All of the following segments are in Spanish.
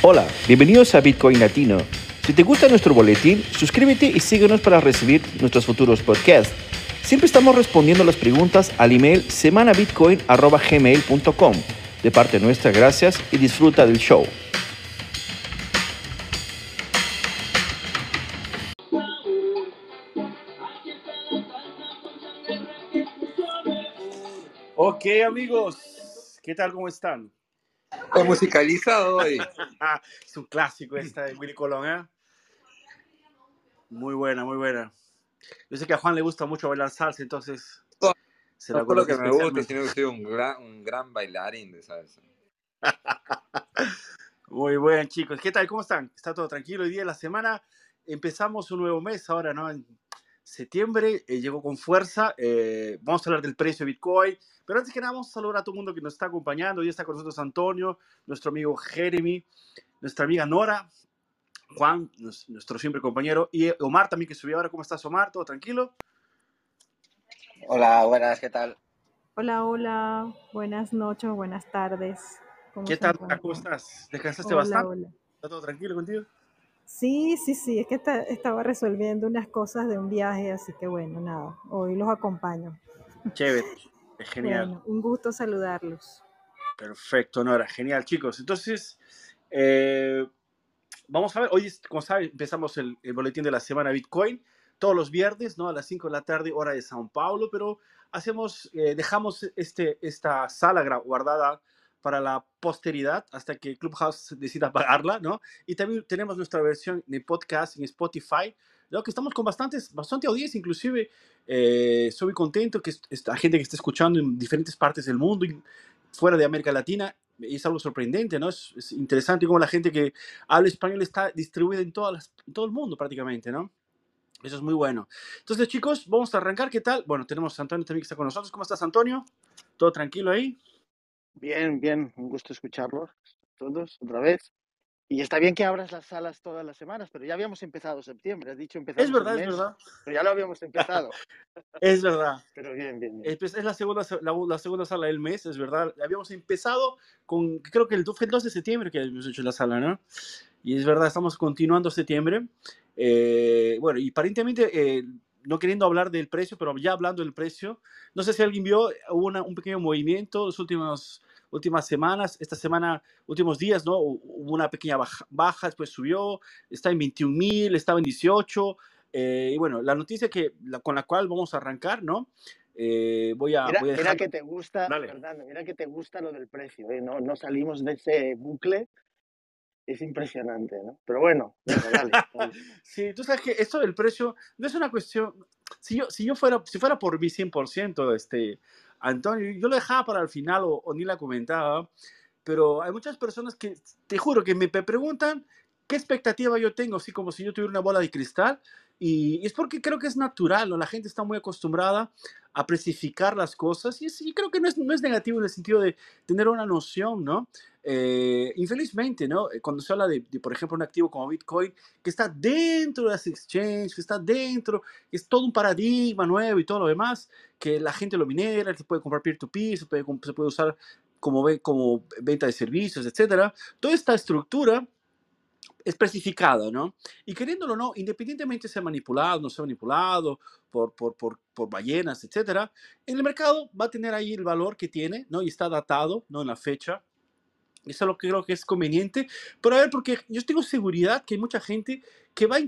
Hola, bienvenidos a Bitcoin Latino. Si te gusta nuestro boletín, suscríbete y síguenos para recibir nuestros futuros podcasts. Siempre estamos respondiendo las preguntas al email semanabitcoin.gmail.com. De parte nuestra, gracias y disfruta del show. Ok, amigos, ¿qué tal? ¿Cómo están? Está musicalizado hoy. es un clásico esta de Willy Colón, ¿eh? Muy buena, muy buena. Yo sé que a Juan le gusta mucho bailar salsa, entonces se la no lo que me gusta, sino que soy un gran, un gran bailarín de salsa. muy bueno, chicos. ¿Qué tal? ¿Cómo están? ¿Está todo tranquilo? Hoy día de la semana empezamos un nuevo mes ahora, ¿no? Septiembre eh, llegó con fuerza. Eh, vamos a hablar del precio de Bitcoin. Pero antes que nada, vamos a saludar a todo el mundo que nos está acompañando. Hoy está con nosotros Antonio, nuestro amigo Jeremy, nuestra amiga Nora, Juan, nuestro siempre compañero, y Omar también que subió ahora. ¿Cómo estás, Omar? ¿Todo tranquilo? Hola, buenas, ¿qué tal? Hola, hola, buenas noches, buenas tardes. ¿Qué tal? ¿Cómo estás? ¿Descansaste bastante? ¿Está todo tranquilo contigo? Sí, sí, sí, es que estaba resolviendo unas cosas de un viaje, así que bueno, nada, hoy los acompaño. Chévere, es genial. un gusto saludarlos. Perfecto, Nora, genial, chicos. Entonces, eh, vamos a ver, hoy, como saben, empezamos el, boletín de la semana Bitcoin, todos los viernes, ¿no? A las 5 de la tarde, hora de Sao Paulo, pero hacemos, eh, dejamos este, esta sala guardada para la posteridad hasta que Clubhouse decida pagarla, ¿no? Y también tenemos nuestra versión de podcast en Spotify, ¿no? Que estamos con bastantes, bastante audiencia, inclusive eh, muy contento que esta gente que está escuchando en diferentes partes del mundo, y fuera de América Latina, es algo sorprendente, ¿no? Es, interesante cómo la gente que habla español está distribuida en, todas en todo el mundo prácticamente, ¿no? Eso es muy bueno. Entonces, chicos, vamos a arrancar. ¿Qué tal? Bueno, tenemos a Antonio también que está con nosotros. ¿Cómo estás, Antonio? ¿Todo tranquilo ahí? Bien, bien, un gusto escucharlos todos otra vez. Y está bien que abras las salas todas las semanas, pero ya habíamos empezado septiembre, has dicho empezar. Es verdad, es verdad. Pero ya lo habíamos empezado. es verdad. Pero bien, bien, bien. Es, la, segunda, la, segunda sala del mes, es verdad. Habíamos empezado con, creo que el, fue el 2 de septiembre que habíamos hecho la sala, ¿no? Y es verdad, estamos continuando septiembre. Eh, bueno, y aparentemente, eh, no queriendo hablar del precio, pero ya hablando del precio, no sé si alguien vio, hubo un pequeño movimiento los últimos últimas semanas, esta semana, últimos días, ¿no? Hubo una pequeña baja, después subió, está en 21 mil, estaba en 18. Eh, y bueno, la noticia que, con la cual vamos a arrancar, ¿no? Eh, voy, a, mira, mira, que te gusta, Fernando, mira que te gusta lo del precio, ¿eh? no, no salimos de ese bucle es impresionante, ¿no? Pero bueno, dale, sí, tú sabes que esto del precio no es una cuestión, si yo, si yo fuera, si fuera por mi 100%, este, Antonio, yo lo dejaba para el final o, ni la comentaba, pero hay muchas personas que, te juro, que me preguntan qué expectativa yo tengo, así como si yo tuviera una bola de cristal, y, es porque creo que es natural, ¿no? La gente está muy acostumbrada a precificar las cosas y, y creo que no es, no es, negativo en el sentido de tener una noción, ¿no? Eh, infelizmente, ¿no? Eh, cuando se habla de, por ejemplo, un activo como Bitcoin, que está dentro de las exchanges, que está dentro, es todo un paradigma nuevo y todo lo demás, que la gente lo minera, que puede comprar peer-to-peer, se, puede, se puede usar como, como venta de servicios, etcétera. Toda esta estructura especificada, ¿no? Y queriéndolo o no, independientemente sea manipulado, no sea manipulado por, por, por, por, ballenas, etcétera, en el mercado va a tener ahí el valor que tiene, ¿no? Y está datado, ¿no? En la fecha. Eso es lo que creo que es conveniente. Pero a ver, porque yo tengo seguridad que hay mucha gente que va a,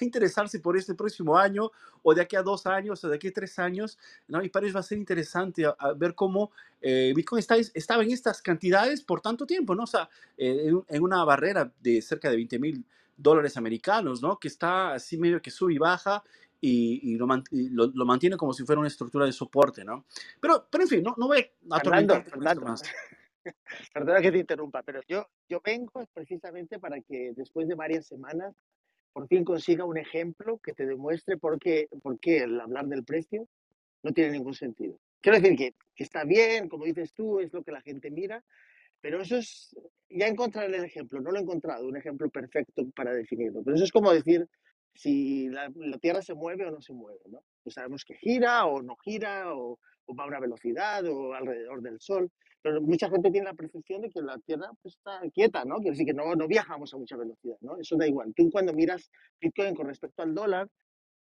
interesarse por este próximo año o de aquí a dos años o de aquí a tres años, ¿no? Y para ellos va a ser interesante ver cómo eh, Bitcoin está, estaba en estas cantidades por tanto tiempo, ¿no? O sea, eh, en, una barrera de cerca de 20 mil dólares americanos, ¿no? Que está así medio que sube y baja y, lo, lo, mantiene como si fuera una estructura de soporte, ¿no? Pero, pero en fin, no, no voy a atormentar. Perdona que te interrumpa, pero yo, yo vengo precisamente para que después de varias semanas por fin consiga un ejemplo que te demuestre por qué, por qué el hablar del precio no tiene ningún sentido. Quiero decir que, está bien, como dices tú, es lo que la gente mira, pero eso es, ya encontrar el ejemplo, no lo he encontrado, un ejemplo perfecto para definirlo, pero eso es como decir si la, Tierra se mueve o no se mueve, ¿no? Pues sabemos que gira o no gira, o, va a una velocidad, o alrededor del Sol. Pero mucha gente tiene la percepción de que la Tierra pues, está quieta, ¿no? Quiere decir que no, no viajamos a mucha velocidad, ¿no? Eso da igual. Tú cuando miras Bitcoin con respecto al dólar,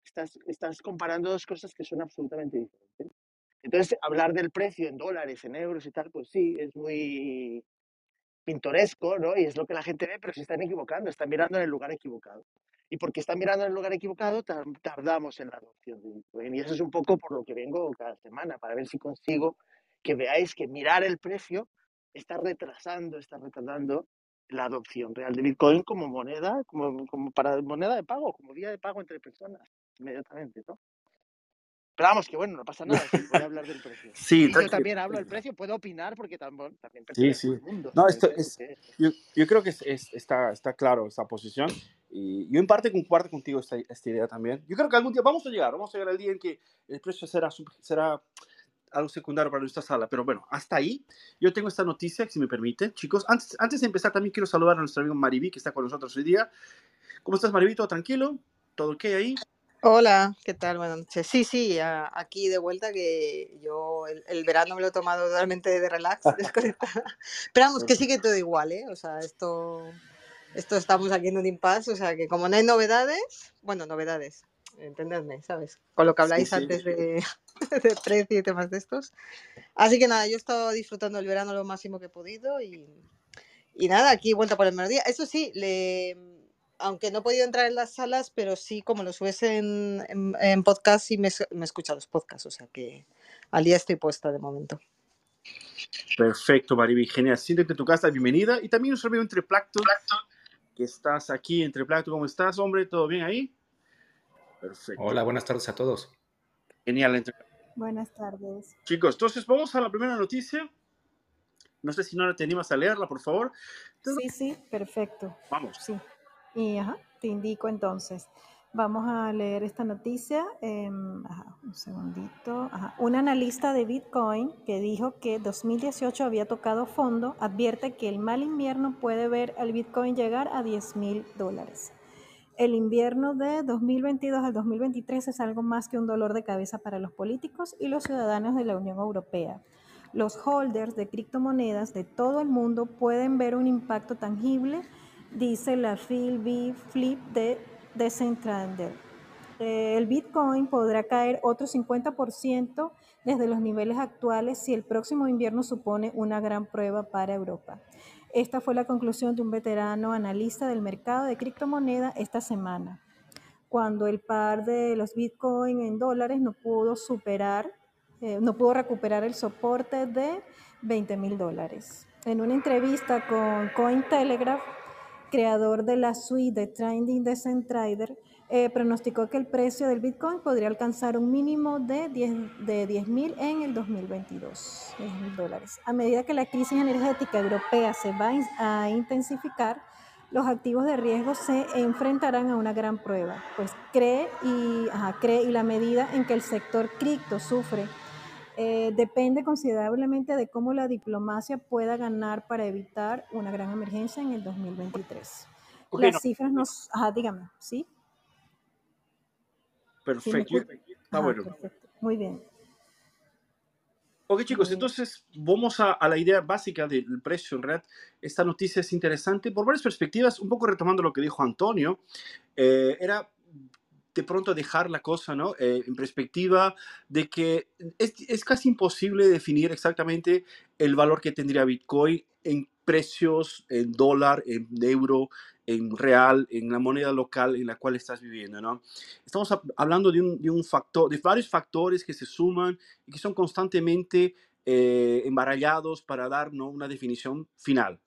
estás, estás comparando dos cosas que son absolutamente diferentes. Entonces, hablar del precio en dólares, en euros y tal, pues sí, es muy pintoresco, ¿no? Y es lo que la gente ve, pero se están equivocando, están mirando en el lugar equivocado. Y porque están mirando en el lugar equivocado, tardamos en la adopción de Bitcoin. Y eso es un poco por lo que vengo cada semana, para ver si consigo que veáis que mirar el precio está retrasando, está retardando la adopción real de Bitcoin como moneda, como, como para moneda de pago, como vía de pago entre personas, inmediatamente, ¿no? Pero vamos, que bueno, no pasa nada, voy a hablar del precio. Sí, yo también hablo del precio, puedo opinar porque también, también sí, sí. El mundo. No, esto es, yo, yo, creo que es, está, está claro esta posición y yo en parte comparto contigo esta, esta, idea también. Yo creo que algún día vamos a llegar, vamos a llegar al día en que el precio será, será algo secundario para nuestra sala. Pero bueno, hasta ahí yo tengo esta noticia, si me permite. Chicos, antes, antes de empezar también quiero saludar a nuestro amigo Mariví que está con nosotros hoy día. ¿Cómo estás Mariví? ¿Todo tranquilo? ¿Todo ok ahí? Hola, ¿qué tal? Buenas noches. Sí, sí, aquí de vuelta que yo el, verano me lo he tomado totalmente de relax, Pero vamos, que sigue todo igual, ¿eh? O sea, esto, esto estamos aquí en un impasse, o sea, que como no hay novedades, bueno, novedades, entendedme, ¿sabes? Con lo que habláis antes de, de precio y temas de estos. Así que nada, yo he estado disfrutando el verano lo máximo que he podido y, y nada, aquí vuelta por el mediodía. Eso sí, le aunque no he podido entrar en las salas, pero sí, como lo subes en, en, podcast, sí me, me escucha los podcasts, o sea que al día estoy puesta de momento. Perfecto, Mariby, genial. Siéntete en tu casa, bienvenida. Y también nos amigo entre Placto, que estás aquí, entre Placto, ¿cómo estás, hombre? ¿Todo bien ahí? Perfecto. Hola, buenas tardes a todos. Genial. Buenas tardes. Chicos, entonces vamos a la primera noticia. No sé si no te animas a leerla, por favor. Sí, sí, perfecto. Vamos. Sí. Y ajá, te indico entonces. Vamos a leer esta noticia. Em, un segundito. Un analista de Bitcoin que dijo que 2018 había tocado fondo advierte que el mal invierno puede ver al Bitcoin llegar a 10 mil dólares. El invierno de 2022 al 2023 es algo más que un dolor de cabeza para los políticos y los ciudadanos de la Unión Europea. Los holders de criptomonedas de todo el mundo pueden ver un impacto tangible dice la Phil B. Flip de Decentraland. El Bitcoin podrá caer otro 50% desde los niveles actuales si el próximo invierno supone una gran prueba para Europa. Esta fue la conclusión de un veterano analista del mercado de criptomonedas esta semana, cuando el par de los Bitcoin en dólares no pudo superar, eh, no pudo recuperar el soporte de 20 mil dólares. En una entrevista con Cointelegraph, creador de la suite de Trending Decentrader, eh, pronosticó que el precio del Bitcoin podría alcanzar un mínimo de 10 de 10 mil en el 2022, dólares. A medida que la crisis energética europea se va a intensificar, los activos de riesgo se enfrentarán a una gran prueba, pues cree y, cree y la medida en que el sector cripto sufre eh, depende considerablemente de cómo la diplomacia pueda ganar para evitar una gran emergencia en el 2023. Las cifras nos... Ajá, dígame, ¿sí? Perfecto. Está bueno. Muy bien. Ok, chicos, entonces vamos a, la idea básica del precio. En realidad, esta noticia es interesante por varias perspectivas, un poco retomando lo que dijo Antonio. Eh, era de pronto dejar la cosa ¿no? Eh, en perspectiva de que es, es, casi imposible definir exactamente el valor que tendría Bitcoin en precios, en dólar, en euro, en real, en la moneda local en la cual estás viviendo. ¿no? Estamos hablando de un, de un factor, de varios factores que se suman y que son constantemente eh, embarallados para dar ¿no? una definición final.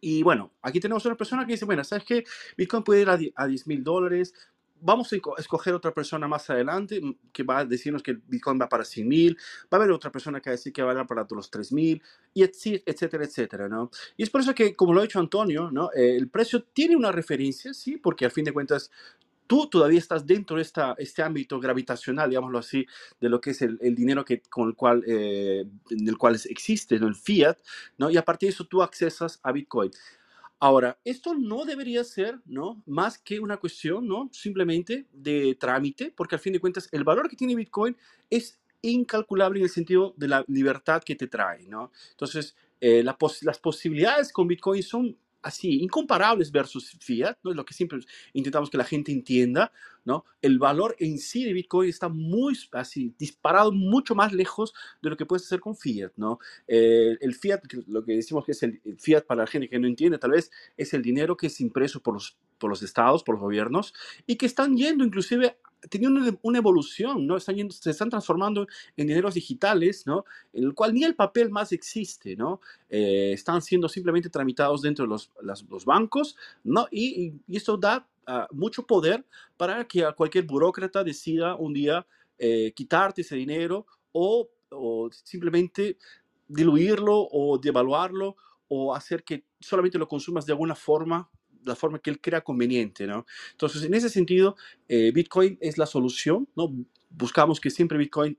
Y bueno, aquí tenemos una persona que dice, bueno, ¿sabes qué? Bitcoin puede ir a, a 10 mil dólares, vamos a escoger otra persona más adelante mm, que va a decirnos que el Bitcoin va para 100 mil, va a haber otra persona que va a decir que va a para los 3 mil, y etcétera, etcétera, ¿no? Y es por eso que, como lo ha dicho Antonio, ¿no? Eh, el precio tiene una referencia, sí, porque al fin de cuentas tú todavía estás dentro de esta, este ámbito gravitacional, digámoslo así, de lo que es el, el dinero que, con el cual, eh, en el cual existe, ¿no? el fiat, ¿no? y a partir de eso tú accesas a Bitcoin. Ahora, esto no debería ser, ¿no? Más que una cuestión, ¿no? Simplemente de trámite, porque al fin de cuentas el valor que tiene Bitcoin es incalculable en el sentido de la libertad que te trae, ¿no? Entonces, eh, las posibilidades con Bitcoin son así, incomparables versus fiat, ¿no? Es lo que siempre intentamos que la gente entienda, ¿no? El valor en sí de Bitcoin está muy, así, disparado mucho más lejos de lo que puedes hacer con fiat, ¿no? Eh, el fiat, lo que decimos que es el, fiat para la gente que no entiende, tal vez, es el dinero que es impreso por los, por los estados, por los gobiernos, y que están yendo inclusive teniendo una, evolución, ¿no? Están se están transformando en dineros digitales, ¿no? En el cual ni el papel más existe, ¿no? Eh, están siendo simplemente tramitados dentro de los, los bancos, ¿no? Y, y, esto da ah, mucho poder para que cualquier burócrata decida un día eh, quitarte ese dinero o, o simplemente diluirlo o devaluarlo o hacer que solamente lo consumas de alguna forma la forma que él crea conveniente, ¿no? Entonces, en ese sentido, eh, Bitcoin es la solución, ¿no? Buscamos que siempre Bitcoin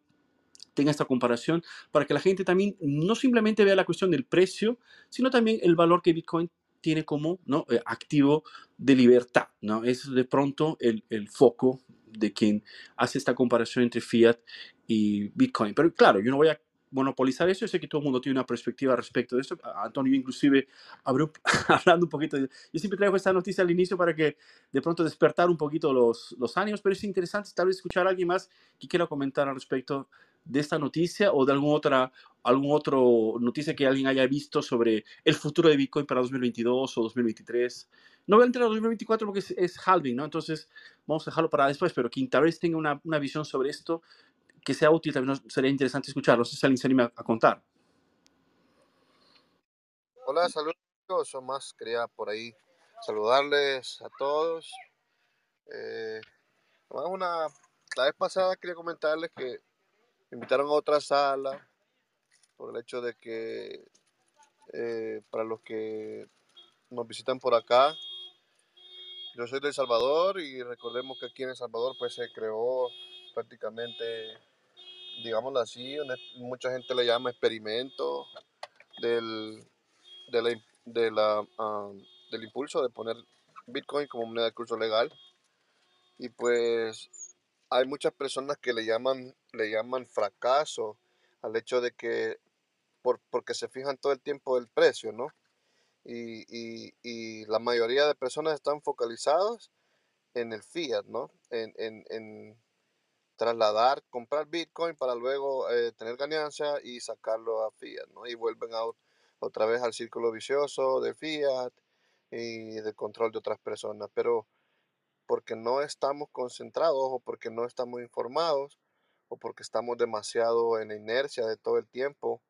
tenga esta comparación para que la gente también no simplemente vea la cuestión del precio, sino también el valor que Bitcoin tiene como ¿no? Eh, activo de libertad, ¿no? Es de pronto el, el foco de quien hace esta comparación entre fiat y Bitcoin. Pero claro, yo no voy a monopolizar eso. Yo sé que todo el mundo tiene una perspectiva respecto de eso. Antonio inclusive abrió, hablando un poquito. yo siempre traigo esta noticia al inicio para que de pronto despertar un poquito los, los ánimos, pero es interesante tal vez escuchar a alguien más que quiera comentar al respecto de esta noticia o de alguna otra algún otro noticia que alguien haya visto sobre el futuro de Bitcoin para 2022 o 2023. No voy a entrar a 2024 porque es, es halving, ¿no? Entonces vamos a dejarlo para después, pero que vez tenga una, una visión sobre esto que sea útil, también sería interesante escucharlo. Si alguien se a contar. Hola, saludos. Yo más quería por ahí saludarles a todos. Eh, una, la vez pasada quería comentarles que me invitaron a otra sala por el hecho de que eh, para los que nos visitan por acá, yo soy de El Salvador y recordemos que aquí en El Salvador pues se creó prácticamente digámoslo así, mucha gente le llama experimento del, de la, ah, del impulso de poner Bitcoin como moneda de curso legal. Y pues hay muchas personas que le llaman, le llaman fracaso al hecho de que, por, porque se fijan todo el tiempo del precio, ¿no? Y, y, la mayoría de personas están focalizadas en el fiat, ¿no? En, en, trasladar, comprar Bitcoin para luego eh, tener ganancia y sacarlo a Fiat, ¿no? Y vuelven a, otra vez al círculo vicioso de Fiat y de control de otras personas. Pero porque no estamos concentrados o porque no estamos informados o porque estamos demasiado en inercia de todo el tiempo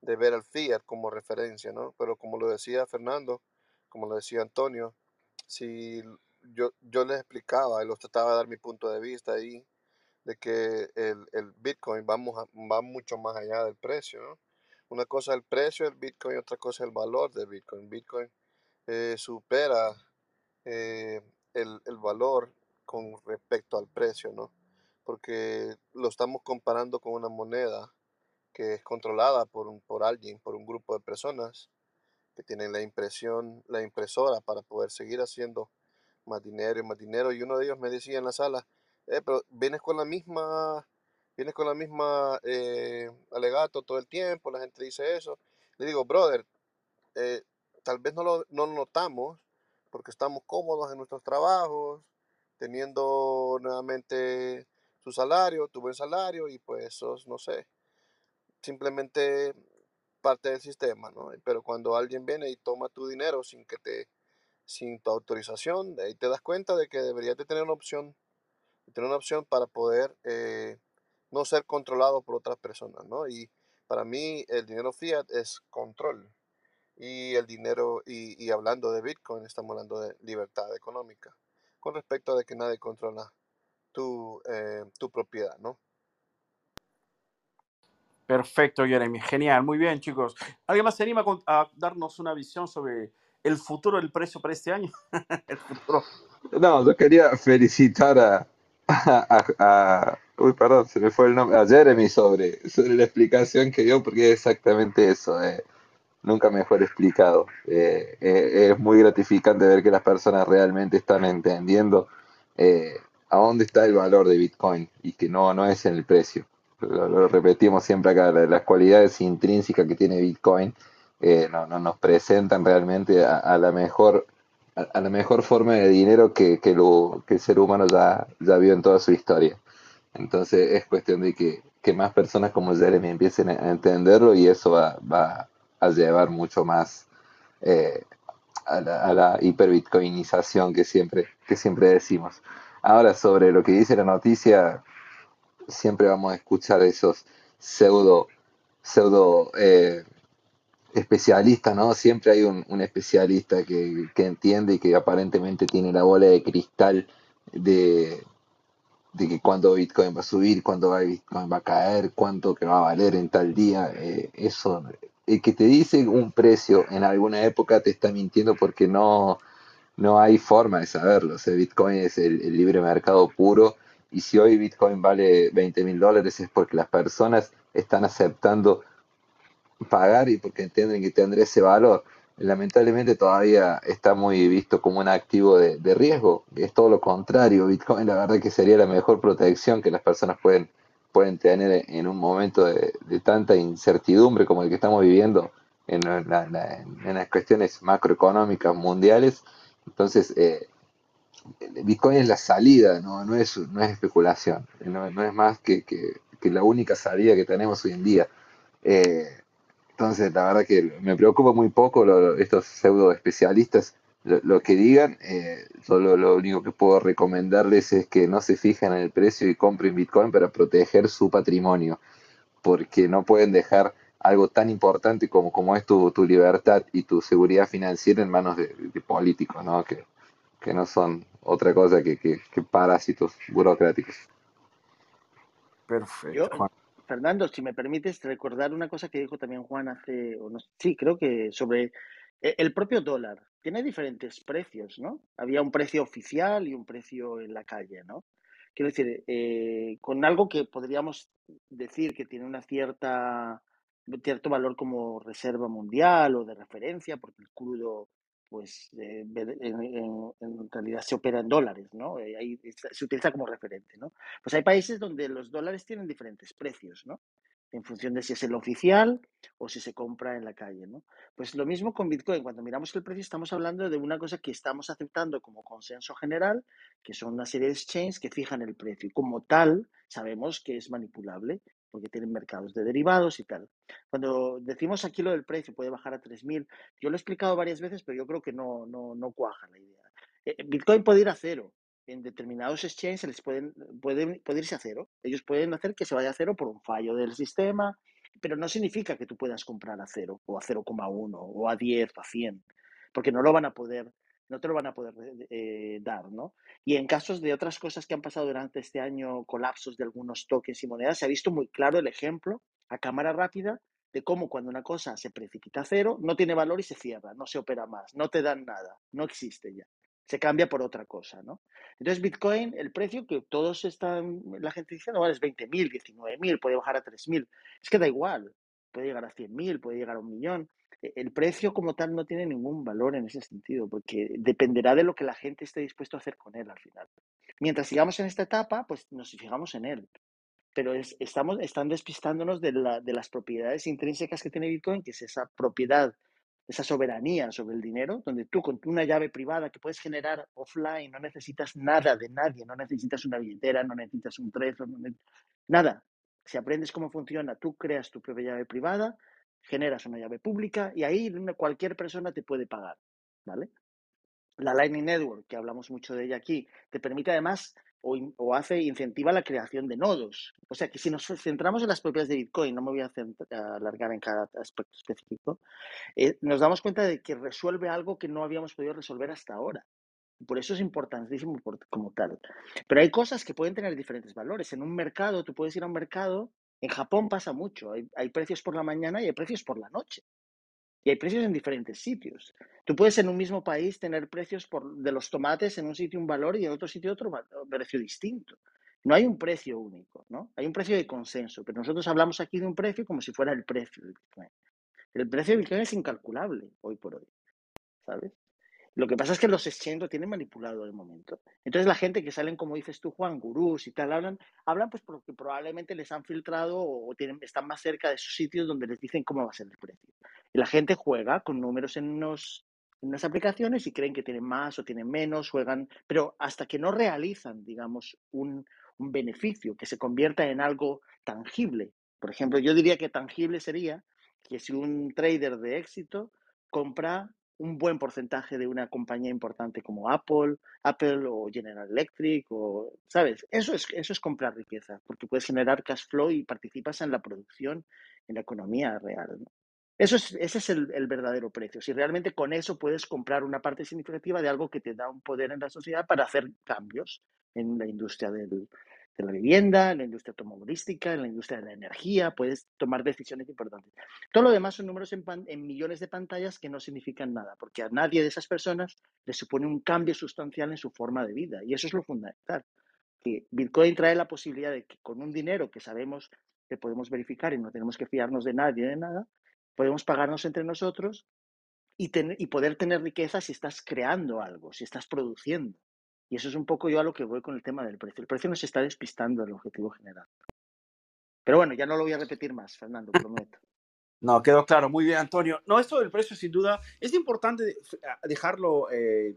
de ver al Fiat como referencia, ¿no? Pero como lo decía Fernando, como lo decía Antonio, si yo, yo les explicaba y los trataba de dar mi punto de vista ahí, de que el, el Bitcoin vamos va mucho más allá del precio. Una cosa es el precio del Bitcoin, otra cosa es el valor del Bitcoin. Bitcoin eh, supera eh, el, el, valor con respecto al precio, ¿no? Porque lo estamos comparando con una moneda que es controlada por, un, por alguien, por un grupo de personas que tienen la impresión, la impresora para poder seguir haciendo más dinero y más dinero. Y uno de ellos me decía en la sala, eh, pero vienes con la misma, vienes con la misma eh, alegato todo el tiempo, la gente dice eso. Le digo, brother, eh, tal vez no lo, no notamos porque estamos cómodos en nuestros trabajos, teniendo nuevamente su salario, tu buen salario y pues eso, no sé, simplemente parte del sistema, ¿no? Pero cuando alguien viene y toma tu dinero sin que te, sin tu autorización, ahí te das cuenta de que deberías de tener una opción tener una opción para poder eh, no ser controlado por otras personas, ¿no? Y para mí el dinero fiat es control. Y el dinero, y, hablando de Bitcoin, estamos hablando de libertad económica, con respecto a de que nadie controla tu, eh, tu propiedad, ¿no? Perfecto, Jeremy. Genial. Muy bien, chicos. ¿Alguien más se anima a darnos una visión sobre el futuro del precio para este año? el futuro. No, yo quería felicitar a, a, uy, perdón, se me fue el nombre, a Jeremy sobre, sobre la explicación que dio, porque es exactamente eso. Eh. nunca mejor explicado. Eh, eh, es muy gratificante ver que las personas realmente están entendiendo eh, a dónde está el valor de Bitcoin y que no, no es en el precio. Lo, repetimos siempre acá, las cualidades intrínsecas que tiene Bitcoin no, no, nos presentan realmente a, la mejor a, la mejor forma de dinero que, que, lo, que el ser humano ya, ya vio en toda su historia. Entonces es cuestión de que, que más personas como Jeremy empiecen a entenderlo y eso va, va a llevar mucho más eh, a, la, a, la, hiperbitcoinización que siempre, que siempre decimos. Ahora, sobre lo que dice la noticia, siempre vamos a escuchar esos pseudo, pseudo eh, especialistas, ¿no? Siempre hay un, especialista que, que, entiende y que aparentemente tiene la bola de cristal de, de que cuándo Bitcoin va a subir, cuándo Bitcoin va a caer, cuánto que va a valer en tal día. Eh, eso el que te dice un precio en alguna época te está mintiendo porque no, no hay forma de saberlo. O Bitcoin es el, libre mercado puro y si hoy Bitcoin vale 20 mil dólares es porque las personas están aceptando pagar y porque entienden que tendrá ese valor. Lamentablemente todavía está muy visto como un activo de, riesgo. Es todo lo contrario. Bitcoin la verdad que sería la mejor protección que las personas pueden pueden tener en un momento de, tanta incertidumbre como el que estamos viviendo en, las cuestiones macroeconómicas mundiales. Entonces, eh, Bitcoin es la salida, no, no, es, no es especulación, no, es más que, la única salida que tenemos hoy en día. Eh, entonces, la verdad que me preocupa muy poco estos pseudo especialistas lo, que digan, eh, solo lo único que puedo recomendarles es que no se fijen en el precio y compren Bitcoin para proteger su patrimonio, porque no pueden dejar algo tan importante como, como es tu, tu libertad y tu seguridad financiera en manos de, políticos, ¿no? Que, que, no son otra cosa que, que, parásitos burocráticos. Perfecto. Fernando, si me permites recordar una cosa que dijo también Juan hace, o no, sí, creo que sobre e, el propio dólar tiene diferentes precios, ¿no? Había un precio oficial y un precio en la calle, ¿no? Quiero decir, eh, con algo que podríamos decir que tiene una cierta cierto valor como reserva mundial o de referencia, porque el crudo, pues, eh, en, realidad se opera en dólares, ¿no? Eh, se utiliza como referente, ¿no? Pues hay países donde los dólares tienen diferentes precios, ¿no? en función de si es el oficial o si se compra en la calle. ¿no? Pues lo mismo con Bitcoin. Cuando miramos el precio, estamos hablando de una cosa que estamos aceptando como consenso general, que son una serie de exchanges que fijan el precio. Y como tal, sabemos que es manipulable porque tienen mercados de derivados y tal. Cuando decimos aquí lo del precio puede bajar a 3.000, yo lo he explicado varias veces, pero yo creo que no, no, no cuaja la idea. Eh, Bitcoin puede ir a cero, en determinados exchanges les pueden, pueden, puede irse a cero. Ellos pueden hacer que se vaya a cero por un fallo del sistema, pero no significa que tú puedas comprar a cero o a 0,1 o a 10 o a 100, porque no lo van a poder, no te lo van a poder eh, dar, ¿no? Y en casos de otras cosas que han pasado durante este año, colapsos de algunos tokens y monedas, se ha visto muy claro el ejemplo a cámara rápida de cómo cuando una cosa se precipita a cero, no tiene valor y se cierra, no se opera más, no te dan nada, no existe ya se cambia por otra cosa, ¿no? Entonces, Bitcoin, el precio que todos están, la gente dice, no, es 20.000, 19.000, puede bajar a 3.000. Es que da igual, puede llegar a 100.000, puede llegar a un millón. E, el precio como tal no tiene ningún valor en ese sentido, porque dependerá de lo que la gente esté dispuesto a hacer con él al final. Mientras sigamos en esta etapa, pues nos fijamos en él. Pero estamos, están despistándonos de, la, de las propiedades intrínsecas que tiene Bitcoin, que es esa propiedad esa soberanía sobre el dinero, donde tú con una llave privada que puedes generar offline, no necesitas nada de nadie, no necesitas una billetera, no necesitas un trezor, nada. Si aprendes cómo funciona, tú creas tu propia llave privada, generas una llave pública y ahí cualquier persona te puede pagar, ¿vale? La Lightning Network, que hablamos mucho de ella aquí, te permite además o, o, hace, incentiva la creación de nodos. O sea que si nos centramos en las propiedades de Bitcoin, no me voy a, alargar en cada aspecto específico, eh, nos damos cuenta de que resuelve algo que no habíamos podido resolver hasta ahora. Por eso es importantísimo como tal. Pero hay cosas que pueden tener diferentes valores. En un mercado, tú puedes ir a un mercado, en Japón pasa mucho, hay, precios por la mañana y hay precios por la noche. Y hay precios en diferentes sitios. Tú puedes en un mismo país tener precios por, de los tomates en un sitio un valor y en otro sitio otro precio distinto. No hay un precio único, ¿no? Hay un precio de consenso, pero nosotros hablamos aquí de un precio como si fuera el precio de Bitcoin. El precio de Bitcoin es incalculable hoy por hoy, ¿sabes? Lo que pasa es que los exchanges lo tienen manipulado de momento. Entonces la gente que salen, como dices tú, Juan, gurús y tal, hablan, hablan pues porque probablemente les han filtrado o tienen, están más cerca de esos sitios donde les dicen cómo va a ser el precio. Y la gente juega con números en, unos, en unas aplicaciones y creen que tienen más o tienen menos, juegan, pero hasta que no realizan, digamos, un, un beneficio que se convierta en algo tangible. Por ejemplo, yo diría que tangible sería que si un trader de éxito compra un buen porcentaje de una compañía importante como Apple, Apple o General Electric o, ¿sabes? Eso es, eso es comprar riqueza, porque puedes generar cash flow y participas en la producción, en la economía real. Eso es, ese es el, el, verdadero precio. Si realmente con eso puedes comprar una parte significativa de algo que te da un poder en la sociedad para hacer cambios en la industria del, de la vivienda, en la industria automovilística, en la industria de la energía, puedes tomar decisiones importantes. Todo lo demás son números en, millones de pantallas que no significan nada, porque a nadie de esas personas le supone un cambio sustancial en su forma de vida. Y eso es lo fundamental. Que Bitcoin trae la posibilidad de que con un dinero que sabemos que podemos verificar y no tenemos que fiarnos de nadie, de nada, podemos pagarnos entre nosotros y, tener, y poder tener riqueza si estás creando algo, si estás produciendo. Y eso es un poco yo a lo que voy con el tema del precio. El precio nos está despistando del objetivo general. Pero bueno, ya no lo voy a repetir más, Fernando, prometo. No, quedó claro. Muy bien, Antonio. No, esto del precio, sin duda, es importante dejarlo eh,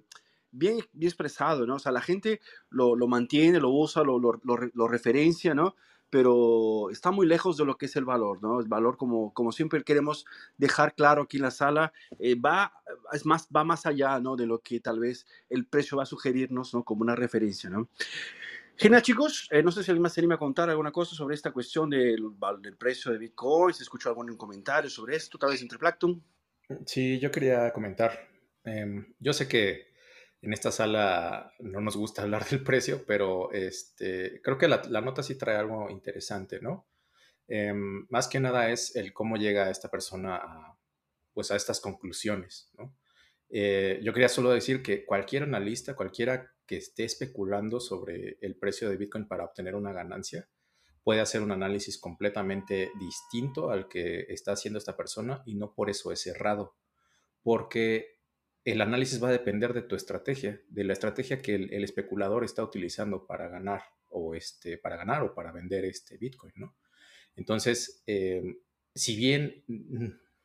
bien, bien expresado, ¿no? O sea, la gente lo, lo mantiene, lo usa, lo, lo, lo, referencia, ¿no? Pero está muy lejos de lo que es el valor, ¿no? El valor, como, como siempre queremos dejar claro aquí en la sala, eh, va, es más, va más allá, ¿no? De lo que tal vez el precio va a sugerirnos, ¿no? Como una referencia, ¿no? Genial, chicos. Eh, no sé si alguien más se anima a contar alguna cosa sobre esta cuestión del, del precio de Bitcoin, si escuchó algún comentario sobre esto, tal vez entre Plankton. Sí, yo quería comentar. Eh, yo sé que en esta sala no nos gusta hablar del precio, pero este, creo que la, nota sí trae algo interesante, ¿no? Em, más que nada es el cómo llega esta persona a, pues a estas conclusiones, ¿no? Eh, yo quería solo decir que cualquier analista, cualquiera que esté especulando sobre el precio de Bitcoin para obtener una ganancia, puede hacer un análisis completamente distinto al que está haciendo esta persona y no por eso es errado, porque el análisis va a depender de tu estrategia, de la estrategia que el, especulador está utilizando para ganar o este, para ganar o para vender este Bitcoin, ¿no? Entonces, eh, si bien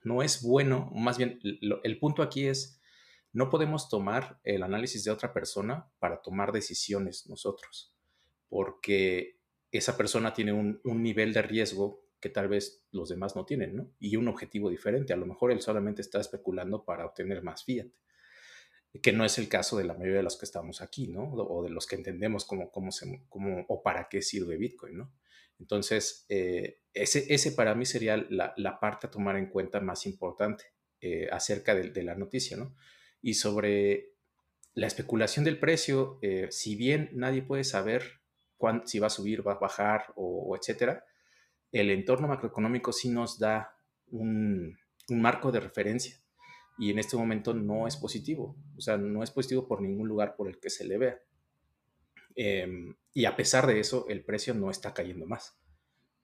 no es bueno, más bien el punto aquí es, no podemos tomar el análisis de otra persona para tomar decisiones nosotros, porque esa persona tiene un, un nivel de riesgo que tal vez los demás no tienen, ¿no? Y un objetivo diferente. A lo mejor él solamente está especulando para obtener más fiat que no es el caso de la mayoría de los que estamos aquí, ¿no? O de los que entendemos cómo, cómo, se, cómo o para qué sirve Bitcoin, ¿no? Entonces, eh, ese, ese para mí sería la, la, parte a tomar en cuenta más importante eh, acerca de, la noticia, ¿no? Y sobre la especulación del precio, eh, si bien nadie puede saber cuándo, si va a subir, va a bajar o, o etcétera, el entorno macroeconómico sí nos da un, un marco de referencia y en este momento no es positivo, o sea, no es positivo por ningún lugar por el que se le vea. Em, y a pesar de eso, el precio no está cayendo más,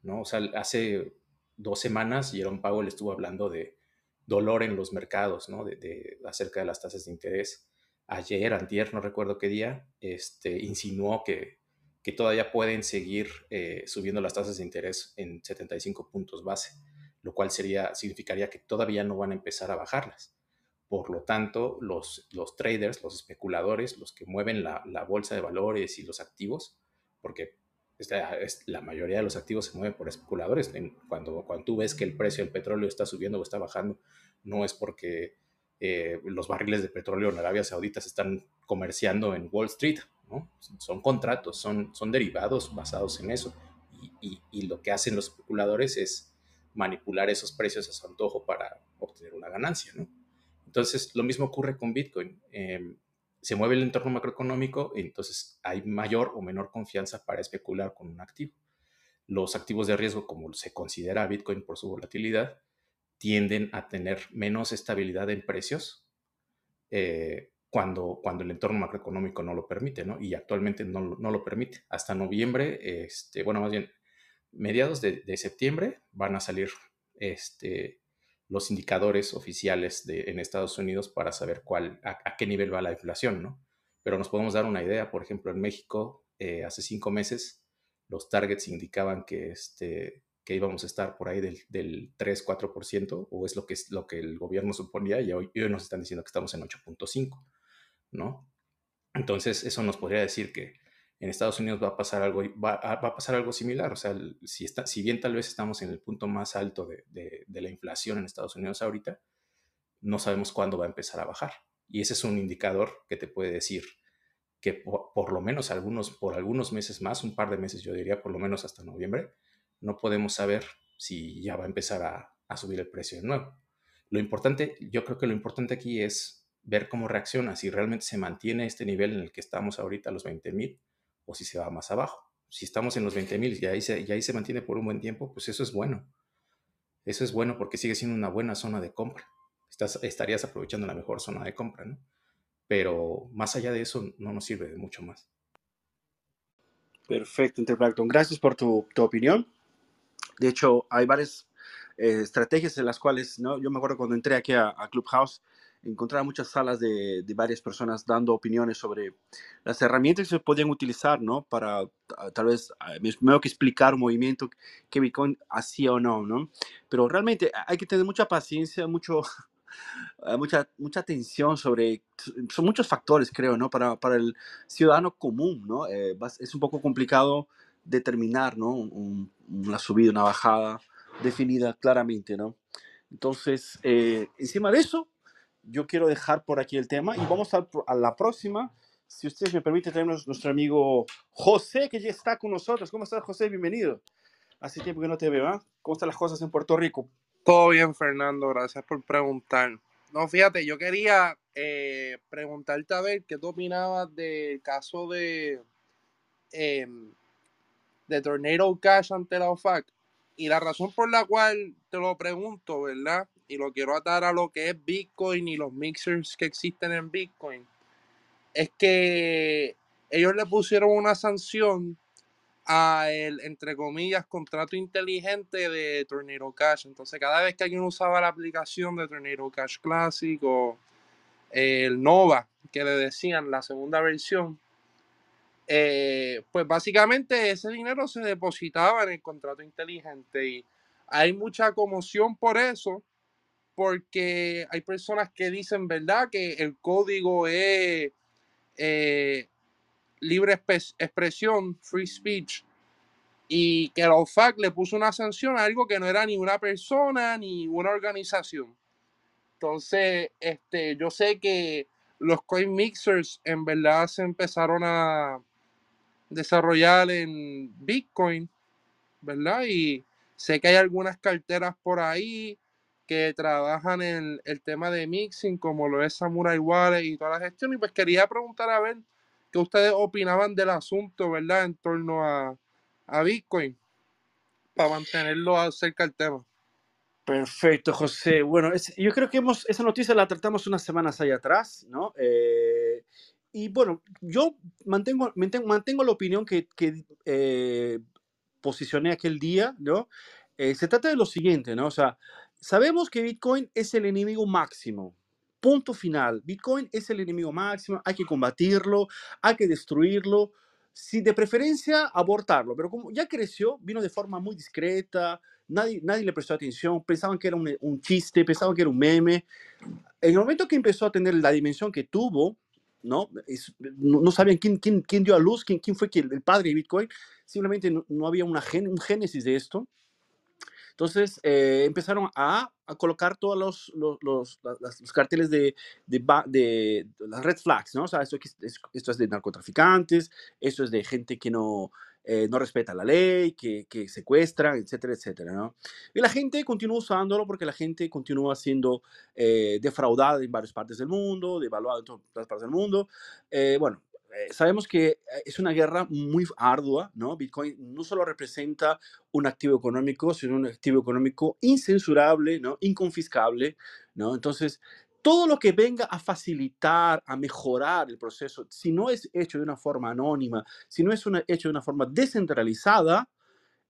¿no? O sea, hace dos semanas Jerome Powell estuvo hablando de dolor en los mercados, ¿no? De, acerca de las tasas de interés. Ayer, antier, no recuerdo qué día, este, insinuó que, que todavía pueden seguir eh, subiendo las tasas de interés en 75 puntos base, lo cual sería, significaría que todavía no van a empezar a bajarlas. Por lo tanto, los, traders, los especuladores, los que mueven la, bolsa de valores y los activos, porque es, la mayoría de los activos se mueven por especuladores. Cuando, cuando tú ves que el precio del petróleo está subiendo o está bajando, no es porque eh, los barriles de petróleo en Arabia Saudita se están comerciando en Wall Street, ¿no? Son contratos, son, derivados basados en eso. Y, y, y, lo que hacen los especuladores es manipular esos precios a su antojo para obtener una ganancia, ¿no? Entonces, lo mismo ocurre con Bitcoin. Em, se mueve el entorno macroeconómico, entonces hay mayor o menor confianza para especular con un activo. Los activos de riesgo, como se considera Bitcoin por su volatilidad, tienden a tener menos estabilidad en precios eh, cuando, cuando el entorno macroeconómico no lo permite, ¿no? Y actualmente no, no lo permite. Hasta noviembre, este, bueno, más bien mediados de, de septiembre van a salir este, los indicadores oficiales de, en Estados Unidos para saber cuál, a, qué nivel va la inflación, ¿no? Pero nos podemos dar una idea, por ejemplo, en México, eh, hace cinco meses, los targets indicaban que, este, que íbamos a estar por ahí del, del 3-4%, o es lo que, es lo que el gobierno suponía, y hoy, hoy nos están diciendo que estamos en 8.5%, ¿no? Entonces, eso nos podría decir que en Estados Unidos va a pasar algo, va, a pasar algo similar. O sea, si, está, si bien tal vez estamos en el punto más alto de, de, la inflación en Estados Unidos ahorita, no sabemos cuándo va a empezar a bajar. Y ese es un indicador que te puede decir que por, lo menos algunos, por algunos meses más, un par de meses, yo diría por lo menos hasta noviembre, no podemos saber si ya va a empezar a, a subir el precio de nuevo. Lo importante, yo creo que lo importante aquí es ver cómo reacciona, si realmente se mantiene este nivel en el que estamos ahorita, los 20 mil, o si se va más abajo. Si estamos en los 20 mil y ahí, se, y ahí se mantiene por un buen tiempo, pues eso es bueno. Eso es bueno porque sigue siendo una buena zona de compra. Estás, estarías aprovechando la mejor zona de compra, ¿no? Pero más allá de eso, no nos sirve de mucho más. Perfecto, Interplankton. Gracias por tu, tu opinión. De hecho, hay varias eh, estrategias en las cuales, ¿no? Yo me acuerdo cuando entré aquí a, a Clubhouse, encontrar muchas salas de, de, varias personas dando opiniones sobre las herramientas que se podían utilizar, ¿no? Para tal vez, tengo que explicar un movimiento que Bitcoin hacía o no, ¿no? Pero realmente hay que tener mucha paciencia, mucho, mucha, mucha atención sobre, son muchos factores, creo, ¿no? Para, para el ciudadano común, ¿no? Eh, es un poco complicado determinar, ¿no? Un, una subida, una bajada definida claramente, ¿no? Entonces, eh, encima de eso, yo quiero dejar por aquí el tema y vamos a, a la próxima. Si ustedes me permiten, tenemos nuestro amigo José, que ya está con nosotros. ¿Cómo estás, José? Bienvenido. Hace tiempo que no te veo, ¿eh? ¿Cómo están las cosas en Puerto Rico? Todo bien, Fernando. Gracias por preguntar. No, fíjate, yo quería eh, preguntarte a ver qué tú opinabas del caso de, eh, de Tornado Cash ante la OFAC. Y la razón por la cual te lo pregunto, ¿verdad? Y lo quiero atar a lo que es Bitcoin y los mixers que existen en Bitcoin, es que ellos le pusieron una sanción a el, entre comillas, contrato inteligente de Tornado Cash. Entonces, cada vez que alguien usaba la aplicación de Tornado Cash Classic o el Nova, que le decían la segunda versión, eh, pues básicamente ese dinero se depositaba en el contrato inteligente y hay mucha conmoción por eso porque hay personas que dicen, ¿verdad?, que el código es eh, libre expresión, free speech, y que la OFAC le puso una sanción a algo que no era ni una persona ni una organización. Entonces, este, yo sé que los coin mixers en verdad se empezaron a desarrollar en Bitcoin, ¿verdad? Y sé que hay algunas carteras por ahí que trabajan en el tema de mixing, como lo es Samurai Wallet y toda la gestión. Y pues quería preguntar a ver qué ustedes opinaban del asunto, ¿verdad? En torno a, a Bitcoin, para mantenerlo cerca del tema. Perfecto, José. Bueno, yo creo que hemos, esa noticia la tratamos unas semanas allá atrás, ¿no? Eh, y bueno, yo mantengo, mantengo, mantengo la opinión que, que eh, posicioné aquel día, ¿no? Eh, se trata de lo siguiente, ¿no? O sea, Sabemos que Bitcoin es el enemigo máximo. Punto final. Bitcoin es el enemigo máximo. Hay que combatirlo, hay que destruirlo. Si de preferencia, abortarlo. Pero como ya creció, vino de forma muy discreta. Nadie, nadie le prestó atención. Pensaban que era un, chiste, pensaban que era un meme. En el momento que empezó a tener la dimensión que tuvo, ¿no? no, sabían quién, quién, quién, dio a luz, quién, quién fue el, padre de Bitcoin. Simplemente no, no había una gen, un génesis de esto. Entonces eh, empezaron a, a, colocar todos los, los, los, los carteles de, de, de, las red flags, ¿no? O sea, esto, esto es de narcotraficantes, esto es de gente que no, eh, no respeta la ley, que, que secuestran, etcétera, etcétera, ¿no? Y la gente continúa usándolo porque la gente continúa siendo eh, defraudada en varias partes del mundo, devaluada en todas partes del mundo. bueno, eh, sabemos que eh, es una guerra muy ardua, ¿no? Bitcoin no solo representa un activo económico, sino un activo económico incensurable, ¿no? Inconfiscable, ¿no? Entonces, todo lo que venga a facilitar, a mejorar el proceso, si no es hecho de una forma anónima, si no es una, hecho de una forma descentralizada,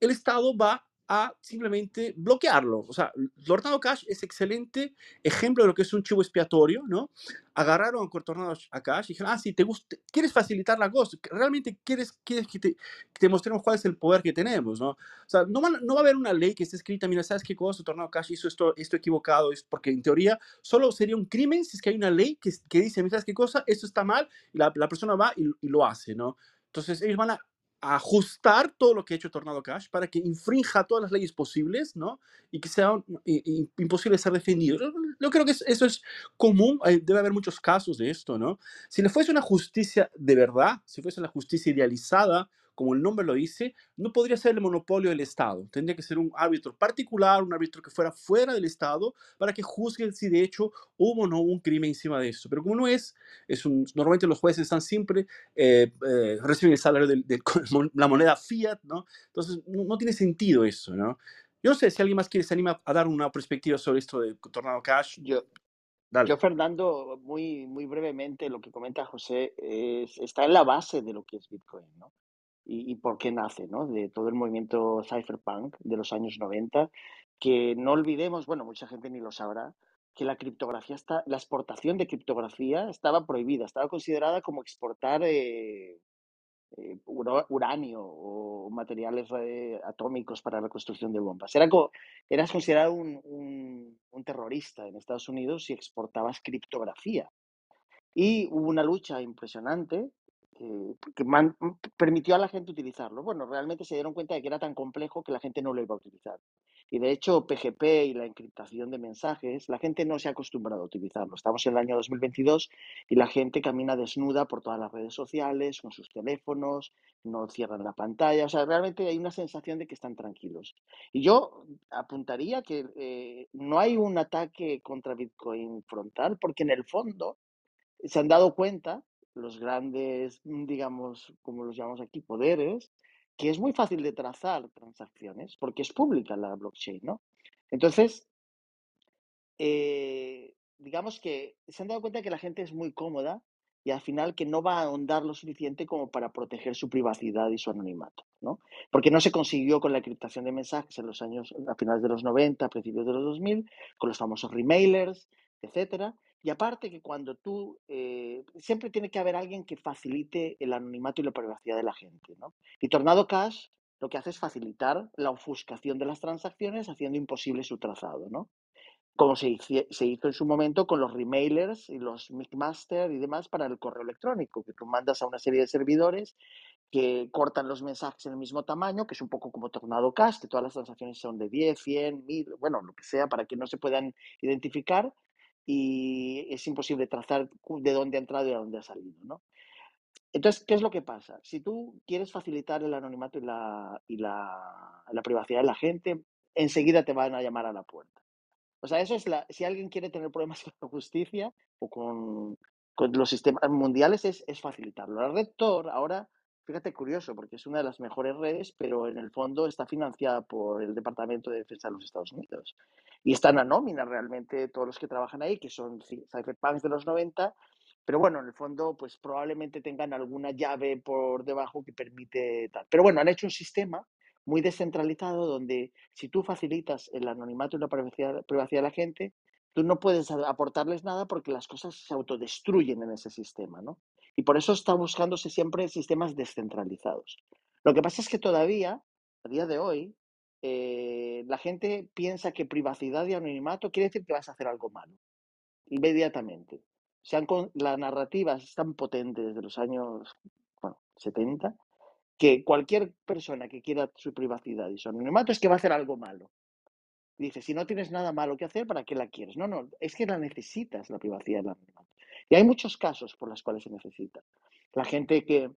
el Estado va a simplemente bloquearlo. O sea, Tornado Cash es excelente ejemplo de lo que es un chivo expiatorio, ¿no? Agarraron a Tornado a Cash y dijeron, ah, sí, te gusta, quieres facilitar la cosa, realmente quieres, quieres que, te, que te mostremos cuál es el poder que tenemos, ¿no? O sea, no, no va a haber una ley que esté escrita, mira, ¿sabes qué cosa? Tornado Cash hizo esto, esto equivocado, es porque en teoría solo sería un crimen si es que hay una ley que, que dice, mira, ¿sabes qué cosa? Esto está mal, y la, la persona va y, y lo hace, ¿no? Entonces ellos van a ajustar todo lo que ha hecho Tornado Cash para que infrinja todas las leyes posibles, ¿no? Y que sea imposible ser defendido. Yo creo que eso es común, debe haber muchos casos de esto, ¿no? Si le fuese una justicia de verdad, si fuese una justicia idealizada, como el nombre lo dice, no podría ser el monopolio del Estado. Tendría que ser un árbitro particular, un árbitro que fuera fuera del Estado, para que juzgue si de hecho hubo o no un crimen encima de eso. Pero como no es, es un, normalmente los jueces están siempre, eh, eh, reciben el salario de, la moneda fiat, ¿no? Entonces no, tiene sentido eso, ¿no? Yo no sé si alguien más quiere se anima a dar una perspectiva sobre esto de Tornado Cash. Yo, Yo, Fernando, muy, muy brevemente, lo que comenta José es, está en la base de lo que es Bitcoin, ¿no? Y, por qué nace, ¿no? De todo el movimiento cypherpunk de los años 90, que no olvidemos, bueno, mucha gente ni lo sabrá, que la criptografía está, la exportación de criptografía estaba prohibida, estaba considerada como exportar eh, eh, uranio o materiales eh, atómicos para la construcción de bombas. Era eras considerado un, un, un, terrorista en Estados Unidos si exportabas criptografía. Y hubo una lucha impresionante que permitió a la gente utilizarlo. Bueno, realmente se dieron cuenta de que era tan complejo que la gente no lo iba a utilizar. Y de hecho, PGP y la encriptación de mensajes, la gente no se ha acostumbrado a utilizarlo. Estamos en el año 2022 y la gente camina desnuda por todas las redes sociales, con sus teléfonos, no cierran la pantalla. O sea, realmente hay una sensación de que están tranquilos. Y yo apuntaría que eh, no hay un ataque contra Bitcoin frontal, porque en el fondo se han dado cuenta los grandes, mm, digamos, como los llamamos aquí, poderes, que es muy fácil de trazar transacciones porque es pública la blockchain, ¿no? Entonces, eh, digamos que se han dado cuenta que la gente es muy cómoda y al final que no va a ahondar lo suficiente como para proteger su privacidad y su anonimato, ¿no? Porque no se consiguió con la encriptación de mensajes en los años, a finales de los 90, a principios de los 2000, con los famosos remailers, etcétera, y aparte que cuando tú, eh, siempre tiene que haber alguien que facilite el anonimato y la privacidad de la gente, ¿no? Y Tornado Cash lo que hace es facilitar la ofuscación de las transacciones haciendo imposible su trazado, ¿no? Como se hizo, en su momento con los remailers y los Micmaster y demás para el correo electrónico, que tú mandas a una serie de servidores que cortan los mensajes en el mismo tamaño, que es un poco como Tornado Cash, que todas las transacciones son de 10, 100, 1000, bueno, lo que sea, para que no se puedan identificar y es imposible trazar de dónde ha entrado y a dónde ha salido, ¿no? Entonces, ¿qué es lo que pasa? Si tú quieres facilitar el anonimato y la, y la, la privacidad de la gente, enseguida te van a llamar a la puerta. O sea, eso es la. Si alguien quiere tener problemas con la justicia o con, con los sistemas mundiales, es, es, facilitarlo. La red Tor ahora, fíjate curioso, porque es una de las mejores redes, pero en el fondo está financiada por el Departamento de Defensa de los Estados Unidos y están a nómina realmente todos los que trabajan ahí, que son cypherpunks de los 90, pero bueno, en el fondo, pues probablemente tengan alguna llave por debajo que permite tal. Pero bueno, han hecho un sistema muy descentralizado donde si tú facilitas el anonimato y la privacidad, privacidad de la gente, tú no puedes aportarles nada porque las cosas se autodestruyen en ese sistema, ¿no? Y por eso está buscándose siempre sistemas descentralizados. Lo que pasa es que todavía, a día de hoy, eh, la gente piensa que privacidad y anonimato quiere decir que vas a hacer algo malo, inmediatamente. Sean con, las narrativas están potentes desde los años 70, que cualquier persona que quiera su privacidad y su anonimato es que va a hacer algo malo. Dice, si no tienes nada malo que hacer, ¿para qué la quieres? No, no, es que la necesitas, la privacidad y el anonimato. Y hay muchos casos por los cuales se necesita. La gente que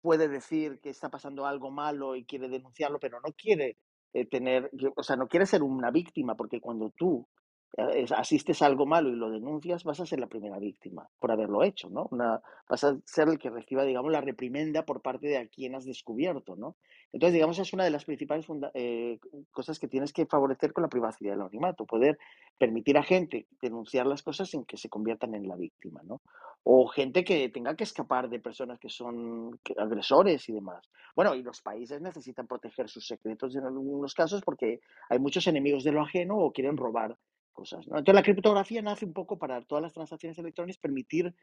puede decir que está pasando algo malo y quiere denunciarlo, pero no quiere eh, tener, o sea, no quiere ser una víctima, porque cuando tú asistes a algo malo y lo denuncias, vas a ser la primera víctima por haberlo hecho, ¿no? Una, vas a ser el que reciba, digamos, la reprimenda por parte de a quien has descubierto, ¿no? Entonces, digamos, es una de las principales eh, cosas que tienes que favorecer con la privacidad del anonimato, poder permitir a gente denunciar las cosas sin que se conviertan en la víctima, ¿no? O gente que tenga que escapar de personas que son agresores y demás. Bueno, y los países necesitan proteger sus secretos en algunos casos porque hay muchos enemigos de lo ajeno o quieren robar cosas. Entonces la criptografía nace un poco para todas las transacciones electrónicas permitir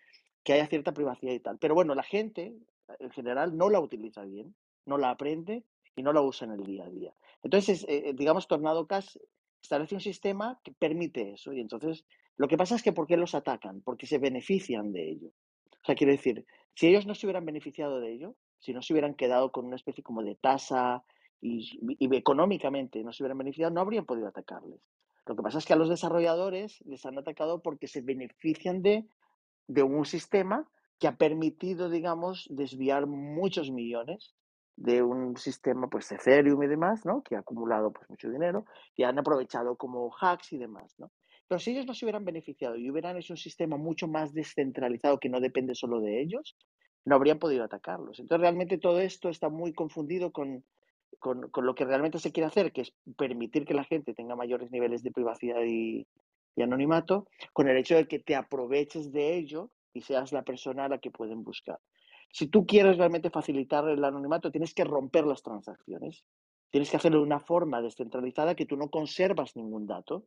que haya cierta privacidad y tal. Pero bueno, la gente en general no la utiliza bien, no la aprende y no la usa en el día a día. Entonces, eh, digamos, Tornado Cash establece un sistema que permite eso. Y entonces, lo que pasa es que ¿por qué los atacan? Porque se benefician de ello. O sea, quiero decir, si ellos no se hubieran beneficiado de ello, si no se hubieran quedado con una especie como de tasa y económicamente no se hubieran beneficiado, no habrían podido atacarles. Lo que pasa es que a los desarrolladores les han atacado porque se benefician de, de un sistema que ha permitido, digamos, desviar muchos millones de un sistema, pues Ethereum y demás, ¿no? Que ha acumulado pues mucho dinero y han aprovechado como hacks y demás, ¿no? Pero si ellos no se hubieran beneficiado y hubieran hecho un sistema mucho más descentralizado que no depende solo de ellos, no habrían podido atacarlos. Entonces realmente todo esto está muy confundido con, con, lo que realmente se quiere hacer, que es permitir que la gente tenga mayores niveles de privacidad y, anonimato, con el hecho de que te aproveches de ello y seas la persona a la que pueden buscar. Si tú quieres realmente facilitar el anonimato, tienes que romper las transacciones. Tienes que hacerlo de una forma descentralizada que tú no conservas ningún dato.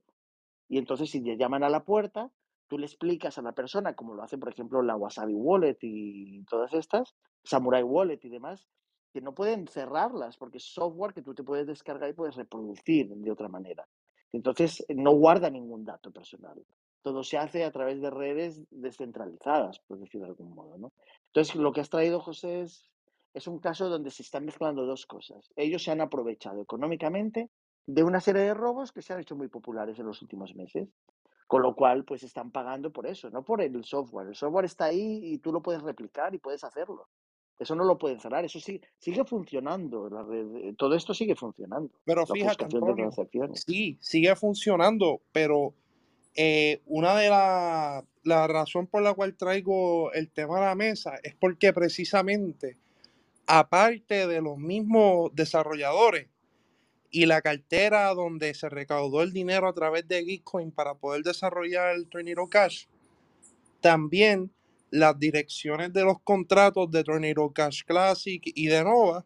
Y entonces, si te llaman a la puerta, tú le explicas a la persona, como lo hace, por ejemplo, la Wasabi Wallet y todas estas, Samurai Wallet y demás, que no pueden cerrarlas porque es software que tú te puedes descargar y puedes reproducir de otra manera. Entonces, no guarda ningún dato personal. Todo se hace a través de redes descentralizadas, por decirlo de algún modo. ¿no? Entonces, lo que has traído, José, es, es un caso donde se están mezclando dos cosas. Ellos se han aprovechado económicamente de una serie de robos que se han hecho muy populares en los últimos meses. Con lo cual, pues están pagando por eso, no por el software. El software está ahí y tú lo puedes replicar y puedes hacerlo. Eso no lo pueden cerrar, eso sí, sigue funcionando, la red, eh, todo esto sigue funcionando. Pero fíjate, sí, sigue funcionando, pero eh, una de las la razón por la cual traigo el tema a la mesa es porque precisamente, aparte de los mismos desarrolladores y la cartera donde se recaudó el dinero a través de Bitcoin para poder desarrollar el Tornado Cash, también las direcciones de los contratos de Tornado Cash Classic y de Nova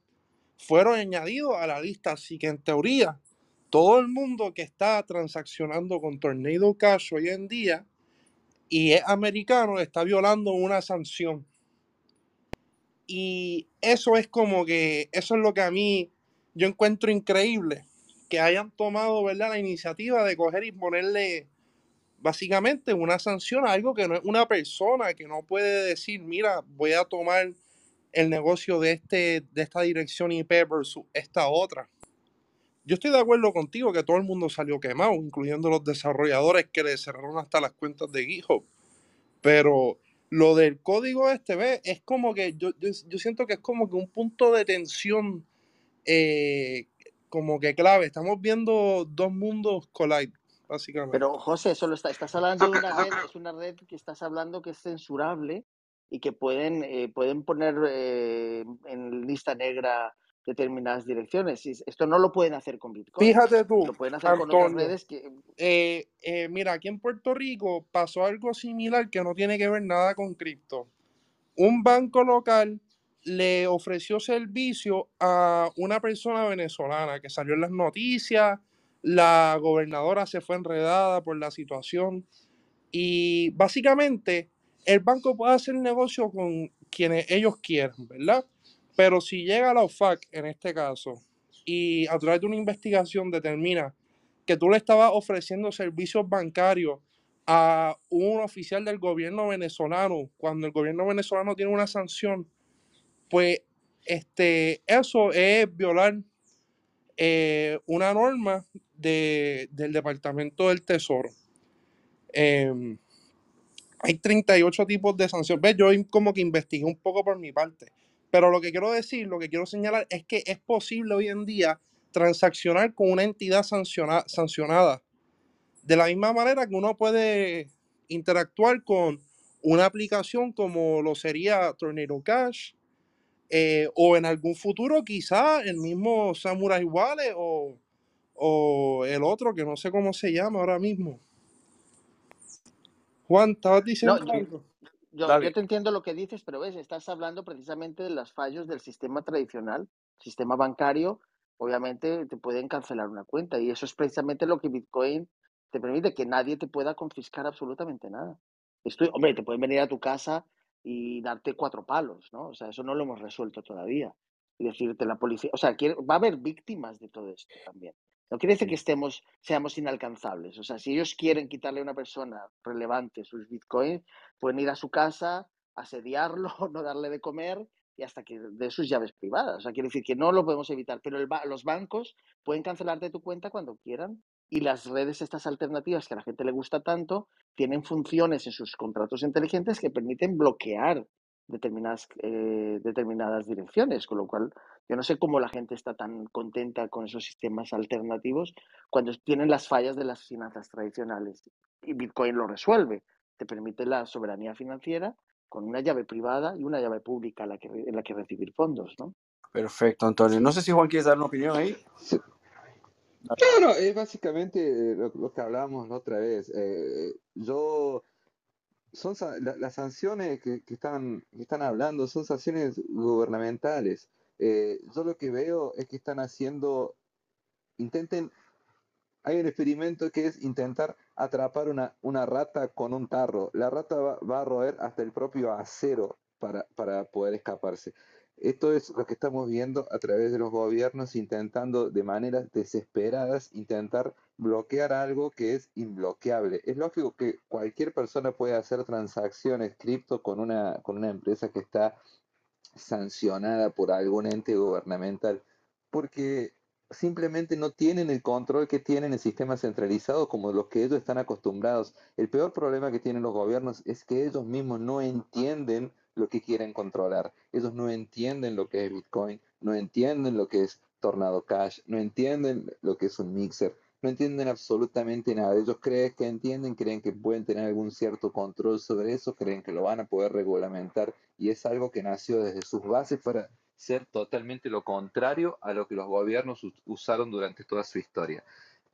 fueron añadidos a la lista. Así que en teoría, todo el mundo que está transaccionando con Tornado Cash hoy en día y es americano está violando una sanción. Y eso es como que, eso es lo que a mí yo encuentro increíble, que hayan tomado ¿verdad? la iniciativa de coger y ponerle básicamente una sanción a algo que no es una persona que no puede decir, mira, voy a tomar el negocio de, este, de esta dirección IP versus esta otra. Yo estoy de acuerdo contigo que todo el mundo salió quemado, incluyendo los desarrolladores que le cerraron hasta las cuentas de GitHub. Pero lo del código este, ¿ves? Es como que yo, yo, siento que es como que un punto de tensión eh, como que clave. Estamos viendo dos mundos collide básicamente. Pero José, solo está, estás hablando de una red, es una red que estás hablando que es censurable y que pueden, eh, pueden poner eh, en lista negra determinadas direcciones. Esto no lo pueden hacer con Bitcoin. Fíjate tú. Lo pueden hacer con otras redes que. Eh, mira, aquí en Puerto Rico pasó algo similar que no tiene que ver nada con cripto. Un banco local le ofreció servicio a una persona venezolana que salió en las noticias, la gobernadora se fue enredada por la situación y básicamente el banco puede hacer negocio con quienes ellos quieran, ¿verdad? Pero si llega la OFAC en este caso y a través de una investigación determina que tú le estabas ofreciendo servicios bancarios a un oficial del gobierno venezolano cuando el gobierno venezolano tiene una sanción, pues este, eso es violar eh, una norma del Departamento del Tesoro. Em, hay 38 tipos de sanciones. Yo como que investigué un poco por mi parte. Pero lo que quiero decir, lo que quiero señalar es que es posible hoy en día transaccionar con una entidad sancionada de la misma manera que uno puede interactuar con una aplicación como lo sería Tornado Cash, eh, o en algún futuro quizá el mismo Samurai Wallet o, o el otro que no sé cómo se llama ahora mismo. Juan, ¿estabas diciendo No, yo, algo? yo, te entiendo lo que dices, pero ves, estás hablando precisamente de los fallos del sistema tradicional, sistema bancario, obviamente te pueden cancelar una cuenta y eso es precisamente lo que Bitcoin te permite, que nadie te pueda confiscar absolutamente nada. Estoy, hombre, te pueden venir a tu casa y darte cuatro palos, ¿no? O sea, eso no lo hemos resuelto todavía. Y decirte la policía, o sea, quiere- va a haber víctimas de todo esto también. No quiere decir que estemos, seamos inalcanzables. O sea, si ellos quieren quitarle a una persona relevante sus bitcoins, pueden ir a su casa, asediarlo, no darle de comer y hasta que de sus llaves privadas. O sea, quiere decir que no lo podemos evitar, pero el ba- los bancos pueden cancelarte tu cuenta cuando quieran y las redes estas alternativas que a la gente le gusta tanto tienen funciones en sus contratos inteligentes que permiten bloquear determinadas, eh, determinadas direcciones, con lo cual yo no sé cómo la gente está tan contenta con esos sistemas alternativos cuando tienen las fallas de las finanzas tradicionales y Bitcoin lo resuelve, te permite la soberanía financiera con una llave privada y una llave pública en la que, en la que recibir fondos, ¿no? Perfecto, Antonio. No sé si Juan quieres dar una opinión ahí. Sí. No, no, es básicamente lo, lo que hablábamos la otra vez. Eh, yo, son la- las sanciones que, que están, que están hablando son sanciones gubernamentales. Eh, yo lo que veo es que están haciendo, intenten, hay un experimento que es intentar atrapar una, una rata con un tarro. La rata va, va a roer hasta el propio acero para, para poder escaparse. Esto es lo que estamos viendo a través de los gobiernos intentando de maneras desesperadas intentar bloquear algo que es imbloqueable. Es lógico que cualquier persona puede hacer transacciones cripto con una, con una empresa que está sancionada por algún ente gubernamental, porque simplemente no tienen el control que tienen el sistema centralizado como los que ellos están acostumbrados. El peor problema que tienen los gobiernos es que ellos mismos no entienden lo que quieren controlar. Ellos no entienden lo que es Bitcoin, no entienden lo que es Tornado Cash, no entienden lo que es un mixer, no entienden absolutamente nada. Ellos creen que entienden, creen que pueden tener algún cierto control sobre eso, creen que lo van a poder regulamentar y es algo que nació desde sus bases para ser totalmente lo contrario a lo que los gobiernos us- usaron durante toda su historia.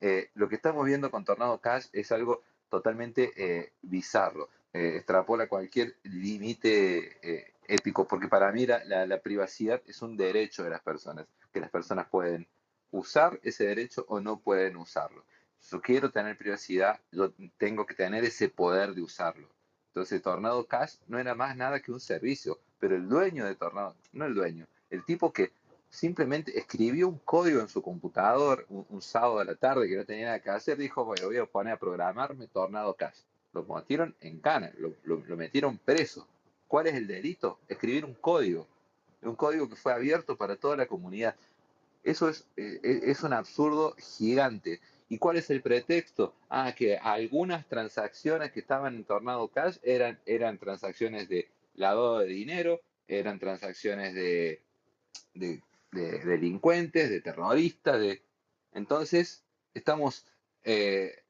Eh, lo que estamos viendo con Tornado Cash es algo totalmente eh, bizarro, eh, extrapola cualquier límite ético, porque para mí la, la- la privacidad es un derecho de las personas, que las personas pueden usar ese derecho o no pueden usarlo. Yo quiero tener privacidad, yo tengo que tener ese poder de usarlo. Entonces, Tornado Cash no era más nada que un servicio, pero el dueño de Tornado, no el dueño, el tipo que simplemente escribió un código en su computador un, sábado a la tarde que no tenía nada que hacer, dijo, bueno, voy a poner a programarme Tornado Cash. Lo metieron en cana, lo metieron preso. ¿Cuál es el delito? Escribir un código, un código que fue abierto para toda la comunidad. Eso es, eh, eh, es un absurdo gigante. ¿Y cuál es el pretexto? Ah, que algunas transacciones que estaban en Tornado Cash eran, eran transacciones de lavado de dinero, eran transacciones de, de, de delincuentes, de terroristas, de... Entonces, estamos eh,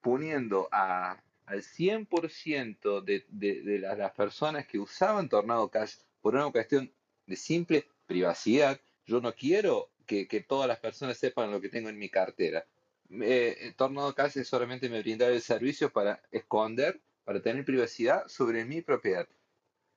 poniendo al 100% de, de, de la- las personas que usaban Tornado Cash por una cuestión de simple privacidad. Yo no quiero que, que todas las personas sepan lo que tengo en mi cartera. Eh, Tornado Cash solamente me brindaba el servicio para esconder, para tener privacidad sobre mi propiedad.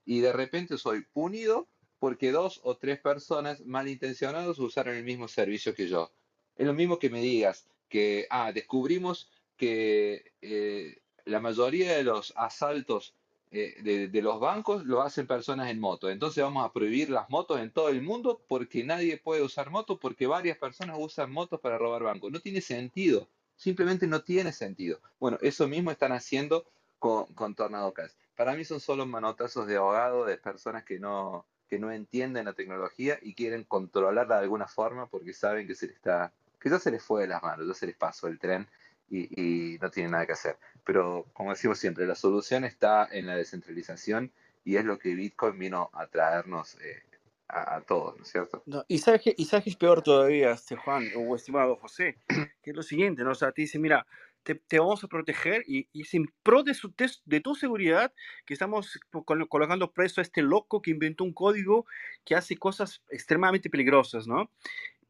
Y de repente soy punido porque dos o tres personas malintencionados usaron el mismo servicio que yo. Es lo mismo que me digas que, ah, descubrimos que eh, la mayoría de los asaltos eh, de, los bancos lo hacen personas en moto. Entonces vamos a prohibir las motos en todo el mundo porque nadie puede usar motos porque varias personas usan motos para robar bancos. No tiene sentido. Simplemente no tiene sentido. Bueno, eso mismo están haciendo con, con Tornado Cash. Para mí son solo manotazos de ahogado de personas que no, que no entienden la tecnología y quieren controlarla de alguna forma porque saben que se les está, que ya se les fue de las manos, ya se les pasó el tren y, y no tienen nada que hacer. Pero como decimos siempre, la solución está en la descentralización y es lo que Bitcoin vino a traernos eh, a, a todos, ¿no es cierto? No, y sabes que, y sabes que es peor todavía, este Juan o estimado José, que es lo siguiente, ¿no? O sea, te dice, mira, te, te vamos a proteger y, y es en pro de, su, de, tu seguridad que estamos colocando preso a este loco que inventó un código que hace cosas extremadamente peligrosas, ¿no?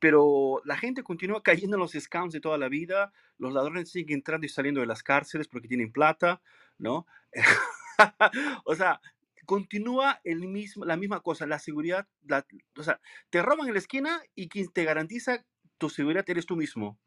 Pero la gente continúa cayendo en los scams de toda la vida, los ladrones siguen entrando y saliendo de las cárceles porque tienen plata, ¿no? o sea, continúa el mismo, la misma cosa, la seguridad, la, o sea, te roban en la esquina y quien te garantiza tu seguridad eres tú mismo.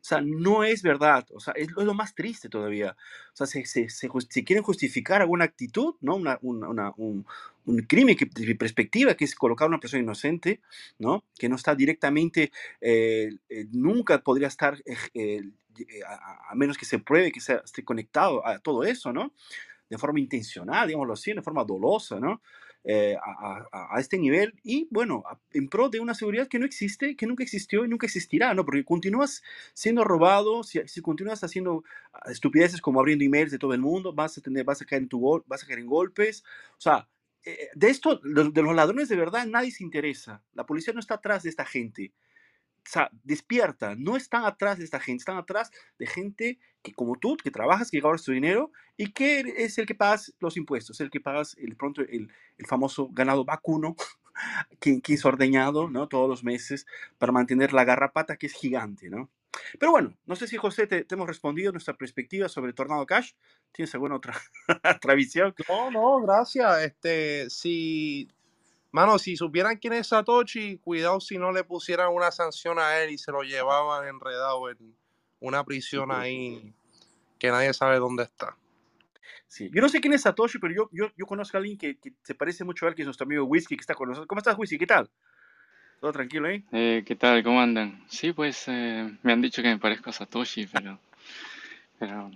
O sea, no es verdad. O sea, es lo más triste todavía. O sea, se, se, se, quieren justificar alguna actitud, ¿no? Una, una, un, un, crimen que, de mi perspectiva, que es colocar a una persona inocente, ¿no? Que no está directamente, eh, eh, nunca podría estar, eh, a, a, menos que se pruebe que sea, esté conectado a todo eso, ¿no? De forma intencional, digámoslo así, de forma dolosa, ¿no? Eh, a, a, este nivel y bueno, en pro de una seguridad que no existe, que nunca existió y nunca existirá, ¿no? Porque continúas siendo robado, si, si continúas haciendo ah, estupideces como abriendo emails de todo el mundo, vas a tener, vas a caer en tu vas a caer en golpes, o sea, eh, de esto, de los ladrones de verdad, nadie se interesa. La policía no está atrás de esta gente o despierta, no están atrás de esta gente, están atrás de gente que como tú, que trabajas, que ganas tu dinero y que es el que pagas los impuestos, el que pagas el pronto el, el famoso ganado vacuno que, que, es ordeñado ¿no? todos los meses para mantener la garrapata que es gigante, ¿no? Pero bueno, no sé si José te, te hemos respondido nuestra perspectiva sobre Tornado Cash. ¿Tienes alguna otra, otra visión? No, no, gracias. Este, si Mano, si supieran quién es Satoshi, cuidado si no le pusieran una sanción a él y se lo llevaban enredado en una prisión ahí que nadie sabe dónde está. Sí, yo no sé quién es Satoshi, pero yo, yo, yo conozco a alguien que, que, se parece mucho a él, que es nuestro amigo Whisky, que está con nosotros. ¿Cómo estás, Whisky? ¿Qué tal? ¿Todo tranquilo ahí? Eh, ¿Qué tal? ¿Cómo andan? Sí, pues eh, me han dicho que me parezco a Satoshi, pero, pero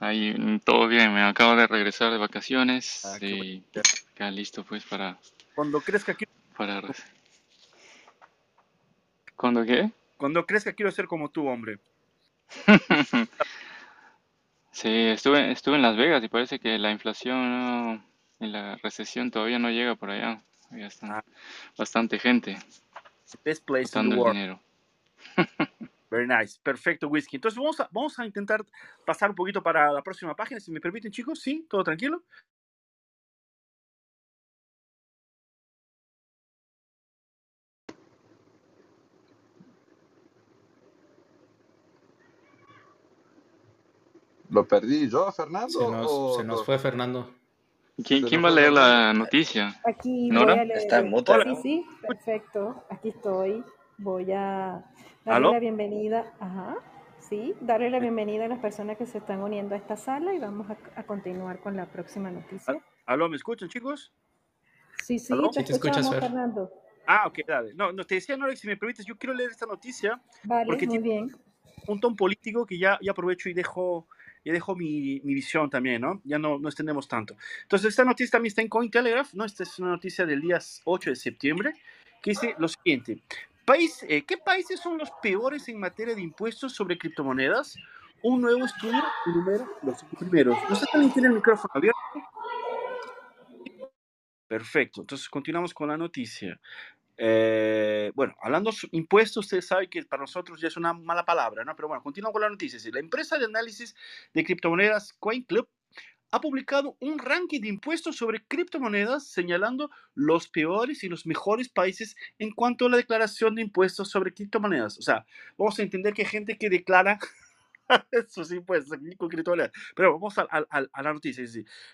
ahí todo bien. Me acabo de regresar de vacaciones ah, y ya listo pues para cuando crezca quiero... Para... ¿Cuándo qué? Cuando crezca quiero ser como tú, hombre. sí, estuve, estuve en Las Vegas y parece que la inflación y la recesión todavía no llega por allá. Ya está ah. bastante gente. Best place in the world. dinero. Very nice. Perfecto, Whisky. Entonces vamos a, vamos a intentar pasar un poquito para la próxima página, si me permiten, chicos. ¿Sí? ¿Todo tranquilo? ¿Lo perdí yo, Fernando? Se nos, fue Fernando. ¿Quién, va a leer la noticia? Aquí voy a leer. Está en Sí, sí, perfecto. Aquí estoy. Voy a darle la bienvenida. Ajá. Sí, darle la bienvenida a las personas que se están uniendo a esta sala y vamos a, continuar con la próxima noticia. ¿Aló, me escuchan, chicos? Sí, sí, te, te escuchas, Fernando. Ah, ok, dale. No, no, te decía, Nora, si me permites, yo quiero leer esta noticia. Vale, porque muy bien. Un tono político que ya, ya aprovecho y dejo y dejo mi, mi, visión también, ¿no? Ya no, no extendemos tanto. Entonces, esta noticia también está en Cointelegraph, ¿no? Esta es una noticia del día 8 de septiembre, que dice lo siguiente. País, eh, ¿Qué países son los peores en materia de impuestos sobre criptomonedas? Un nuevo estudio enumera los primeros. ¿No sé si tiene el micrófono abierto? Perfecto, entonces continuamos con la noticia. Eh, bueno, hablando de impuestos, usted sabe que para nosotros ya es una mala palabra, ¿no? Pero bueno, continuamos con la noticia. La empresa de análisis de criptomonedas CoinClub ha publicado un ranking de impuestos sobre criptomonedas señalando los peores y los mejores países en cuanto a la declaración de impuestos sobre criptomonedas. O sea, vamos a entender que hay gente que declara sus impuestos con criptomonedas. Pero vamos a, a, la noticia.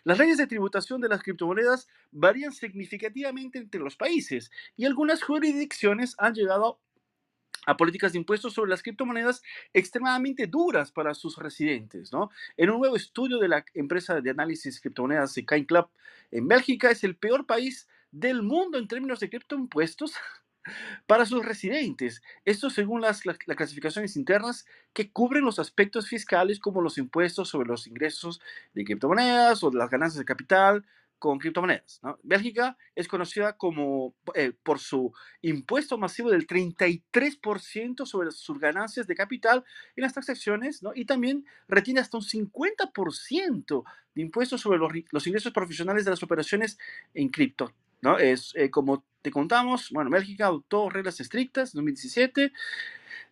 Las leyes de tributación de las criptomonedas varían significativamente entre los países y algunas jurisdicciones han llegado a políticas de impuestos sobre las criptomonedas extremadamente duras para sus residentes. ¿no? En un nuevo estudio de la empresa de análisis de criptomonedas Kain Club en Bélgica, es el peor país del mundo en términos de criptoimpuestos para sus residentes. Esto según las, las, clasificaciones internas que cubren los aspectos fiscales como los impuestos sobre los ingresos de criptomonedas o las ganancias de capital con criptomonedas. Bélgica es conocida como, eh, por su impuesto masivo del 33% sobre sus ganancias de capital en las transacciones ¿no? y también retiene hasta un 50% de impuestos sobre los, los ingresos profesionales de las operaciones en cripto ¿no? Es eh, como te contamos, bueno, Bélgica adoptó reglas estrictas en 2017.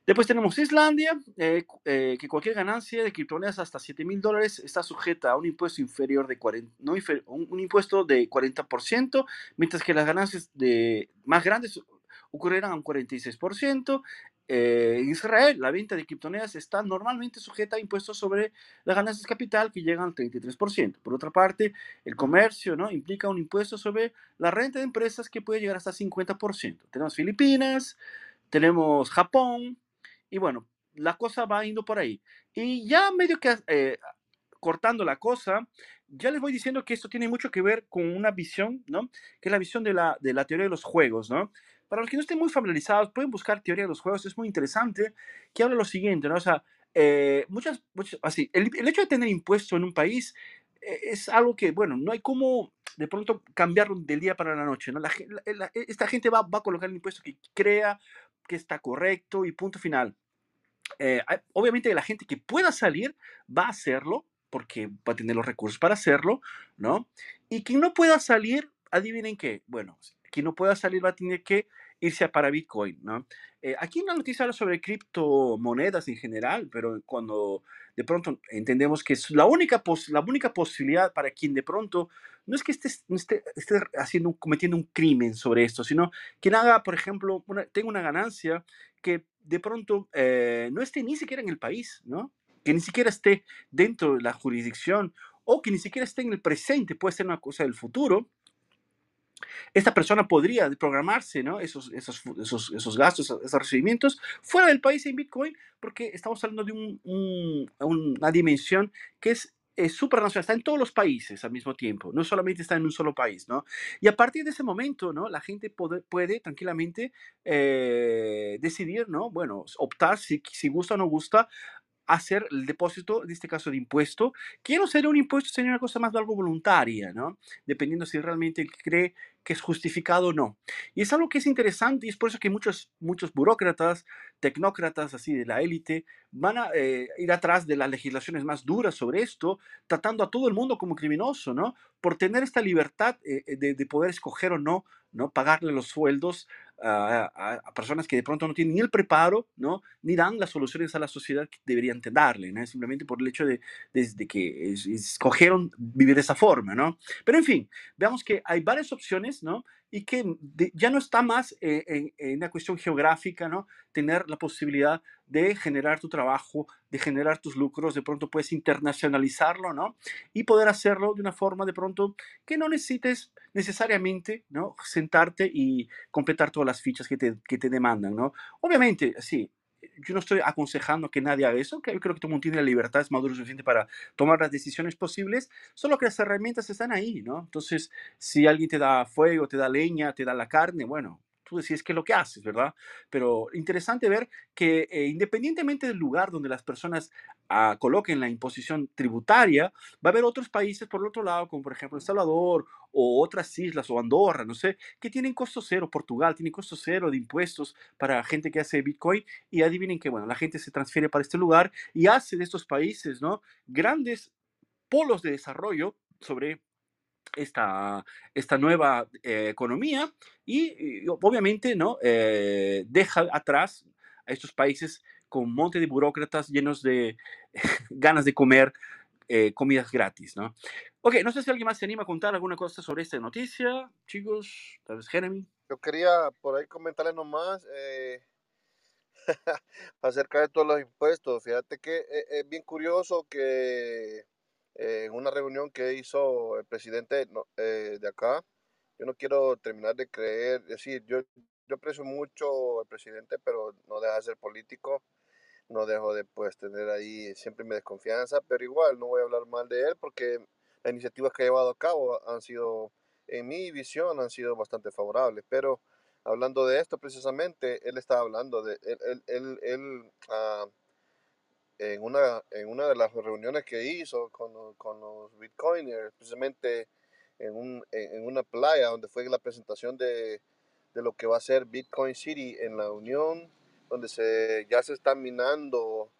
Después tenemos Islandia, eh, eh, que cualquier ganancia de criptomonedas hasta 7 mil dólares está sujeta a un impuesto inferior de 40, no un, impuesto de 40%, mientras que las ganancias de, más grandes ocurrirán a un 46%. Eh, Israel, la venta de criptomonedas está normalmente sujeta a impuestos sobre las ganancias capital que llegan al 33%. Por otra parte, el comercio ¿no? implica un impuesto sobre la renta de empresas que puede llegar hasta 50%. Tenemos Filipinas, tenemos Japón, y bueno, la cosa va yendo por ahí. Y ya medio que eh, cortando la cosa, ya les voy diciendo que esto tiene mucho que ver con una visión, ¿no? Que es la visión de la, de la teoría de los juegos, ¿no? Para los que no estén muy familiarizados, pueden buscar teoría de los juegos, es muy interesante, que habla lo siguiente, ¿no? O sea, eh, muchas, así, el, el, hecho de tener impuesto en un país eh, es algo que, bueno, no hay como de pronto cambiarlo del día para la noche, ¿no? La, la, esta gente va, va a colocar el impuesto que crea que está correcto y punto final. Eh, obviamente la gente que pueda salir va a hacerlo porque va a tener los recursos para hacerlo, ¿no? Y quien no pueda salir, adivinen qué, bueno, quien no pueda salir va a tener que irse a para Bitcoin, ¿no? Eh, aquí una noticia habla sobre criptomonedas en general, pero cuando de pronto entendemos que es la única, la única posibilidad para quien de pronto no es que esté, esté, esté haciendo, cometiendo un crimen sobre esto, sino quien haga, por ejemplo, tenga una ganancia que de pronto eh, no esté ni siquiera en el país, ¿no? Que ni siquiera esté dentro de la jurisdicción o que ni siquiera esté en el presente, puede ser una cosa del futuro, esta persona podría programarse ¿no? esos, esos, esos, gastos, esos recibimientos fuera del país en Bitcoin, porque estamos hablando de un, una dimensión que es es supranacional, está en todos los países al mismo tiempo, no solamente está en un solo país, ¿no? Y a partir de ese momento, ¿no? La gente puede, puede tranquilamente eh, decidir, ¿no? Bueno, optar si, si gusta o no gusta hacer el depósito, en este caso de impuesto, que no sería un impuesto, sería una cosa más de algo voluntaria, ¿no? Dependiendo si realmente cree que es justificado o no. Y es algo que es interesante y es por eso que muchos, muchos burócratas, tecnócratas así de la élite, van a eh, ir atrás de las legislaciones más duras sobre esto, tratando a todo el mundo como criminoso, ¿no? Por tener esta libertad eh, eh, de, de, poder escoger o no, ¿no? Pagarle los sueldos a, personas que de pronto no tienen ni el preparo, ¿no? Ni dan las soluciones a la sociedad que deberían darle, ¿no? Simplemente por el hecho de, de, de que es, escogieron vivir de esa forma, ¿no? Pero en fin, veamos que hay varias opciones, ¿no? Y que ya no está más eh, en, en, una cuestión geográfica, ¿no? Tener la posibilidad de generar tu trabajo, de generar tus lucros, de pronto puedes internacionalizarlo, ¿no? Y poder hacerlo de una forma de pronto que no necesites necesariamente, ¿no? Sentarte y completar todas las fichas que te, que te demandan, ¿no? Obviamente, sí, yo no estoy aconsejando que nadie haga eso, que yo creo que todo el mundo tiene la libertad, es maduro suficiente para tomar las decisiones posibles, solo que las herramientas están ahí, ¿no? Entonces, si alguien te da fuego, te da leña, te da la carne, bueno, tú decides qué es lo que haces, ¿verdad? Pero interesante ver que eh, independientemente del lugar donde las personas ah, coloquen la imposición tributaria, va a haber otros países por el otro lado, como por ejemplo El Salvador o otras islas o Andorra, no sé, que tienen costo cero, Portugal tiene costo cero de impuestos para gente que hace Bitcoin y adivinen que, bueno, la gente se transfiere para este lugar y hace de estos países, ¿no? Grandes polos de desarrollo sobre esta, esta nueva eh, economía y, obviamente no eh, deja atrás a estos países con un monte de burócratas llenos de ganas de comer eh, comidas gratis, ¿no? Ok, no sé si alguien más se anima a contar alguna cosa sobre esta noticia, chicos, tal vez Jeremy. Yo quería por ahí comentarles nomás acerca de todos los impuestos. Fíjate que es bien curioso que en una reunión que hizo el presidente eh, de acá. Yo no quiero terminar de creer, decir, yo, yo aprecio mucho al presidente, pero no deja de ser político, no dejo de pues tener ahí siempre mi desconfianza, pero igual no voy a hablar mal de él porque las iniciativas que ha llevado a cabo han sido, en mi visión, han sido bastante favorables, pero hablando de esto precisamente, él estaba hablando de, él, él, él, él uh, en una, en una de las reuniones que hizo con, con los bitcoiners, precisamente en, un, en, una playa donde fue la presentación de, de, lo que va a ser Bitcoin City en la Unión, donde se, ya se está minando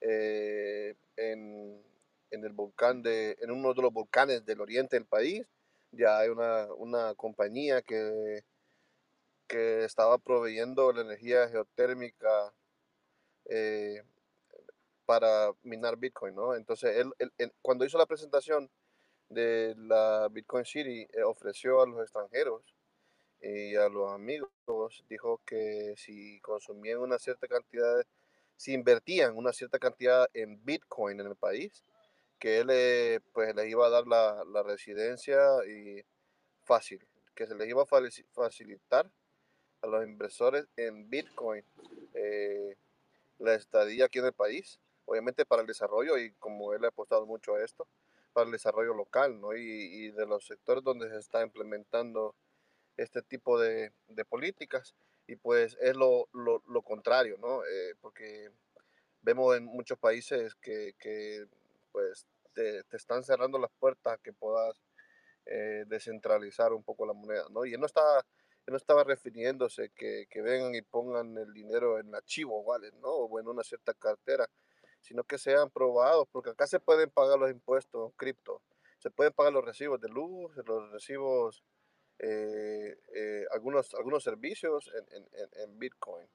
eh, en, en, el volcán de, en uno de los volcanes del oriente del país. ya hay una, una compañía que, que estaba proveyendo la energía geotérmica eh, para minar Bitcoin, ¿no? Entonces, él, cuando hizo la presentación de la Bitcoin City, eh, ofreció a los extranjeros y a los amigos, dijo que si consumían una cierta cantidad, si invertían una cierta cantidad en Bitcoin en el país, que él eh, pues les iba a dar la, residencia y fácil, que se les iba a faci- facilitar a los inversores en Bitcoin eh, la estadía aquí en el país, obviamente para el desarrollo y como él ha apostado mucho a esto, para el desarrollo local, ¿no? Y, de los sectores donde se está implementando este tipo de, políticas y pues es lo, lo, contrario, ¿no? Eh, porque vemos en muchos países que, que pues te, te están cerrando las puertas a que puedas eh, descentralizar un poco la moneda, ¿no? Y él no estaba, él no estaba refiriéndose que, que vengan y pongan el dinero en archivo, ¿vale? ¿no? O en una cierta cartera, sino que sean probados, porque acá se pueden pagar los impuestos cripto, se pueden pagar los recibos de luz, los recibos, eh, eh, algunos, algunos servicios en, en, en, Bitcoin,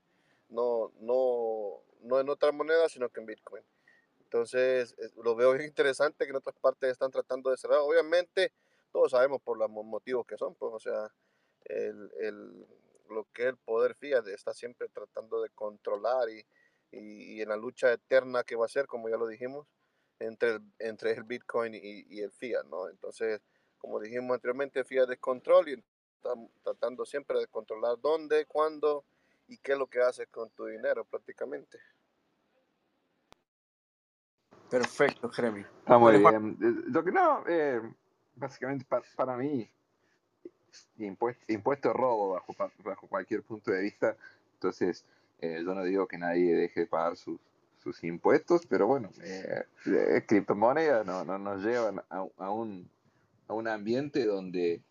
no, no, no en otra moneda, sino que en Bitcoin. Entonces, lo veo bien interesante que en otras partes están tratando de cerrar. Obviamente, todos sabemos por los mo- motivos que son, pues, o sea, el, el- lo que el poder fiat está siempre tratando de controlar y, y- y en la lucha eterna que va a ser, como ya lo dijimos, entre el, entre el Bitcoin y, y el fiat, ¿no? Entonces, como dijimos anteriormente, fiat es control y están tratando siempre de controlar dónde, cuándo y qué es lo que haces con tu dinero prácticamente. Perfecto, Jeremy. Está muy bien. Eh, Lo que no, eh, básicamente pa- para mí, impuesto, impuesto es robo bajo, pa- bajo cualquier punto de vista. Entonces, eh, yo no digo que nadie deje de pagar sus, sus impuestos, pero bueno, eh, eh, criptomonedas no, no nos llevan a, a un, a un ambiente donde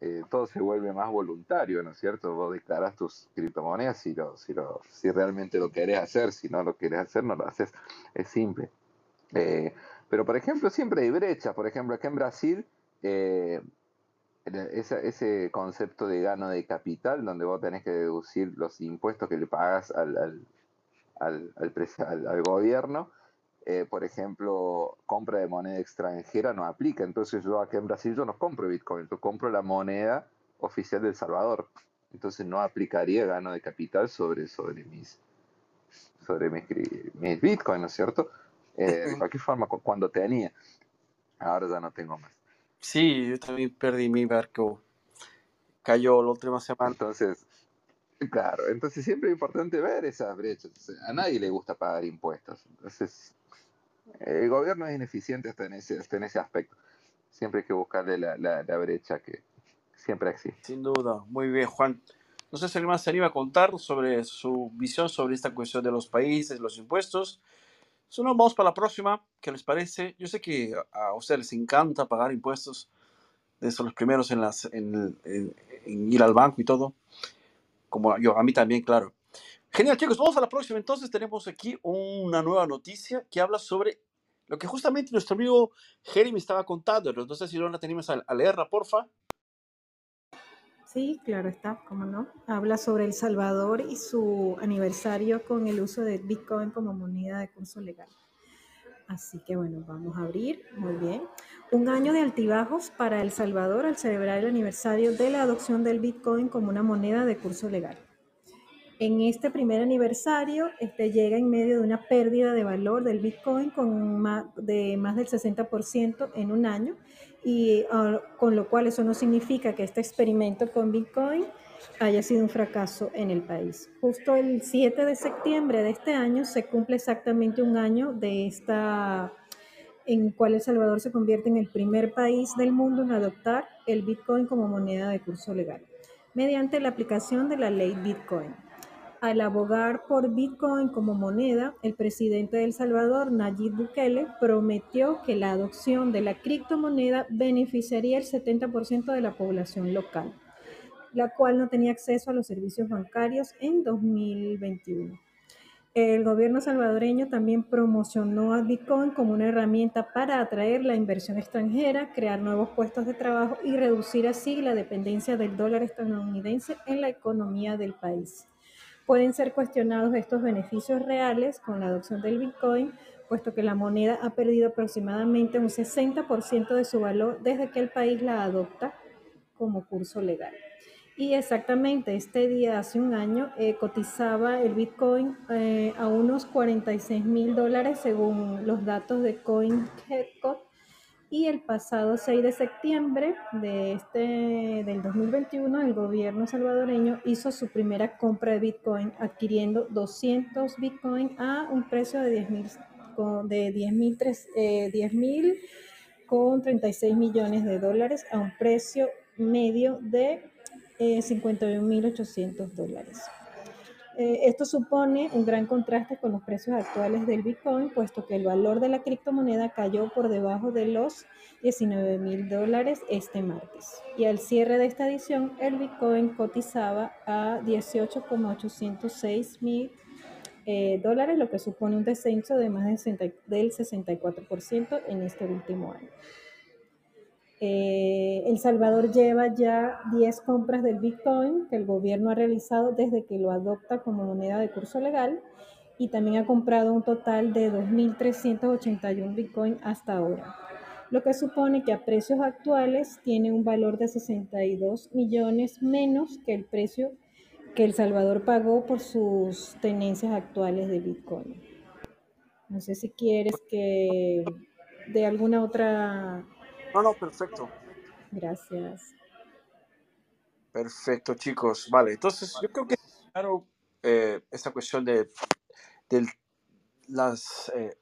eh, todo se vuelve más voluntario, ¿no es cierto? Vos declarás tus criptomonedas si, lo, si, lo, si realmente lo querés hacer, si no lo querés hacer, no lo haces. Es simple. Pero, por ejemplo, siempre hay brechas. Por ejemplo, acá en Brasil, esa- ese concepto de gano de capital, donde vos tenés que deducir los impuestos que le pagas al, al, al, al al- gobierno, eh, por ejemplo, compra de moneda extranjera no aplica. Entonces yo acá en Brasil yo no compro Bitcoin, yo compro la moneda oficial del Salvador. Entonces no aplicaría gano de capital sobre, sobre mis, sobre mis, mis Bitcoin, ¿no es cierto? Eh, de cualquier forma, cu- cuando tenía, ahora ya no tengo más. Sí, yo también perdí mi barco. Cayó la última semana. Entonces, claro, entonces siempre es importante ver esas brechas. A nadie le gusta pagar impuestos. Entonces, el gobierno es ineficiente hasta en ese, hasta en ese aspecto. Siempre hay que buscarle la, la, la brecha que siempre existe. Sin duda. Muy bien, Juan. No sé si alguien más se anima a contar sobre su visión sobre esta cuestión de los países, los impuestos. Si no, vamos para la próxima. ¿Qué les parece? Yo sé que a ustedes les encanta pagar impuestos. De esos los primeros en, las, en, en- en ir al banco y todo. Como yo, a mí también, claro. Genial, chicos. Vamos a la próxima. Entonces tenemos aquí una nueva noticia que habla sobre lo que justamente nuestro amigo Jeremy estaba contando. Entonces, si no la tenemos a, a leerla, porfa. Sí, claro está, cómo no. Habla sobre El Salvador y su aniversario con el uso de Bitcoin como moneda de curso legal. Así que bueno, vamos a abrir. Muy bien. Un año de altibajos para El Salvador al celebrar el aniversario de la adopción del Bitcoin como una moneda de curso legal. En este primer aniversario este, llega en medio de una pérdida de valor del Bitcoin con más, de más del 60% en un año y ah, con lo cual eso no significa que este experimento con Bitcoin haya sido un fracaso en el país. Justo el 7 de septiembre de este año se cumple exactamente un año de esta en cual El Salvador se convierte en el primer país del mundo en adoptar el Bitcoin como moneda de curso legal, mediante la aplicación de la ley Bitcoin. Al abogar por Bitcoin como moneda, el presidente de El Salvador, Nayib Bukele, prometió que la adopción de la criptomoneda beneficiaría el 70% de la población local, la cual no tenía acceso a los servicios bancarios en 2021. El gobierno salvadoreño también promocionó a Bitcoin como una herramienta para atraer la inversión extranjera, crear nuevos puestos de trabajo y reducir así la dependencia del dólar estadounidense en la economía del país. Pueden ser cuestionados estos beneficios reales con la adopción del Bitcoin, puesto que la moneda ha perdido aproximadamente un 60% de su valor desde que el país la adopta como curso legal. Y exactamente este día, hace un año, eh, cotizaba el Bitcoin eh, a unos 46 mil dólares según los datos de CoinGecko. Y el pasado 6 de septiembre de este, del 2021, el gobierno salvadoreño hizo su primera compra de Bitcoin, adquiriendo 200 Bitcoin a un precio de 10 mil de 10 mil eh, 10, con 36 millones de dólares a un precio medio de eh, 51.800 dólares. Eh, esto supone un gran contraste con los precios actuales del Bitcoin, puesto que el valor de la criptomoneda cayó por debajo de los 19 mil dólares este martes. Y al cierre de esta edición, el Bitcoin cotizaba a 18,806 mil eh, dólares, lo que supone un descenso de más de 60, del 64% en este último año. Eh, el Salvador lleva ya 10 compras del Bitcoin que el gobierno ha realizado desde que lo adopta como moneda de curso legal y también ha comprado un total de 2.381 Bitcoin hasta ahora, lo que supone que a precios actuales tiene un valor de 62 millones menos que el precio que El Salvador pagó por sus tenencias actuales de Bitcoin. No sé si quieres que de alguna otra No, no, perfecto. Gracias. Perfecto, chicos. Vale, entonces yo creo que claro eh, esta cuestión de del las eh,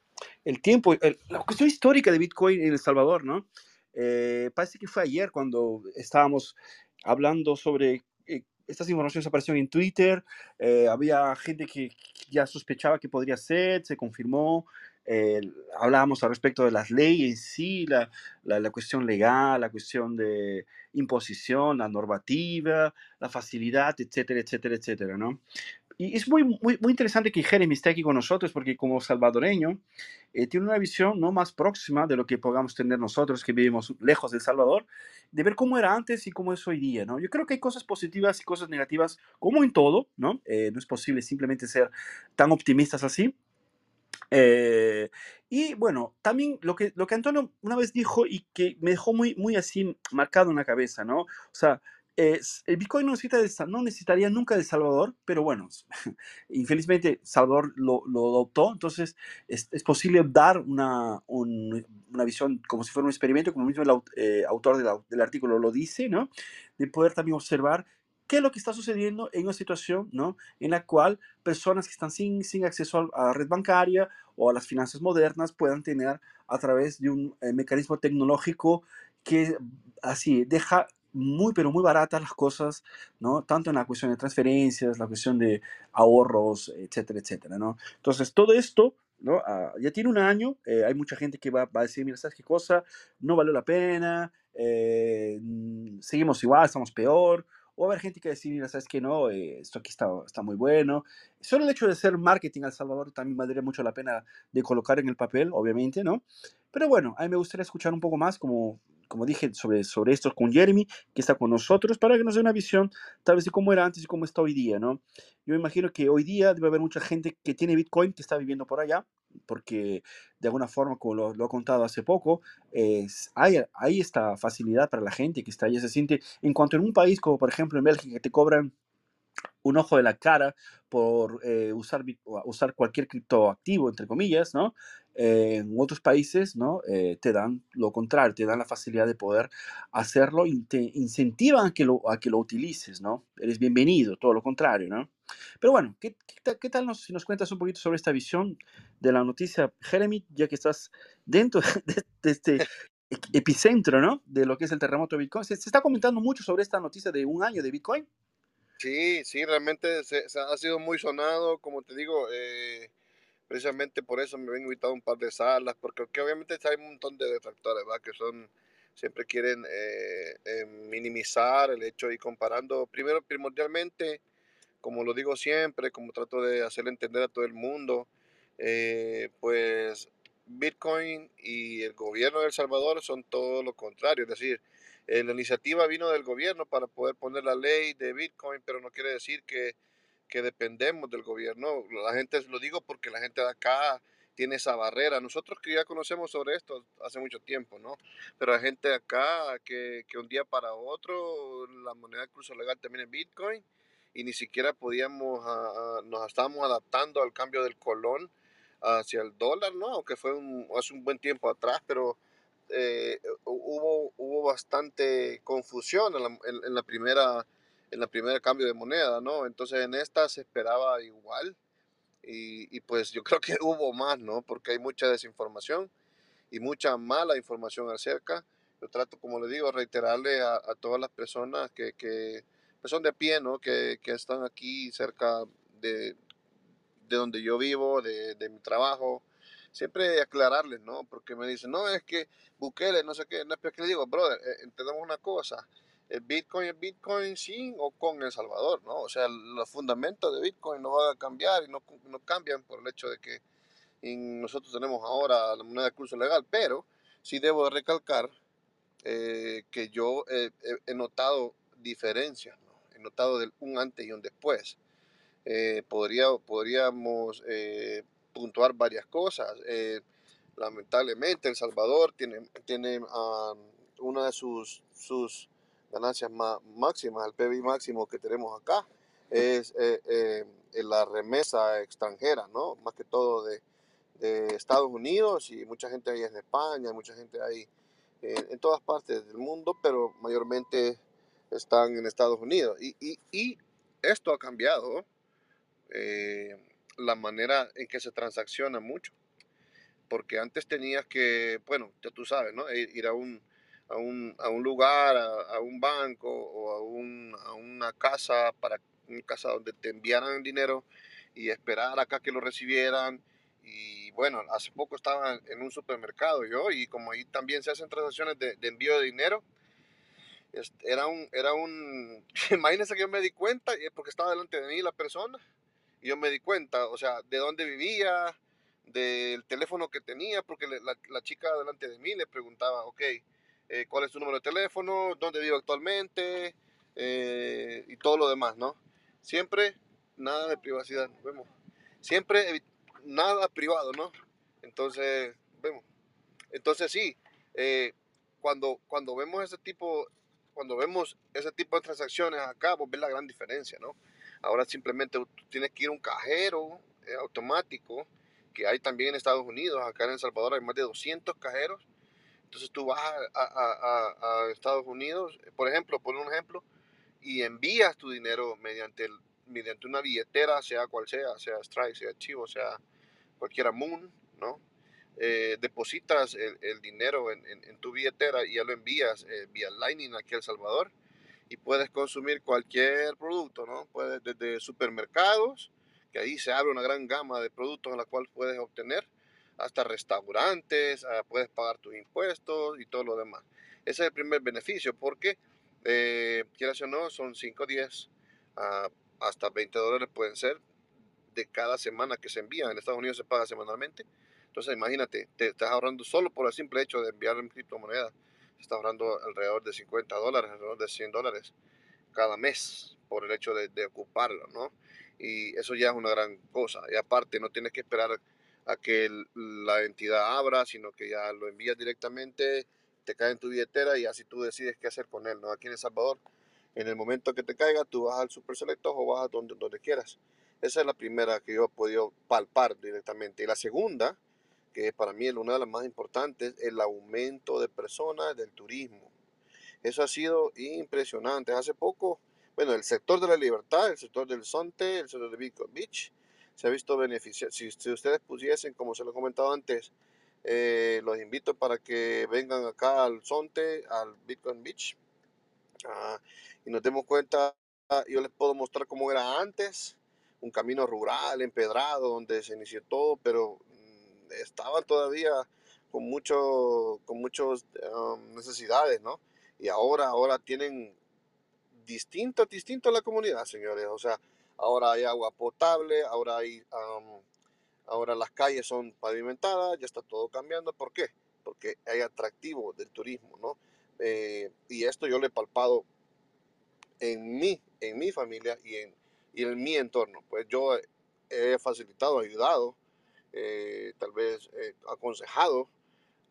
el tiempo, el- la cuestión histórica de Bitcoin en El Salvador, ¿no? Eh, parece que fue ayer cuando estábamos hablando sobre eh, estas informaciones aparecieron en Twitter, eh, había gente que ya sospechaba que podría ser, se confirmó, eh, hablábamos al respecto de las leyes sí, la, la, la cuestión legal, la cuestión de imposición, la normativa, la facilidad, etcétera, etcétera, etcétera, ¿no? Y es muy, muy, muy interesante que Jeremy esté aquí con nosotros porque como salvadoreño eh, tiene una visión no más próxima de lo que podamos tener nosotros que vivimos lejos del Salvador, de ver cómo era antes y cómo es hoy día, ¿no? Yo creo que hay cosas positivas y cosas negativas como en todo, ¿no? Eh, no es posible simplemente ser tan optimistas así. Eh, y bueno, también lo que, lo que Antonio una vez dijo y que me dejó muy, muy así marcado en la cabeza, ¿no? O sea, el Bitcoin no, necesita de no necesitaría nunca de Salvador, pero bueno, infelizmente Salvador lo, lo adoptó, entonces es, es posible dar una, un- una visión como si fuera un experimento, como mismo el eh, autor del, del artículo lo dice, ¿no? De poder también observar qué es lo que está sucediendo en una situación, ¿no? En la cual personas que están sin, sin acceso a la red bancaria o a las finanzas modernas puedan tener a través de un eh, mecanismo tecnológico que así deja muy, pero muy baratas las cosas, ¿no? Tanto en la cuestión de transferencias, la cuestión de ahorros, etcétera, etcétera, ¿no? Entonces, todo esto, ¿no? Ah, ya tiene un año, eh, hay mucha gente que va, va a decir, mira, ¿sabes qué cosa? No valió la pena, eh, mm, seguimos igual, estamos peor, o va a haber gente que decir, mira, ¿sabes qué? No, eh, esto aquí está, está muy bueno. Solo el hecho de hacer marketing al Salvador también valdría mucho la pena de colocar en el papel, obviamente, ¿no? Pero bueno, a mí me gustaría escuchar un poco más, como, como dije, sobre, sobre esto con Jeremy, que está con nosotros, para que nos dé una visión tal vez de cómo era antes y cómo está hoy día, ¿no? Yo imagino que hoy día debe haber mucha gente que tiene Bitcoin que está viviendo por allá, porque de alguna forma, como lo, lo he contado hace poco, es, hay, hay esta facilidad para la gente que está allá, se siente, en cuanto en un país como por ejemplo en Bélgica, que te cobran un ojo de la cara por eh, usar, usar cualquier criptoactivo, entre comillas, ¿no? Eh, en otros países, ¿no? Eh, te dan lo contrario, te dan la facilidad de poder hacerlo y te incentivan a que lo, a que lo utilices, ¿no? Eres bienvenido, todo lo contrario, ¿no? Pero bueno, ¿qué, qué qué tal nos, si nos cuentas un poquito sobre esta visión de la noticia, Jeremy, ya que estás dentro de, de este epicentro, ¿no? De lo que es el terremoto de Bitcoin. Se, se está comentando mucho sobre esta noticia de un año de Bitcoin. Sí, sí, realmente se, se ha sido muy sonado, como te digo, eh, precisamente por eso me han invitado a un par de salas, porque que obviamente hay un montón de detractores, ¿verdad? Que son, siempre quieren eh, eh, minimizar el hecho y comparando, primero, primordialmente, como lo digo siempre, como trato de hacer entender a todo el mundo, eh, pues Bitcoin y el gobierno de El Salvador son todo lo contrario. Es decir, la iniciativa vino del gobierno para poder poner la ley de Bitcoin, pero no quiere decir que, que dependemos del gobierno. La gente, lo digo porque la gente de acá tiene esa barrera. Nosotros que ya conocemos sobre esto hace mucho tiempo, ¿no? Pero hay gente de acá que, que un día para otro la moneda de curso legal también es Bitcoin y ni siquiera podíamos, nos estábamos adaptando al cambio del colón hacia el dólar, ¿no? Aunque fue hace un buen tiempo atrás, pero eh, hubo, hubo bastante confusión en la, en, la, primera en la primera cambio de moneda, ¿no? Entonces en esta se esperaba igual y, pues yo creo que hubo más, ¿no? Porque hay mucha desinformación y mucha mala información acerca. Yo trato, como le digo, reiterarle a, a todas las personas que, que pues son de pie, ¿no? Que, que están aquí cerca de, de donde yo vivo, de, de, mi trabajo. Siempre aclararles, ¿no? Porque me dicen, no, es que Bukele, no sé qué, no es que le digo, brother, eh, entendemos una cosa, el Bitcoin es Bitcoin sin o con El Salvador, ¿no? O sea, los fundamentos de Bitcoin no van a cambiar y no, no cambian por el hecho de que nosotros tenemos ahora la moneda de curso legal, pero sí debo recalcar eh, que yo he notado diferencias, ¿no? notado del un antes y un después. Eh, podría, podríamos eh, puntuar varias cosas. Lamentablemente, El Salvador tiene, tiene una de sus, sus ganancias máximas, el PBI máximo que tenemos acá, es la remesa extranjera, ¿no? Más que todo de, de, Estados Unidos y mucha gente ahí en España, mucha gente ahí en todas partes del mundo, pero mayormente están en Estados Unidos. Y, y, y esto ha cambiado eh, la manera en que se transacciona mucho. Porque antes tenías que, bueno, ya tú sabes, ¿no? Ir a un, a un, a un lugar, a, un banco o a, un, a una casa, para una casa donde te enviaran dinero y esperar acá que lo recibieran. Y bueno, hace poco estaba en un supermercado yo y como ahí también se hacen transacciones de, envío de dinero, era un, era un, imagínense que yo me di cuenta, eh, porque estaba delante de mí la persona, y yo me di cuenta, o sea, de dónde vivía, del teléfono que tenía, porque la, la chica delante de mí le preguntaba, ok, eh, ¿cuál es tu número de teléfono? ¿Dónde vivo actualmente? Eh, y todo lo demás, ¿no? Siempre nada de privacidad, vemos. Siempre nada privado, ¿no? Entonces, vemos. Entonces sí, cuando, cuando vemos ese tipo cuando vemos ese tipo de transacciones acá, vos ves la gran diferencia, ¿no? Ahora simplemente tienes que ir a un cajero eh, automático, que hay también en Estados Unidos, acá en El Salvador hay más de 200 cajeros. Entonces tú vas a, Estados Unidos, por ejemplo, por un ejemplo, y envías tu dinero mediante, mediante una billetera, sea cual sea, sea Stripe, sea Chivo, sea cualquiera Moon, ¿no? Eh, depositas el, dinero en, tu billetera y ya lo envías eh, vía Lightning aquí a El Salvador y puedes consumir cualquier producto, ¿no? Puedes desde supermercados, que ahí se abre una gran gama de productos en la cual puedes obtener, hasta restaurantes, ah, puedes pagar tus impuestos y todo lo demás. Ese es el primer beneficio porque, eh, quieras o no, son 5, 10, uh, hasta 20 dólares pueden ser de cada semana que se envía. En Estados Unidos se paga semanalmente entonces, imagínate, te estás ahorrando solo por el simple hecho de enviar en criptomoneda, te estás ahorrando alrededor de 50 dólares, alrededor de 100 dólares cada mes por el hecho de, ocuparlo, ¿no? Y eso ya es una gran cosa. Y aparte, no tienes que esperar a que la entidad abra, sino que ya lo envías directamente, te cae en tu billetera y así tú decides qué hacer con él, ¿no? Aquí en El Salvador, en el momento que te caiga, tú vas al Super Selecto o vas a donde, donde quieras. Esa es la primera que yo he podido palpar directamente. Y la segunda que para mí es una de las más importantes, el aumento de personas del turismo. Eso ha sido impresionante. Hace poco, bueno, el sector de la libertad, el sector del Sonte, el sector de Bitcoin Beach, se ha visto beneficiado. Si, ustedes pusiesen, como se lo he comentado antes, eh, los invito para que vengan acá al Sonte, al Bitcoin Beach, ah, y nos demos cuenta, yo les puedo mostrar cómo era antes, un camino rural, empedrado, donde se inició todo, pero estaban todavía con mucho, con muchas um, necesidades, ¿no? Y ahora, ahora tienen distinto, distinto la comunidad, señores. O sea, ahora hay agua potable, ahora hay, ahora las calles son pavimentadas, ya está todo cambiando. ¿Por qué? Porque hay atractivo del turismo, ¿no? Eh, y esto yo lo he palpado en mí, en mi familia y en, y en mi entorno. Pues yo he facilitado, ayudado, eh, tal vez eh, aconsejado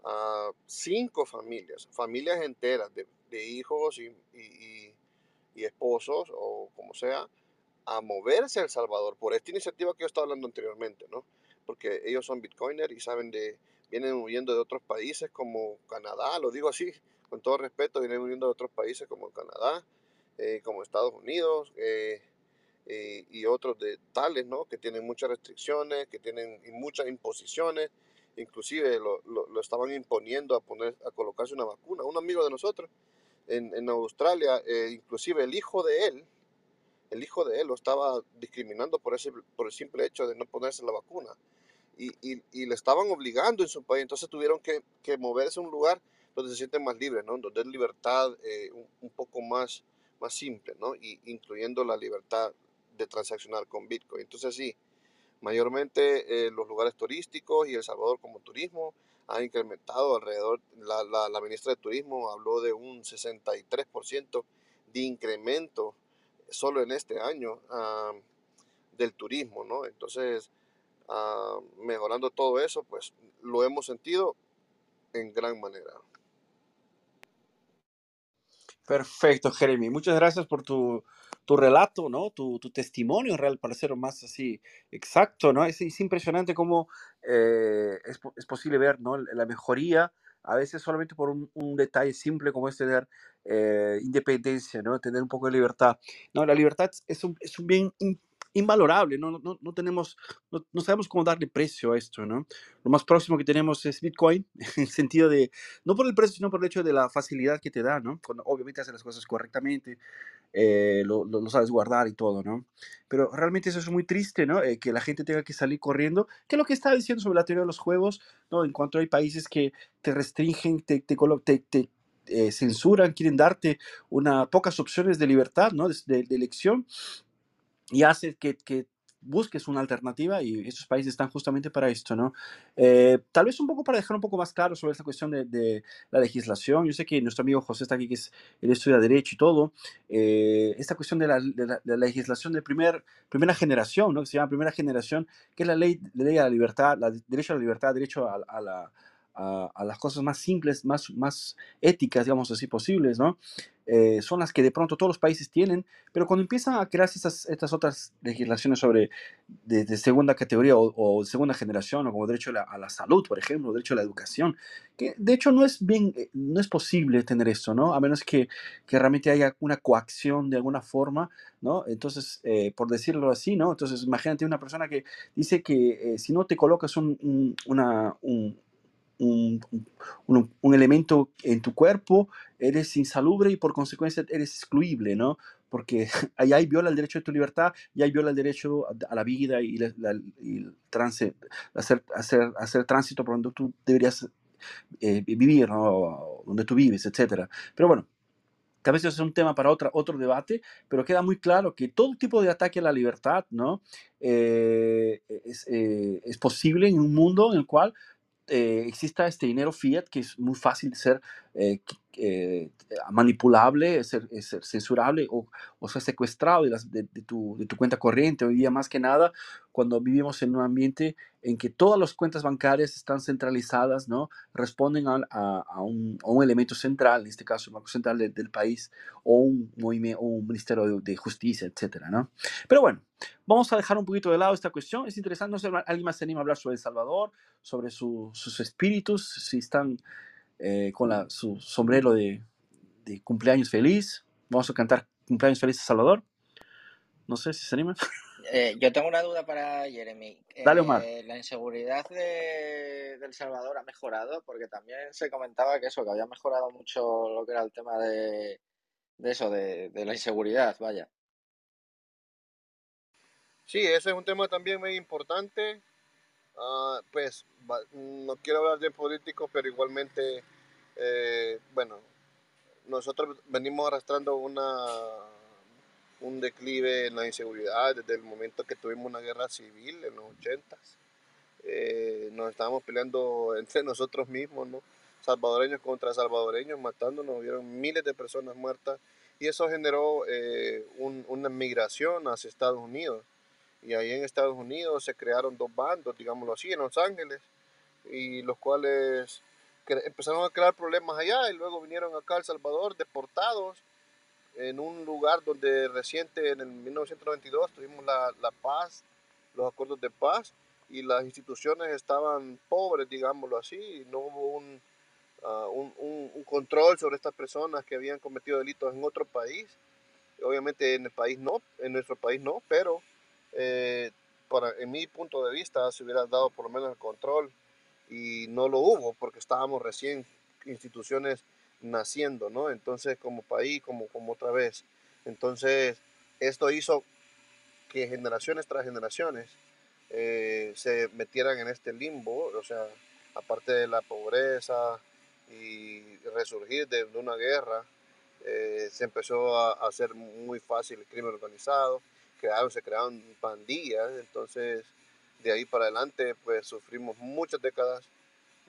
a cinco familias, familias enteras de, hijos y, y, esposos o como sea, a moverse a El Salvador por esta iniciativa que yo estaba hablando anteriormente, ¿no? Porque ellos son bitcoiners y saben de, vienen huyendo de otros países como Canadá, lo digo así, con todo respeto, vienen huyendo de otros países como Canadá, eh, como Estados Unidos eh, eh, y otros de tales, ¿no? Que tienen muchas restricciones, que tienen muchas imposiciones, inclusive lo, estaban imponiendo a, poner, a colocarse una vacuna. Un amigo de nosotros en, en Australia, inclusive el hijo de él, el hijo de él lo estaba discriminando por, ese, por el simple hecho de no ponerse la vacuna. Y, y, le estaban obligando en su país, entonces tuvieron que, que moverse a un lugar donde se sienten más libres, ¿no? donde es libertad un, un, poco más más simple, ¿no? Y incluyendo la libertad de transaccionar con Bitcoin. Entonces sí, mayormente eh, los lugares turísticos y El Salvador como turismo ha incrementado alrededor, la, la, ministra de Turismo habló de un 63% de incremento solo en este año del turismo, ¿no? Entonces, mejorando todo eso, pues lo hemos sentido en gran manera. Perfecto, Jeremy. Muchas gracias por tu, tu relato, ¿no? Tu, testimonio real, para ser más así exacto, ¿no? Es, es impresionante cómo eh, es, es, posible ver, ¿no? La mejoría, a veces solamente por un, un detalle simple como es tener eh, independencia, ¿no? Tener un poco de libertad. No, la libertad es un, es un bien invalorable, no, no, no tenemos, no, no, sabemos cómo darle precio a esto, ¿no? Lo más próximo que tenemos es Bitcoin, en el sentido de, no por el precio, sino por el hecho de la facilidad que te da, ¿no? Cuando obviamente haces las cosas correctamente, eh, lo, lo, sabes guardar y todo, ¿no? Pero realmente eso es muy triste, ¿no? Eh, que la gente tenga que salir corriendo, que es lo que estaba diciendo sobre la teoría de los juegos, ¿no? En cuanto hay países que te restringen, te, te, te, te eh, censuran, quieren darte una, pocas opciones de libertad, ¿no? de, de elección y hace que, que, busques una alternativa y esos países están justamente para esto, ¿no? Eh, tal vez un poco para dejar un poco más claro sobre esta cuestión de, de, la legislación. Yo sé que nuestro amigo José está aquí, que es, él estudia Derecho y todo. Eh, esta cuestión de la, de la, de la legislación de primer, primera generación, ¿no? Que se llama primera generación, que es la ley, la ley a la libertad, la, derecho a la libertad, derecho a, a la a, las cosas más simples, más, más éticas, digamos así, posibles, ¿no? Eh, son las que de pronto todos los países tienen, pero cuando empiezan a crearse estas, estas otras legislaciones sobre de, segunda categoría o, segunda generación, o como derecho a la, a la, salud, por ejemplo, derecho a la educación, que de hecho no es bien, eh, no es posible tener esto, ¿no? A menos que, que realmente haya una coacción de alguna forma, ¿no? Entonces, eh, por decirlo así, ¿no? Entonces, imagínate una persona que dice que si no te colocas un, un, una, un un, un, un, elemento en tu cuerpo, eres insalubre y por consecuencia eres excluible, ¿no? Porque ahí, ahí viola el derecho de tu libertad y ahí viola el derecho a, la vida y, la, la, y trance, hacer, hacer, hacer tránsito por donde tú deberías eh, vivir, ¿no? donde tú vives, etc. Pero bueno, que a veces es un tema para otra, otro debate, pero queda muy claro que todo tipo de ataque a la libertad ¿no? Eh, es, eh, es, posible en un mundo en el cual eh, exista este dinero fiat que es muy fácil de ser eh, eh, manipulable, ser, censurable o, o ser secuestrado de, las, de, de, tu, de, tu, cuenta corriente. Hoy día más que nada, cuando vivimos en un ambiente en que todas las cuentas bancarias están centralizadas, ¿no? responden a, un, elemento central, en este caso el Banco Central de, del país o un, Ministerio de, Justicia, etc. ¿no? Pero bueno, vamos a dejar un poquito de lado esta cuestión. Es interesante, no sé, alguien más se anima a hablar sobre El Salvador, sobre su, sus espíritus, si están eh, con su sombrero de, de, cumpleaños feliz. Vamos a cantar cumpleaños feliz a Salvador. No sé si se anima. Eh, yo tengo una duda para Jeremy. Dale, Omar. Eh, ¿La inseguridad de, de, El Salvador ha mejorado? Porque también se comentaba que eso, que había mejorado mucho lo que era el tema de, de eso, de, de la inseguridad, vaya. Sí, ese es un tema también muy importante. Uh, pues no quiero hablar de políticos, pero igualmente, eh, bueno, nosotros venimos arrastrando una, un declive en la inseguridad desde el momento que tuvimos una guerra civil en los 80 eh, nos estábamos peleando entre nosotros mismos, ¿no? salvadoreños contra salvadoreños, matándonos, hubieron miles de personas muertas y eso generó eh, una migración hacia Estados Unidos. Y ahí en Estados Unidos se crearon dos bandos, digámoslo así, en Los Ángeles, y los cuales empezaron a crear problemas allá y luego vinieron acá a El Salvador deportados en un lugar donde reciente en el 1992 tuvimos la, la paz, los acuerdos de paz y las instituciones estaban pobres, digámoslo así, no hubo un, ah, un, un, control sobre estas personas que habían cometido delitos en otro país. Obviamente en el país no, en nuestro país no, pero eh, para, en mi punto de vista se hubiera dado por lo menos el control y no lo hubo porque estábamos recién instituciones naciendo, ¿no? Entonces como país, como, como otra vez. Entonces esto hizo que generaciones tras generaciones eh, se metieran en este limbo, o sea, aparte de la pobreza y resurgir de, una guerra, eh, se empezó a, hacer muy fácil el crimen organizado, se crearon pandillas, entonces de ahí para adelante pues sufrimos muchas décadas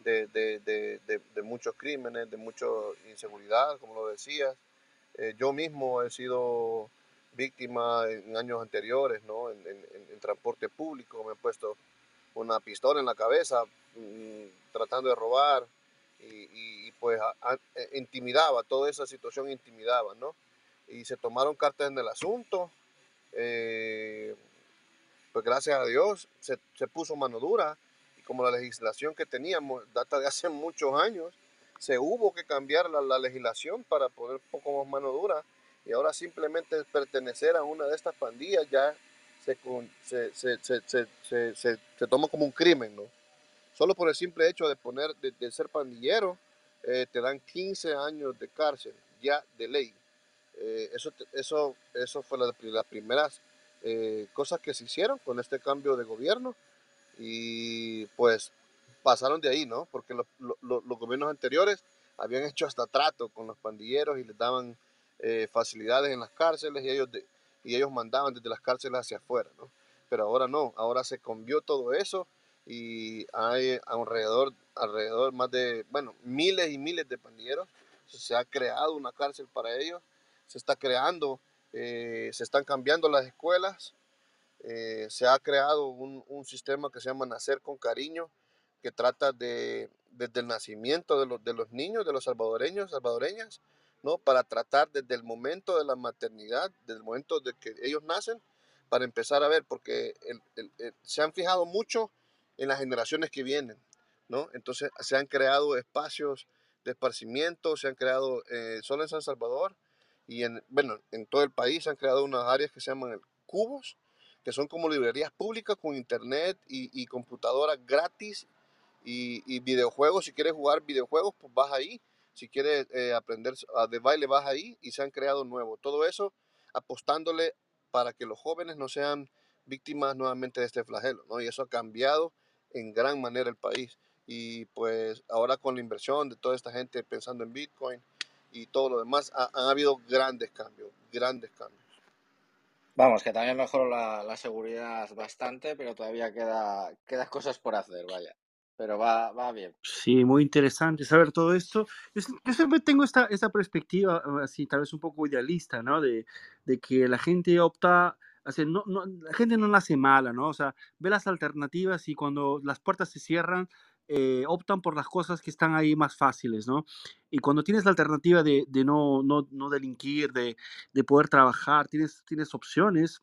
de, de, de, de muchos crímenes, de mucha inseguridad, como lo decías. Eh, yo mismo he sido víctima en años anteriores, ¿no? En, transporte público, me he puesto una pistola en la cabeza mm, tratando de robar y, pues eh, intimidaba, toda esa situación intimidaba, ¿no? Y se tomaron cartas en el asunto, eh, pues gracias a Dios se, se, puso mano dura como la legislación que teníamos data de hace muchos años, se hubo que cambiar la, la legislación para poner un poco más mano dura y ahora simplemente pertenecer a una de estas pandillas ya se, se, toma como un crimen, ¿no? Solo por el simple hecho de, poner, de, ser pandillero, eh, te dan 15 años de cárcel, ya de ley. Eh, eso, eso, eso fue la, las primeras eh, cosas que se hicieron con este cambio de gobierno y pues pasaron de ahí, ¿no? Porque los, gobiernos anteriores habían hecho hasta trato con los pandilleros y les daban eh, facilidades en las cárceles y ellos, y ellos mandaban desde las cárceles hacia afuera, ¿no? Pero ahora no, ahora se cambió todo eso y hay alrededor, alrededor más de, bueno, miles y miles de pandilleros. Se ha creado una cárcel para ellos, se está creando, eh, se están cambiando las escuelas, eh, se ha creado un, un, sistema que se llama Nacer con Cariño, que trata de, desde el nacimiento de los, de los niños, de los salvadoreños, salvadoreñas, ¿no? Para tratar desde el momento de la maternidad, desde el momento de que ellos nacen, para empezar a ver, porque se han fijado mucho en las generaciones que vienen, ¿no? Entonces se han creado espacios de esparcimiento, se han creado eh, solo en San Salvador y en, bueno, en todo el país se han creado unas áreas que se llaman cubos, que son como librerías públicas con internet y, y computadoras gratis y, y, videojuegos. Si quieres jugar videojuegos, pues vas ahí si quieres eh, aprender de baile, vas ahí y se han creado nuevos. Todo eso apostándole para que los jóvenes no sean víctimas nuevamente de este flagelo, ¿no? Y eso ha cambiado en gran manera el país. Y pues ahora con la inversión de toda esta gente pensando en Bitcoin y todo lo demás, han habido grandes cambios, grandes cambios. Vamos, que también mejoró la, la seguridad bastante, pero todavía queda, quedan cosas por hacer, vaya pero va, va bien. Sí, muy interesante saber todo esto. Yo, siempre tengo esta, esta perspectiva, ah, así tal vez un poco idealista, ¿no? De, de que la gente opta, así, no, no, la gente no nace mala, ¿no? O sea, ve las alternativas y cuando las puertas se cierran, eh, optan por las cosas que están ahí más fáciles, ¿no? Y cuando tienes la alternativa de, de no, no, no delinquir, de, de poder trabajar, tienes, tienes opciones,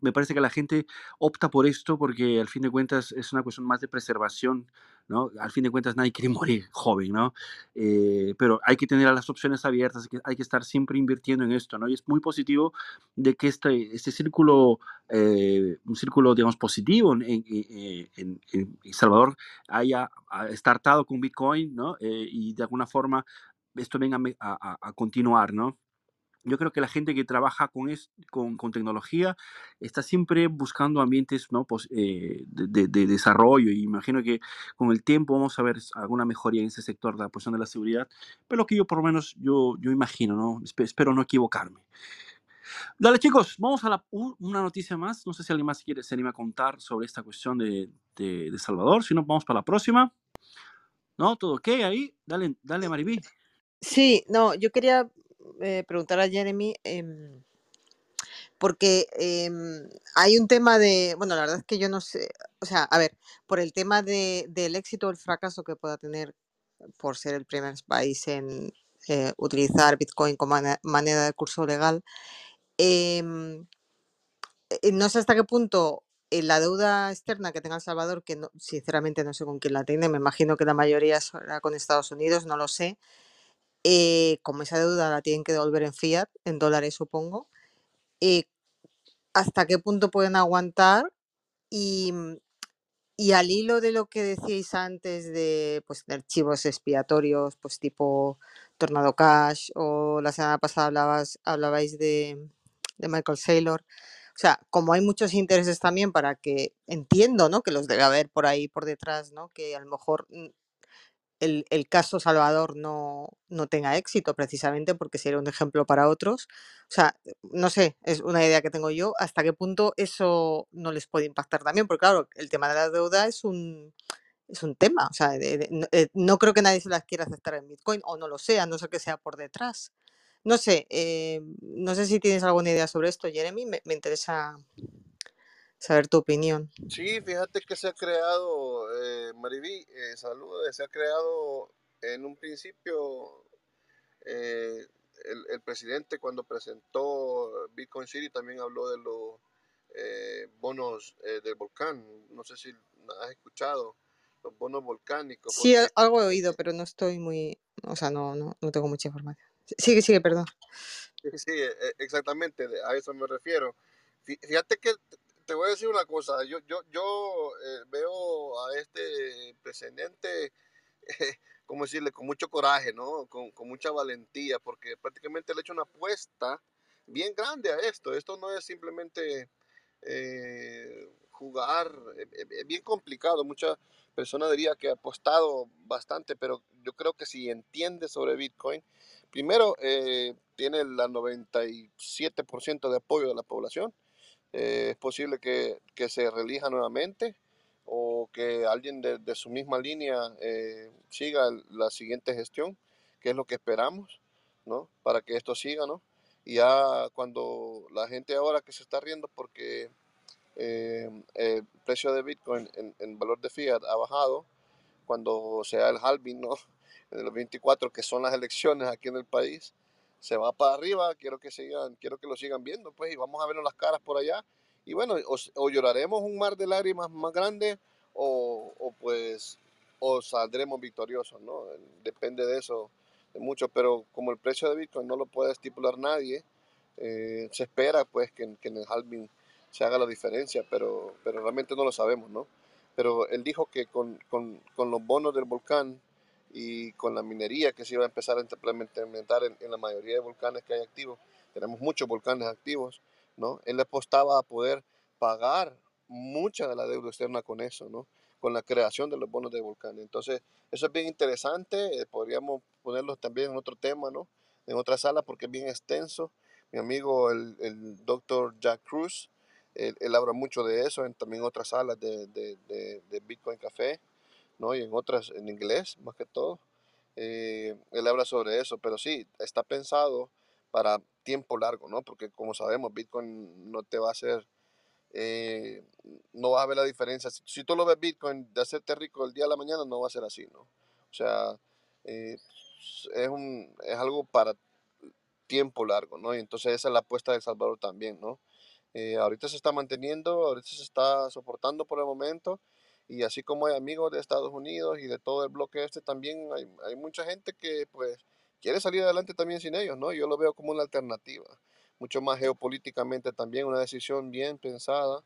me parece que la gente opta por esto porque al fin de cuentas es una cuestión más de preservación, ¿no? Al fin de cuentas nadie quiere morir joven, ¿no? Eh, pero hay que tener las opciones abiertas, hay que estar siempre invirtiendo en esto, ¿no? Y es muy positivo de que este, este círculo, eh, un círculo, digamos, positivo en, en, en, Salvador haya startado con Bitcoin, ¿no? Eh, y de alguna forma esto venga a, a, a continuar, ¿no? Yo creo que la gente que trabaja con, con, con, tecnología está siempre buscando ambientes ¿no? pues, eh, de, de, desarrollo y imagino que con el tiempo vamos a ver alguna mejoría en ese sector de la de la seguridad, pero lo que yo por lo menos yo, yo imagino, ¿no? espero no equivocarme. Dale, chicos, vamos a la, una noticia más. No sé si alguien más quiere, se anima a contar sobre esta cuestión de, de, de Salvador. Si no, vamos para la próxima. ¿No? ¿Todo ok ahí? Dale, dale, Maribí. Sí, no, yo quería eh, preguntar a Jeremy, em, porque em, hay un tema de, bueno, la verdad es que yo no sé, o sea, a ver, por el tema de, del éxito o el fracaso que pueda tener por ser el primer país en eh, utilizar Bitcoin como moneda de curso legal, em, eh, no sé hasta qué punto la deuda externa que tenga El Salvador, que no, sinceramente no sé con quién la tiene, me imagino que la mayoría será con Estados Unidos, no lo sé, eh, como esa deuda la tienen que devolver en fiat, en dólares supongo, eh, hasta qué punto pueden aguantar y, mm, y al hilo de lo que decíais antes de pues de archivos expiatorios, pues tipo Tornado Cash, o la semana pasada hablabas, hablabais de, de Michael Saylor. O sea, como hay muchos intereses también para que entiendo, ¿no? Que los debe haber por ahí por detrás, ¿no? Que a lo mejor mm, el, el caso Salvador no, no tenga éxito precisamente porque sería un ejemplo para otros. O sea, no sé, es una idea que tengo yo, hasta qué punto eso no les puede impactar también, porque claro, el tema de la deuda es un, es un tema, o sea, de- de- no, eh, no creo que nadie se las quiera aceptar en Bitcoin, o no lo sea, no sé que sea por detrás. No sé, eh, no sé si tienes alguna idea sobre esto, Jeremy, me, me interesa saber tu opinión. Sí, fíjate que se ha creado, eh, Mariví, eh, saludos, se ha creado en un principio eh, el, el presidente cuando presentó Bitcoin City también habló de los eh, bonos eh, del volcán. No sé si has escuchado los bonos volcánicos. Sí, porque algo he oído, pero no estoy muy, o sea, no, no, no tengo mucha información. Sigue, sigue, perdón. Sí, sí, exactamente, a eso me refiero. Fí- Fíjate que te voy a decir una cosa, yo, yo, yo eh, veo a este presidente, como decirle, con mucho coraje, ¿no? Con, con mucha valentía, porque prácticamente le ha hecho una apuesta bien grande a esto. Esto no es simplemente eh, jugar, eh, eh, es bien complicado. Muchas personas dirían que ha apostado bastante, pero yo creo que si entiende sobre Bitcoin, primero eh, tiene la 97% de apoyo de la población. Eh, es posible que, que se reelija nuevamente o que alguien de, de su misma línea eh, siga la siguiente gestión, que es lo que esperamos, ¿no? Para que esto siga, ¿no? Y ya cuando la gente ahora que se está riendo porque eh, el precio de Bitcoin en, en valor de fiat ha bajado, cuando sea el halving, ¿no? En los 24, que son las elecciones aquí en el país, se va para arriba, quiero que sigan, quiero que lo sigan viendo, pues, y vamos a vernos las caras por allá. Y bueno, o, lloraremos un mar de lágrimas más grande, o, o pues, o saldremos victoriosos, ¿no? Depende de eso, de mucho, pero como el precio de Bitcoin no lo puede estipular nadie, eh, se espera, pues, que, que en el halving se haga la diferencia, pero, pero realmente no lo sabemos, ¿no? Pero él dijo que con, con, con los bonos del volcán y con la minería que se iba a empezar a implementar en, en la mayoría de volcanes que hay activos, tenemos muchos volcanes activos, ¿no? Él apostaba a poder pagar mucha de la deuda externa con eso, ¿no? Con la creación de los bonos de volcán. Entonces, eso es bien interesante, eh, podríamos ponerlo también en otro tema, ¿no? En otra sala porque es bien extenso. Mi amigo, el, el doctor Jack Cruz, él, él habla mucho de eso, en también otras salas de, de, de, de Bitcoin Café, ¿no? Y en otras en inglés, más que todo. Eh, él habla sobre eso, pero sí, está pensado para tiempo largo, ¿no? Porque como sabemos, Bitcoin no te va a hacer, eh, no vas a ver la diferencia. Si, tú lo ves Bitcoin de hacerte rico el día a la mañana, no va a ser así, ¿no? O sea, eh, es, un, es algo para tiempo largo, ¿no? Y entonces esa es la apuesta de Salvador también, ¿no? Eh, ahorita se está manteniendo, ahorita se está soportando por el momento. Y así como hay amigos de Estados Unidos y de todo el bloque este, también hay, hay mucha gente que pues quiere salir adelante también sin ellos, ¿no? Yo lo veo como una alternativa, mucho más geopolíticamente también, una decisión bien pensada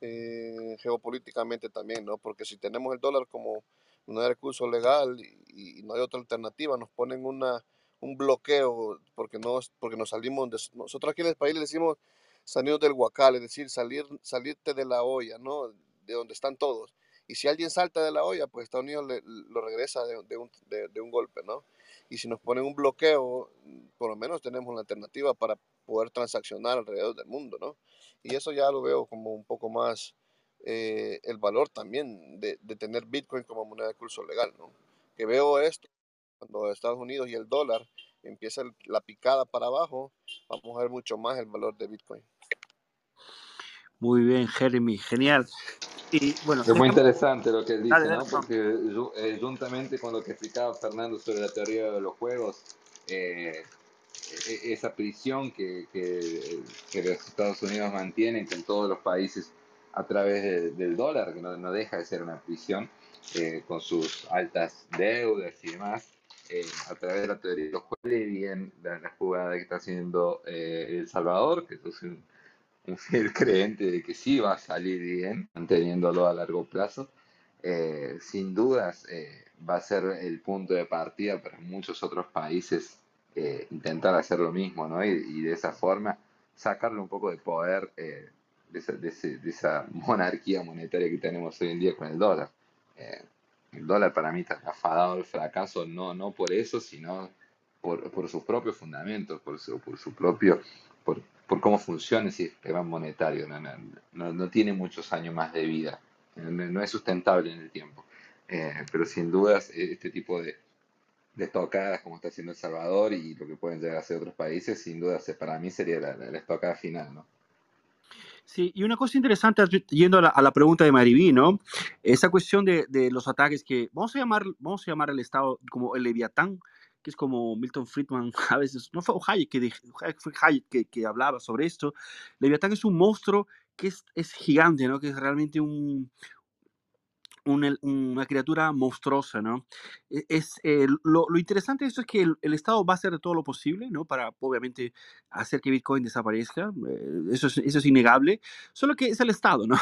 eh, geopolíticamente también, ¿no? Porque si tenemos el dólar como un recurso legal y, y no hay otra alternativa, nos ponen una, un bloqueo porque, no, porque nos salimos, de, nosotros aquí en el país le decimos salirnos del huacal, es decir, salir, salirte de la olla, ¿no? De donde están todos. Y si alguien salta de la olla, pues Estados Unidos le- lo regresa de, un golpe, ¿no? Y si nos ponen un bloqueo, por lo menos tenemos una alternativa para poder transaccionar alrededor del mundo, ¿no? Y eso ya lo veo como un poco más eh, el valor también de, de, tener Bitcoin como moneda de curso legal, ¿no? Que veo esto cuando Estados Unidos y el dólar empieza la picada para abajo, vamos a ver mucho más el valor de Bitcoin. Muy bien, Jeremy, genial. Y, bueno, es muy interesante lo que él dice, ¿no? Porque eh, juntamente con lo que explicaba Fernando sobre la teoría de los juegos, eh, e, esa prisión que, que, que, los Estados Unidos mantienen con todos los países a través del dólar, que no, no, deja de ser una prisión, eh, con sus altas deudas y demás, eh, a través de la teoría de los juegos, bien la, la, jugada que está haciendo eh, El Salvador, que es un, un, fiel creyente de que sí va a salir bien, manteniéndolo a largo plazo. sin dudas va a ser el punto de partida para muchos otros países eh, intentar hacer lo mismo, ¿no? Y, de esa forma sacarle un poco de poder eh, de, esa, de, esa, monarquía monetaria que tenemos hoy en día con el dólar. Eh, el dólar para mí está afadado al fracaso, no, no por eso, sino por, por sus propios fundamentos, por su, por su propio, por, por cómo funciona el sistema monetario. No, no, no, tiene muchos años más de vida, no, es sustentable en el tiempo. pero sin dudas, este tipo de, de tocadas como está haciendo El Salvador y lo que pueden llegar a hacer otros países, sin duda para mí sería la, la estocada final, ¿no? Sí, y una cosa interesante, yendo a la, a la pregunta de Mariví, ¿no? Esa cuestión de, de, los ataques que, vamos a llamar, vamos a llamar al Estado como el Leviatán, que es como Milton Friedman, a veces, no fue Hayek que, fue Hayek que, que hablaba sobre esto, Leviatán es un monstruo que es, es gigante, ¿no? Que es realmente un, una, una, criatura monstruosa, ¿no? E, es, eh, lo, lo, interesante de esto es que el, el, Estado va a hacer todo lo posible, ¿no? Para, obviamente, hacer que Bitcoin desaparezca. Eh, eso, es, eso es innegable. Solo que es el Estado, ¿no?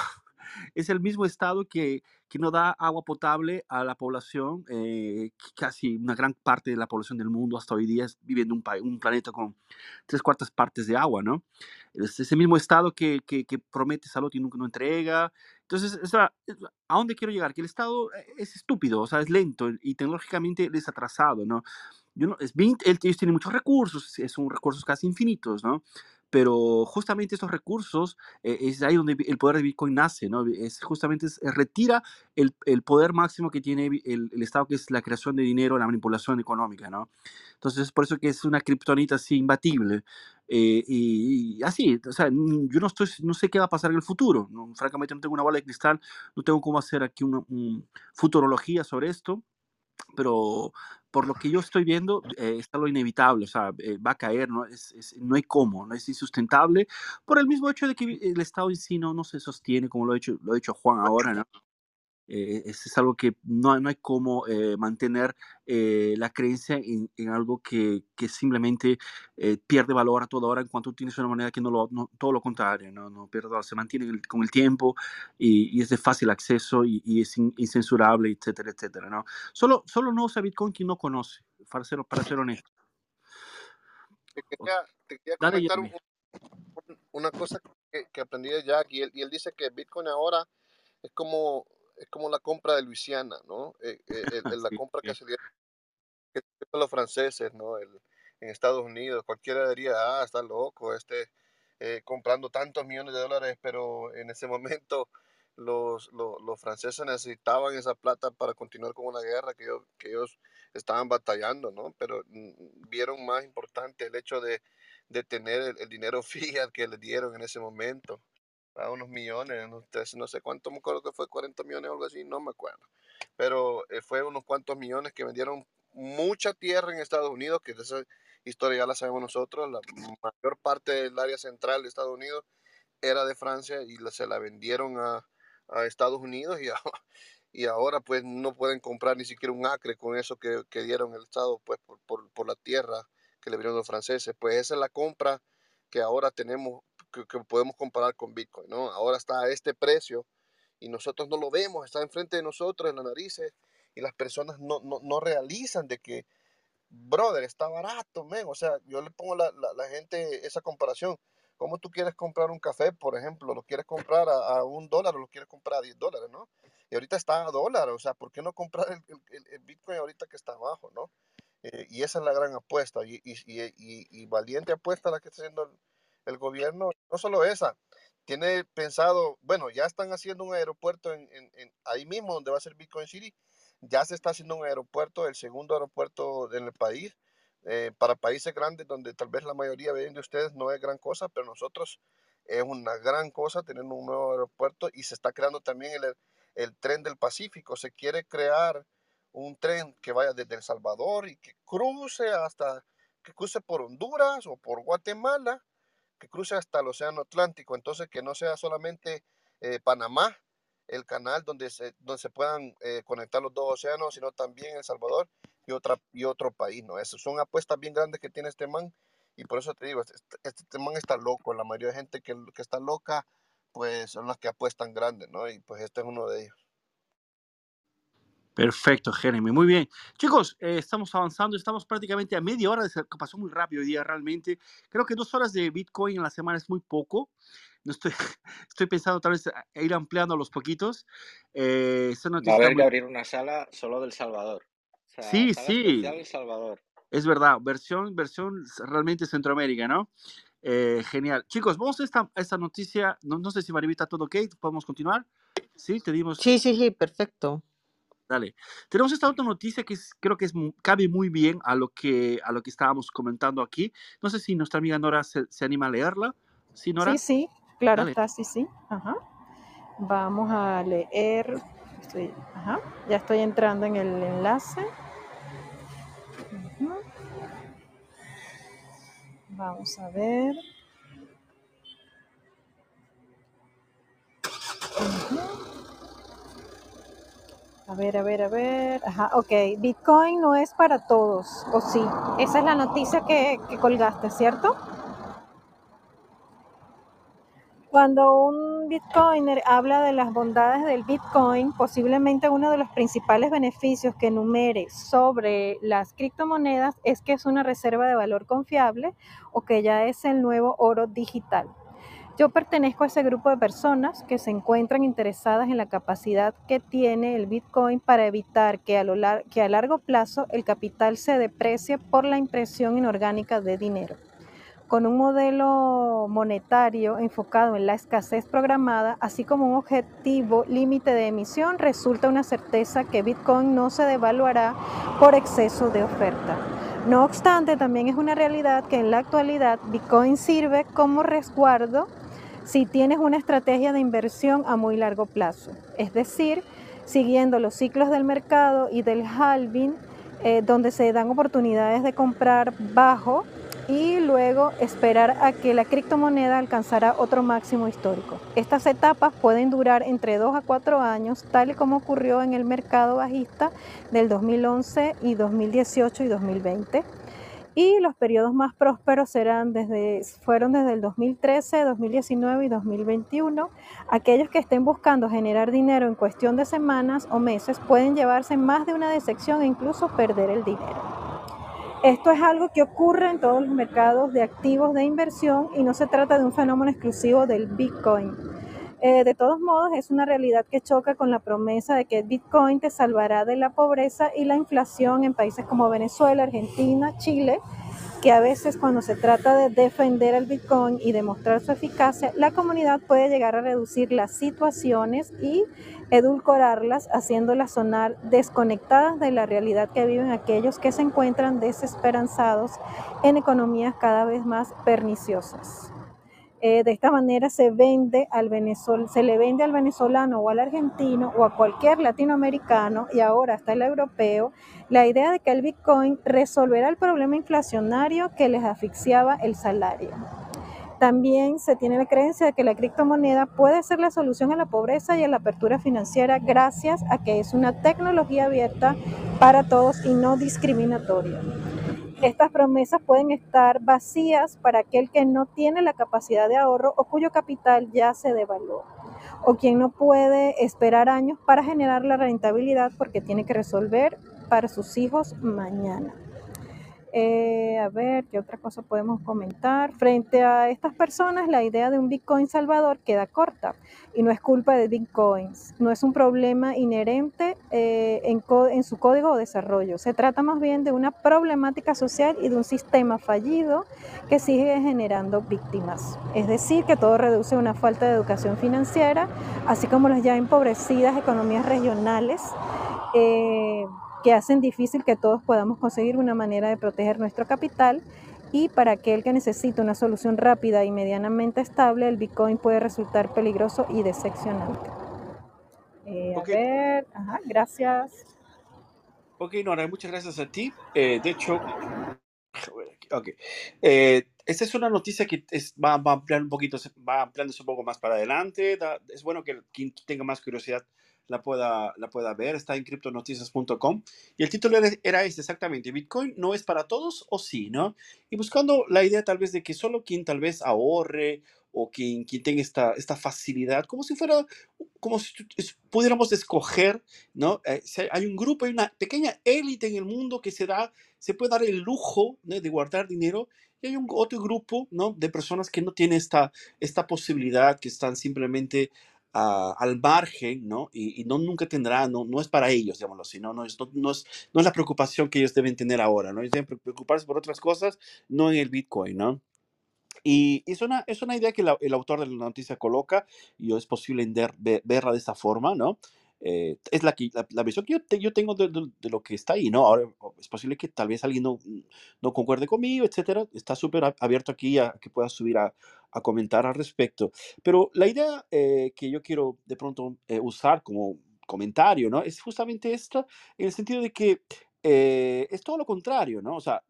Es el mismo Estado que, que no da agua potable a la población. Eh, casi una gran parte de la población del mundo hasta hoy día vive en un, un planeta con tres cuartas partes de agua, ¿no? Es ese mismo Estado que, que, que promete salud y nunca no entrega, entonces, o sea, ¿a dónde quiero llegar? Que el Estado eh, es estúpido, o sea, es lento y tecnológicamente desatrasado, ¿no? Yo no es bien, ellos tienen muchos recursos, son recursos casi infinitos, ¿no? Pero justamente estos recursos eh, es ahí donde el poder de Bitcoin nace, ¿no? Es justamente es, retira el, el, poder máximo que tiene el, el, Estado, que es la creación de dinero, la manipulación económica, ¿no? Entonces, es por eso que es una criptonita así imbatible. Eh, y, y, así, o sea, yo no, estoy, no sé qué va a pasar en el futuro. ¿no? Francamente, no tengo una bola de cristal, no tengo cómo hacer aquí una un futurología sobre esto, pero por lo que yo estoy viendo, eh, está lo inevitable, o sea, eh, va a caer, ¿no? Es, es, no hay cómo, no es insustentable, por el mismo hecho de que el Estado en sí no, no se sostiene, como lo ha hecho, lo ha hecho Juan ahora, ¿no? Eh, es, algo que no, no hay cómo eh, mantener eh, la creencia en, en algo que, que simplemente eh, pierde valor a toda hora en cuanto tienes una moneda que no lo, no, todo lo contrario, no, no pierde valor, se mantiene con el tiempo y, y, es de fácil acceso y, y es in, incensurable, etcétera, etcétera, ¿no? Solo, solo no usa Bitcoin quien no conoce, para ser, para ser honesto. Te quería, te quería comentar un, una cosa que, que aprendí de Jack y él, y él dice que Bitcoin ahora es como es como la compra de Luisiana, ¿no? Eh, eh, la compra que salieron que los franceses, ¿no? El, en Estados Unidos, cualquiera diría, ah, está loco, este, eh, comprando tantos millones de dólares, pero en ese momento los, los, los, franceses necesitaban esa plata para continuar con una guerra que ellos, que ellos estaban batallando, ¿no? Pero mm, vieron más importante el hecho de, de tener el, el dinero fiat que les dieron en ese momento a unos millones, no, no sé cuánto me acuerdo que fue, 40 millones o algo así, no me acuerdo. Pero eh, fue unos cuantos millones que vendieron mucha tierra en Estados Unidos, que esa historia ya la sabemos nosotros, la mayor parte del área central de Estados Unidos era de Francia y se la vendieron a, a Estados Unidos y, y ahora pues no pueden comprar ni siquiera un acre con eso que, que dieron el Estado pues por, por, por, la tierra que le dieron los franceses. Pues esa es la compra que ahora tenemos que, que, podemos comparar con Bitcoin, ¿no? Ahora está a este precio y nosotros no lo vemos, está enfrente de nosotros en las narices y las personas no, no, no realizan de que, brother, está barato, men. O sea, yo le pongo a la, la, la, gente esa comparación. ¿Cómo tú quieres comprar un café, por ejemplo? ¿Lo quieres comprar a, a, un dólar o lo quieres comprar a 10 dólares, no? Y ahorita está a dólar, o sea, ¿por qué no comprar el, el, el Bitcoin ahorita que está abajo, no? Eh, y esa es la gran apuesta y, y, y, y, valiente apuesta la que está haciendo el gobierno, no solo esa, tiene pensado, bueno, ya están haciendo un aeropuerto en, ahí mismo donde va a ser Bitcoin City, ya se está haciendo un aeropuerto, el segundo aeropuerto en el país, eh, para países grandes donde tal vez la mayoría de ustedes no es gran cosa, pero nosotros es una gran cosa tener un nuevo aeropuerto y se está creando también el, el tren del Pacífico. Se quiere crear un tren que vaya desde El Salvador y que cruce hasta, que cruce por Honduras o por Guatemala, que cruce hasta el Océano Atlántico. Entonces, que no sea solamente eh, Panamá, el canal donde se, donde se puedan eh, conectar los dos océanos, sino también El Salvador y, otra, y otro país, ¿no? Son apuestas bien grandes que tiene este man y por eso te digo, este, este, este man está loco, la mayoría de gente que, que está loca, pues son las que apuestan grandes, ¿no? Y pues este es uno de ellos. Perfecto, Jeremy. Muy bien. Chicos, eh, estamos avanzando, estamos prácticamente a media hora, pasó muy rápido hoy día realmente. Creo que dos horas de Bitcoin en la semana es muy poco. No estoy, estoy pensando tal vez ir ampliando a los poquitos. Eh, Va a haber que abrir una sala solo del Salvador. sí, sí. Salvador. Es verdad, versión, versión realmente Centroamérica, ¿no? Eh, genial. Chicos, vamos a esta, esta noticia. No, no sé si Marivita todo ok. ¿Podemos continuar? Sí, te dimos. Sí, sí, sí, perfecto. Dale. Tenemos esta otra noticia que creo que es, cabe muy bien a lo, que, a lo que estábamos comentando aquí. No sé si nuestra amiga Nora se, anima a leerla. ¿Sí, Nora? Sí, sí, claro está, sí, sí. Ajá. Vamos a leer. ajá. Ya estoy entrando en el enlace. Vamos a ver. A ver, a ver, a ver. Ajá, ok. Bitcoin no es para todos, ¿o sí? Esa es la noticia que, que colgaste, ¿cierto? Cuando un Bitcoiner habla de las bondades del Bitcoin, posiblemente uno de los principales beneficios que enumere sobre las criptomonedas es que es una reserva de valor confiable o que ya es el nuevo oro digital. Yo pertenezco a ese grupo de personas que se encuentran interesadas en la capacidad que tiene el Bitcoin para evitar que a, lo que a largo plazo el capital se deprecie por la impresión inorgánica de dinero. Con un modelo monetario enfocado en la escasez programada, así como un objetivo límite de emisión, resulta una certeza que Bitcoin no se devaluará por exceso de oferta. No obstante, también es una realidad que en la actualidad Bitcoin sirve como resguardo si tienes una estrategia de inversión a muy largo plazo, es decir, siguiendo los ciclos del mercado y del halving, eh, donde se dan oportunidades de comprar bajo y luego esperar a que la criptomoneda alcanzará otro máximo histórico. Estas etapas pueden durar entre 2 a 4 años, tal y como ocurrió en el mercado bajista del 2011 y 2018 y 2020 y los periodos más prósperos serán desde, fueron desde el 2013, 2019 y 2021. Aquellos que estén buscando generar dinero en cuestión de semanas o meses pueden llevarse más de una decepción e incluso perder el dinero. Esto es algo que ocurre en todos los mercados de activos de inversión y no se trata de un fenómeno exclusivo del Bitcoin. Eh, de todos modos, es una realidad que choca con la promesa de que Bitcoin te salvará de la pobreza y la inflación en países como Venezuela, Argentina, Chile, que a veces cuando se trata de defender el Bitcoin y demostrar su eficacia, la comunidad puede llegar a reducir las situaciones y edulcorarlas, haciéndolas sonar desconectadas de la realidad que viven aquellos que se encuentran desesperanzados en economías cada vez más perniciosas. Eh, de esta manera se vende al se le vende al venezolano o al argentino o a cualquier latinoamericano y ahora hasta el europeo la idea de que el Bitcoin resolverá el problema inflacionario que les asfixiaba el salario. También se tiene la creencia de que la criptomoneda puede ser la solución a la pobreza y a la apertura financiera gracias a que es una tecnología abierta para todos y no discriminatoria. Estas promesas pueden estar vacías para aquel que no tiene la capacidad de ahorro o cuyo capital ya se devaluó, o quien no puede esperar años para generar la rentabilidad porque tiene que resolver para sus hijos mañana. Eh, a ver, ¿qué otra cosa podemos comentar? Frente a estas personas, la idea de un Bitcoin salvador queda corta y no es culpa de Bitcoins, no es un problema inherente eh, en, en su código o desarrollo. Se trata más bien de una problemática social y de un sistema fallido que sigue generando víctimas. Es decir, que todo reduce a una falta de educación financiera, así como las ya empobrecidas economías regionales. Eh, que hacen difícil que todos podamos conseguir una manera de proteger nuestro capital y para aquel que necesita una solución rápida y medianamente estable, el Bitcoin puede resultar peligroso y decepcionante. Eh, A ver, ajá, gracias. Ok, Nora, muchas gracias a ti. Eh, de hecho, ok. Eh, esta es una noticia que es, va, va, ampliar un poquito, va ampliándose un poco más para adelante. Da, es bueno que quien tenga más curiosidad la pueda, la pueda ver, está en criptonoticias.com. Y el título era, este exactamente, Bitcoin no es para todos o sí, ¿no? Y buscando la idea tal vez de que solo quien tal vez ahorre o quien, quien tenga esta, esta facilidad, como si fuera, como si pudiéramos escoger, ¿no? Eh, hay un grupo, hay una pequeña élite en el mundo que se da, se puede dar el lujo de guardar dinero y hay un otro grupo, ¿no? De personas que no tienen esta, esta posibilidad, que están simplemente al margen, ¿no? Y, no nunca tendrá, no, no es para ellos, digámoslo así, ¿no? Es, no, es, no es la preocupación que ellos deben tener ahora, ¿no? Ellos deben preocuparse por otras cosas, no en el Bitcoin, ¿no? Y es una, es una idea que el autor de la noticia coloca y es posible verla de esa forma, ¿no? Eh, es la, que, la, visión que yo, yo tengo de, de, lo que está ahí, ¿no? Ahora es posible que tal vez alguien no, no concuerde conmigo, etcétera. Está súper abierto aquí a que pueda subir a, a, comentar al respecto. Pero la idea eh, que yo quiero de pronto eh, usar como comentario, ¿no? Es justamente esta, en el sentido de que es todo lo contrario, ¿no? O sea,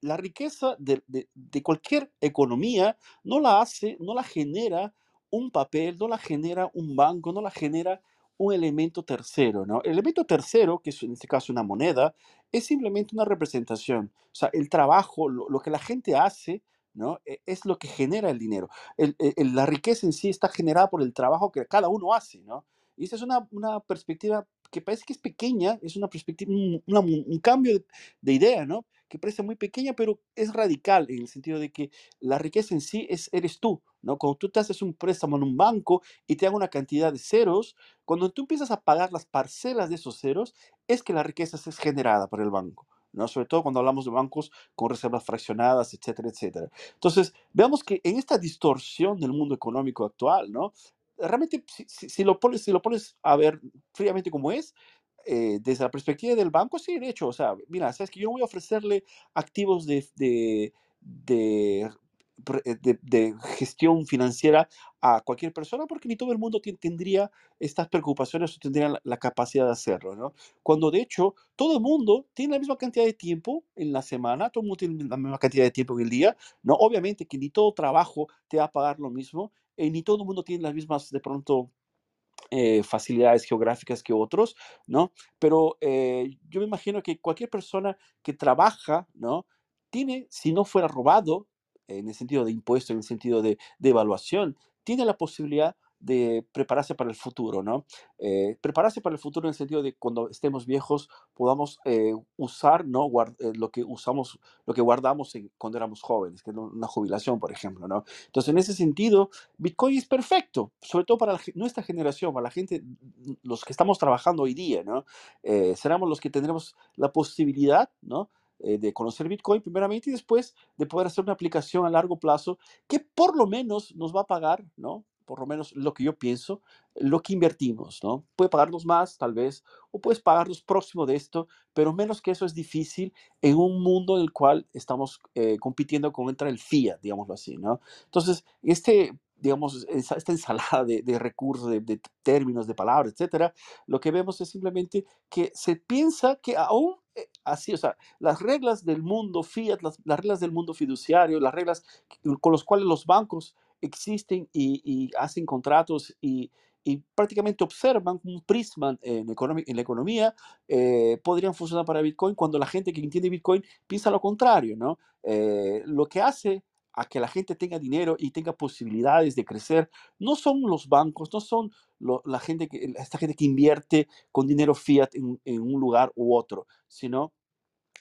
la riqueza de, de, de cualquier economía no la hace, no la genera un papel, no la genera un banco, no la genera un elemento tercero, ¿no? El elemento tercero, que es en este caso una moneda, es simplemente una representación. O sea, el trabajo, lo, que la gente hace, ¿no? E, es lo que genera el dinero. la riqueza en sí está generada por el trabajo que cada uno hace, ¿no? Y esa es una, una perspectiva que parece que es pequeña, es una perspectiva, un, un cambio de, idea, ¿no? Que parece muy pequeña, pero es radical en el sentido de que la riqueza en sí es, eres tú, ¿no? Cuando tú te haces un préstamo en un banco y te dan una cantidad de ceros, cuando tú empiezas a pagar las parcelas de esos ceros, es que la riqueza es generada por el banco. ¿no? Sobre todo cuando hablamos de bancos con reservas fraccionadas, etcétera, etcétera. Entonces, veamos que en esta distorsión del mundo económico actual, ¿no? realmente, si, si, lo pones, si lo pones a ver fríamente como es, eh, desde la perspectiva del banco, sí, de hecho, o sea, mira, sabes que yo voy a ofrecerle activos de, de, de, eh, de, gestión financiera a cualquier persona porque ni todo el mundo tendría estas preocupaciones o tendría la, capacidad de hacerlo, ¿no? Cuando de hecho todo el mundo tiene la misma cantidad de tiempo en la semana, todo el mundo tiene la misma cantidad de tiempo en el día, ¿no? Obviamente que ni todo trabajo te va a pagar lo mismo eh, ni todo el mundo tiene las mismas, de pronto, eh, facilidades geográficas que otros, ¿no? Pero eh, yo me imagino que cualquier persona que trabaja, ¿no? Tiene, si no fuera robado, en el sentido de impuesto, en el sentido de, de evaluación, tiene la posibilidad de prepararse para el futuro, ¿no? Eh, prepararse para el futuro en el sentido de cuando estemos viejos podamos eh, usar, ¿no? Eh, lo que usamos, lo que guardamos cuando éramos jóvenes, que es una jubilación, por ejemplo, ¿no? Entonces, en ese sentido, Bitcoin es perfecto, sobre todo para nuestra generación, para la gente, los que estamos trabajando hoy día, ¿no? seremos los que tendremos la posibilidad, ¿no? de conocer Bitcoin primeramente y después de poder hacer una aplicación a largo plazo que por lo menos nos va a pagar, ¿no? Por lo menos lo que yo pienso, lo que invertimos, ¿no? Puede pagarnos más, tal vez, o puedes pagarnos próximo de esto, pero menos que eso es difícil en un mundo en el cual estamos eh, compitiendo contra el fiat, digámoslo así, ¿no? Entonces, este, digamos, esta ensalada de, recursos, de, términos, de palabras, etcétera, lo que vemos es simplemente que se piensa que aún eh, así, o sea, las reglas del mundo fiat, las, las reglas del mundo fiduciario, las reglas con las cuales los bancos existen y, hacen contratos y, prácticamente observan un prisma en, la economía, eh, podrían funcionar para Bitcoin cuando la gente que entiende Bitcoin piensa lo contrario, ¿no? Eh, lo que hace a que la gente tenga dinero y tenga posibilidades de crecer, no son los bancos, no son la gente que, esta gente que invierte con dinero fiat en un lugar u otro, sino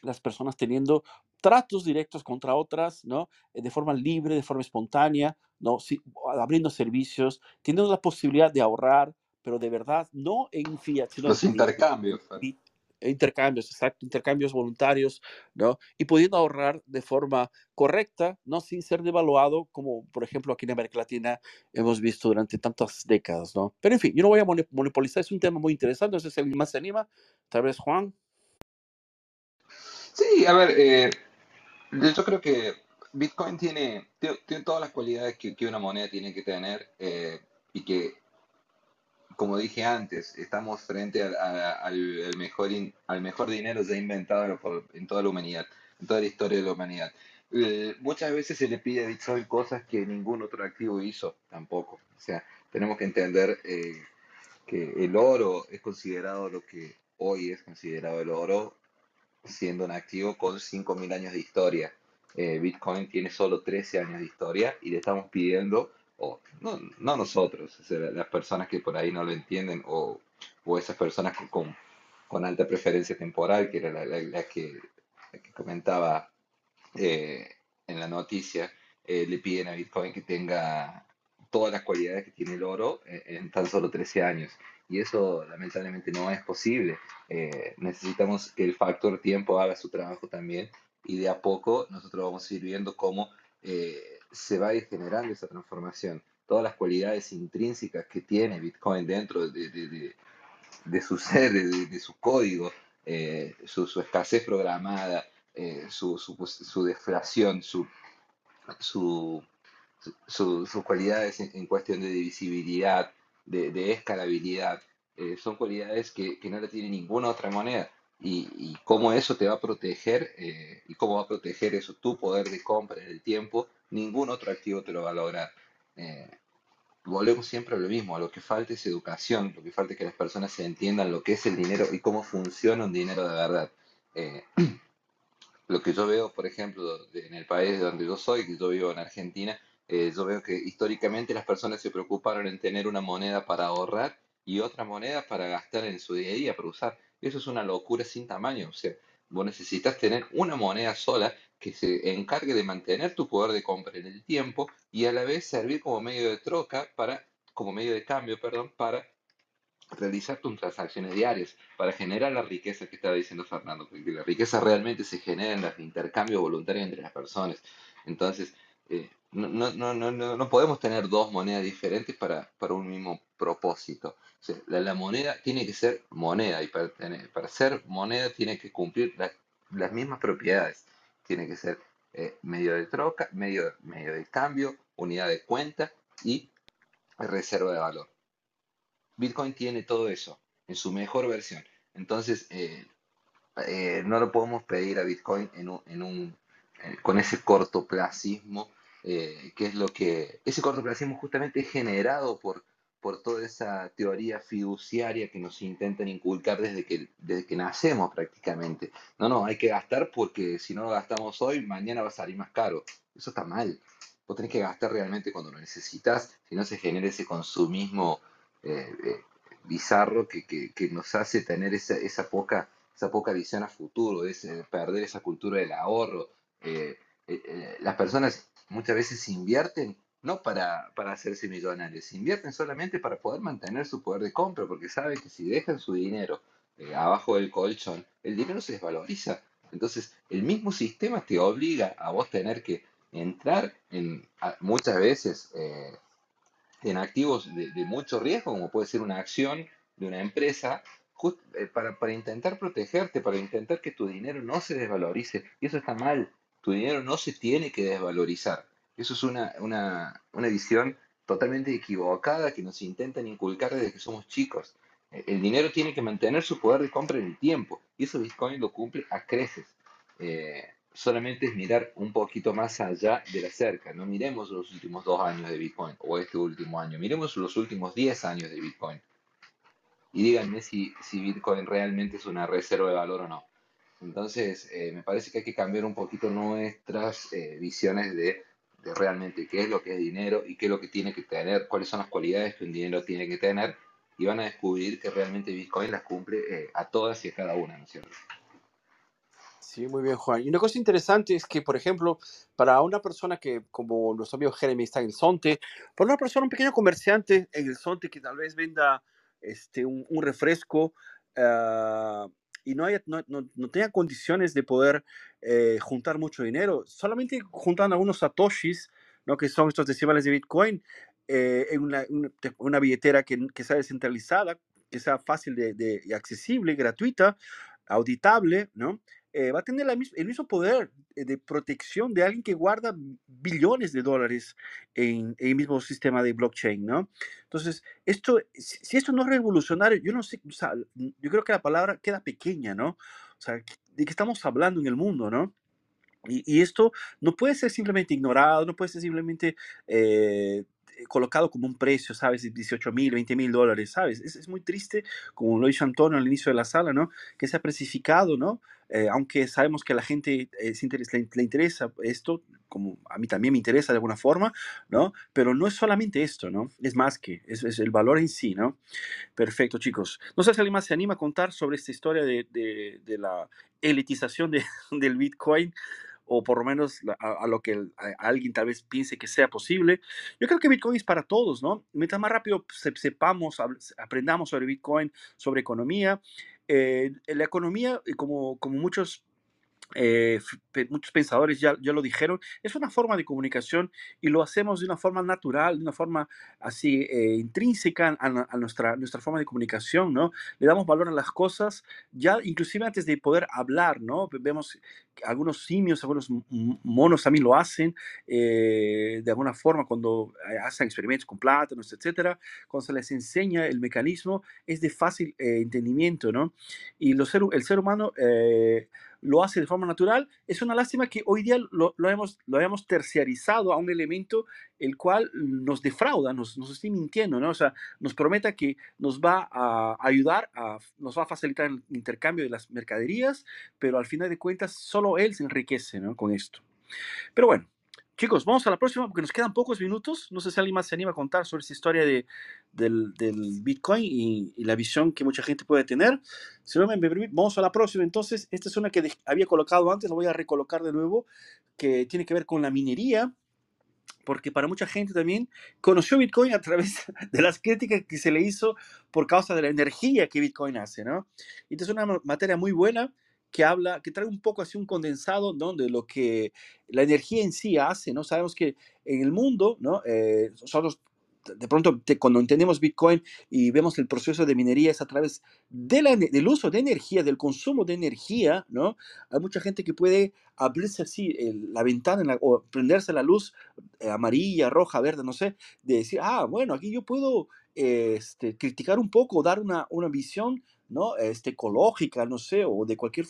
las personas teniendo tratos directos contra otras, ¿no? Eh, De forma libre, de forma espontánea, ¿no? Sí, abriendo servicios, teniendo la posibilidad de ahorrar, pero de verdad, no en fiat, sino Los en intercambios. Fer. Bit- intercambios, exacto, intercambios voluntarios, ¿no? Y pudiendo ahorrar de forma correcta, ¿no? Sin ser devaluado, como por ejemplo aquí en América Latina hemos visto durante tantas décadas, ¿no? Pero en fin, yo no voy a monopolizar, es un tema muy interesante, no sé si alguien más se anima, tal vez Juan. Sí, a ver, eh, yo creo que Bitcoin tiene, tiene, todas las cualidades que, que una moneda tiene que tener eh, y que, como dije antes, estamos frente al, al, mejor, al mejor dinero ya inventado en toda la humanidad, en toda la historia de la humanidad. Eh, muchas veces se le pide a Bitcoin cosas que ningún otro activo hizo tampoco. O sea, tenemos que entender eh, que el oro es considerado lo que hoy es considerado el oro siendo un activo con 5.000 años de historia. Eh, Bitcoin tiene solo 13 años de historia y le estamos pidiendo, o no, no nosotros, o sea, las personas que por ahí no lo entienden o, o esas personas con, con, con alta preferencia temporal, que era la, la- que, que comentaba eh, en la noticia, eh, le piden a Bitcoin que tenga todas las cualidades que tiene el oro en, en tan solo 13 años. Y eso lamentablemente no es posible. Eh, necesitamos que el factor tiempo haga su trabajo también y de a poco nosotros vamos a ir viendo cómo eh, se va a ir generando esa transformación. Todas las cualidades intrínsecas que tiene Bitcoin dentro de, de- su ser, de, su código, eh, su, escasez programada, su, su, pues, su deflación, su- sus cualidades en, en cuestión de divisibilidad, de, de escalabilidad, eh, son cualidades que, que no la tiene ninguna otra moneda. Y, y cómo eso te va a proteger eh, y cómo va a proteger eso tu poder de compra en el tiempo, ningún otro activo te lo va a lograr. Eh, volvemos siempre a lo mismo, a lo que falta es educación, lo que falta es que las personas se entiendan lo que es el dinero y cómo funciona un dinero de verdad. Eh, lo que yo veo, por ejemplo, en el país donde yo soy, que yo vivo en Argentina, eh, yo veo que históricamente las personas se preocuparon en tener una moneda para ahorrar y otra moneda para gastar en su día a día, para usar. Eso es una locura sin tamaño. O sea, vos necesitas tener una moneda sola que se encargue de mantener tu poder de compra en el tiempo y a la vez servir como medio de troca para, como medio de cambio, perdón, para realizar tus transacciones diarias para generar la riqueza que estaba diciendo Fernando, porque la riqueza realmente se genera en los intercambios voluntarios entre las personas. Entonces, eh, no, no, no, no, podemos tener dos monedas diferentes para, para un mismo propósito. La, moneda tiene que ser moneda y para, tener- para ser moneda tiene que cumplir la- las mismas propiedades. Tiene que ser eh, medio de troca, medio, medio de cambio, unidad de cuenta y reserva de valor. Bitcoin tiene todo eso en su mejor versión. Entonces, eh, eh, no lo podemos pedir a Bitcoin en un, en un- con ese cortoplacismo, eh, que es lo que, ese cortoplacismo justamente es generado por, por toda esa teoría fiduciaria que nos intentan inculcar desde que, desde que nacemos prácticamente. No, no, hay que gastar porque si no lo gastamos hoy, mañana va a salir más caro. Eso está mal. Vos tenés que gastar realmente cuando lo necesitas, si no se genera ese consumismo eh, eh, bizarro que, que- que nos hace tener esa, esa poca, esa poca visión a futuro, ese, perder esa cultura del ahorro. Eh, las personas muchas veces invierten no para, para hacerse millonarios, invierten solamente para poder mantener su poder de compra, porque saben que si dejan su dinero eh, abajo del colchón, el dinero se desvaloriza. Entonces, el mismo sistema te obliga a vos tener que entrar en, muchas veces, eh, en activos de, mucho riesgo, como puede ser una acción de una empresa, eh, para, para intentar protegerte, para intentar que tu dinero no se desvalorice. Y eso está mal. Tu dinero no se tiene que desvalorizar. Eso es una, una, una visión totalmente equivocada que nos intentan inculcar desde que somos chicos. Eh, El dinero tiene que mantener su poder de compra en el tiempo. Y eso Bitcoin lo cumple a creces. Eh, solamente es mirar un poquito más allá de la cerca. No miremos los últimos dos años de Bitcoin o este último año. Miremos los últimos 10 años de Bitcoin. Y díganme si, si Bitcoin realmente es una reserva de valor o no. Entonces, eh, me parece que hay que cambiar un poquito nuestras eh, visiones de, realmente qué es lo que es dinero y qué es lo que tiene que tener, cuáles son las cualidades que un dinero tiene que tener. Y van a descubrir que realmente Bitcoin las cumple eh, a todas y a cada una, ¿no es cierto? Sí, muy bien, Juan. Y una cosa interesante es que, por ejemplo, para una persona que, como nuestro amigo Jeremy está en el Sonte, para una persona, un pequeño comerciante en el Sonte que tal vez venda este, un, un refresco ah, y no, haya, no, no, no tenga condiciones de poder eh, juntar mucho dinero, solamente juntando algunos satoshis, ¿no? que son estos decimales de Bitcoin, eh, en una, una, una billetera que, que sea descentralizada, que sea fácil de, de, accesible, gratuita, auditable, ¿no? Eh, va a tener la mis- el mismo poder eh, de protección de alguien que guarda billones de dólares en, en el mismo sistema de blockchain, ¿no? Entonces, esto, si, esto no es revolucionario, yo no sé, o sea, yo creo que la palabra queda pequeña, ¿no? O sea, ¿de qué estamos hablando en el mundo, ¿no? Y, y esto no puede ser simplemente ignorado, no puede ser simplemente eh, colocado como un precio, ¿sabes? 18 mil, 20 mil dólares, ¿sabes? Es, es muy triste, como lo hizo Antonio al inicio de la sala, ¿no? Que sea precificado, ¿no? Eh, aunque sabemos que a la gente eh, se le, interesa esto, como a mí también me interesa de alguna forma, ¿no? Pero no es solamente esto, ¿no? Es más que, es, es el valor en sí, ¿no? Perfecto, chicos. No sé si alguien más se anima a contar sobre esta historia de, de- de la elitización de- del Bitcoin o por lo menos a, lo que alguien tal vez piense que sea posible. Yo creo que Bitcoin es para todos, ¿no? Mientras más rápido se- sepamos, aprendamos sobre Bitcoin, sobre economía, eh, la economía, eh, como, como muchos eh, muchos pensadores ya, ya lo dijeron, es una forma de comunicación y lo hacemos de una forma natural, de una forma así eh, intrínseca a, a nuestra, nuestra forma de comunicación, ¿no? Le damos valor a las cosas, ya inclusive antes de poder hablar, ¿no? Ve- Vemos algunos simios, algunos monos también lo hacen eh, de alguna forma cuando eh, hacen experimentos con plátanos, etcétera, cuando se les enseña el mecanismo es de fácil eh, entendimiento, ¿no? Y ser- el ser humano... eh, lo hace de forma natural. Es una lástima que hoy día lo, lo hemos, lo hayamos terciarizado a un elemento el cual nos defrauda, nos, nos está mintiendo, ¿no? O sea, nos prometa que nos va a ayudar, a, nos va a facilitar el intercambio de las mercaderías, pero al final de cuentas solo él se enriquece, ¿no? Con esto. Pero bueno, chicos, vamos a la próxima porque nos quedan pocos minutos. No sé si alguien más se anima a contar sobre esta historia de, del, del Bitcoin y, y la visión que mucha gente puede tener. Si no me permite, vamos a la próxima. Entonces, esta es una que había colocado antes, la voy a recolocar de nuevo, que tiene que ver con la minería porque para mucha gente también conoció Bitcoin a través de las críticas que se le hizo por causa de la energía que Bitcoin hace, ¿no? Esta es una ma- materia muy buena que habla, que trae un poco así un condensado, ¿no? De lo que la energía en sí hace, ¿no? Sabemos que en el mundo, ¿no? Eh, nosotros de pronto cuando entendemos Bitcoin y vemos el proceso de minería es a través del uso de energía, del consumo de energía, ¿no? Hay mucha gente que puede abrirse así la ventana o prenderse la luz eh, amarilla, roja, verde, no sé, de decir, ah, bueno, aquí yo puedo este, criticar un poco, dar una, una visión, ¿no? Este, ecológica, no sé, o de cualquier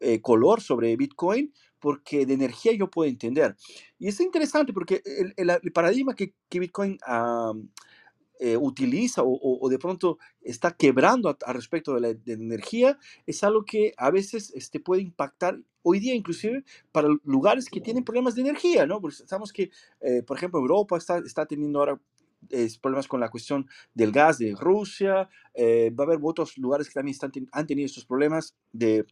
eh, color sobre Bitcoin, porque de energía yo puedo entender. Y es interesante porque el, el- paradigma que, que Bitcoin eh, utiliza o, o- de pronto está quebrando a, a respecto de la, de energía es algo que a veces este, puede impactar hoy día inclusive para lugares que tienen problemas de energía, ¿no? Porque sabemos que, eh, por ejemplo, Europa está, está teniendo ahora eh, problemas con la cuestión del gas de Rusia, eh, va a haber otros lugares que también están, han tenido estos problemas de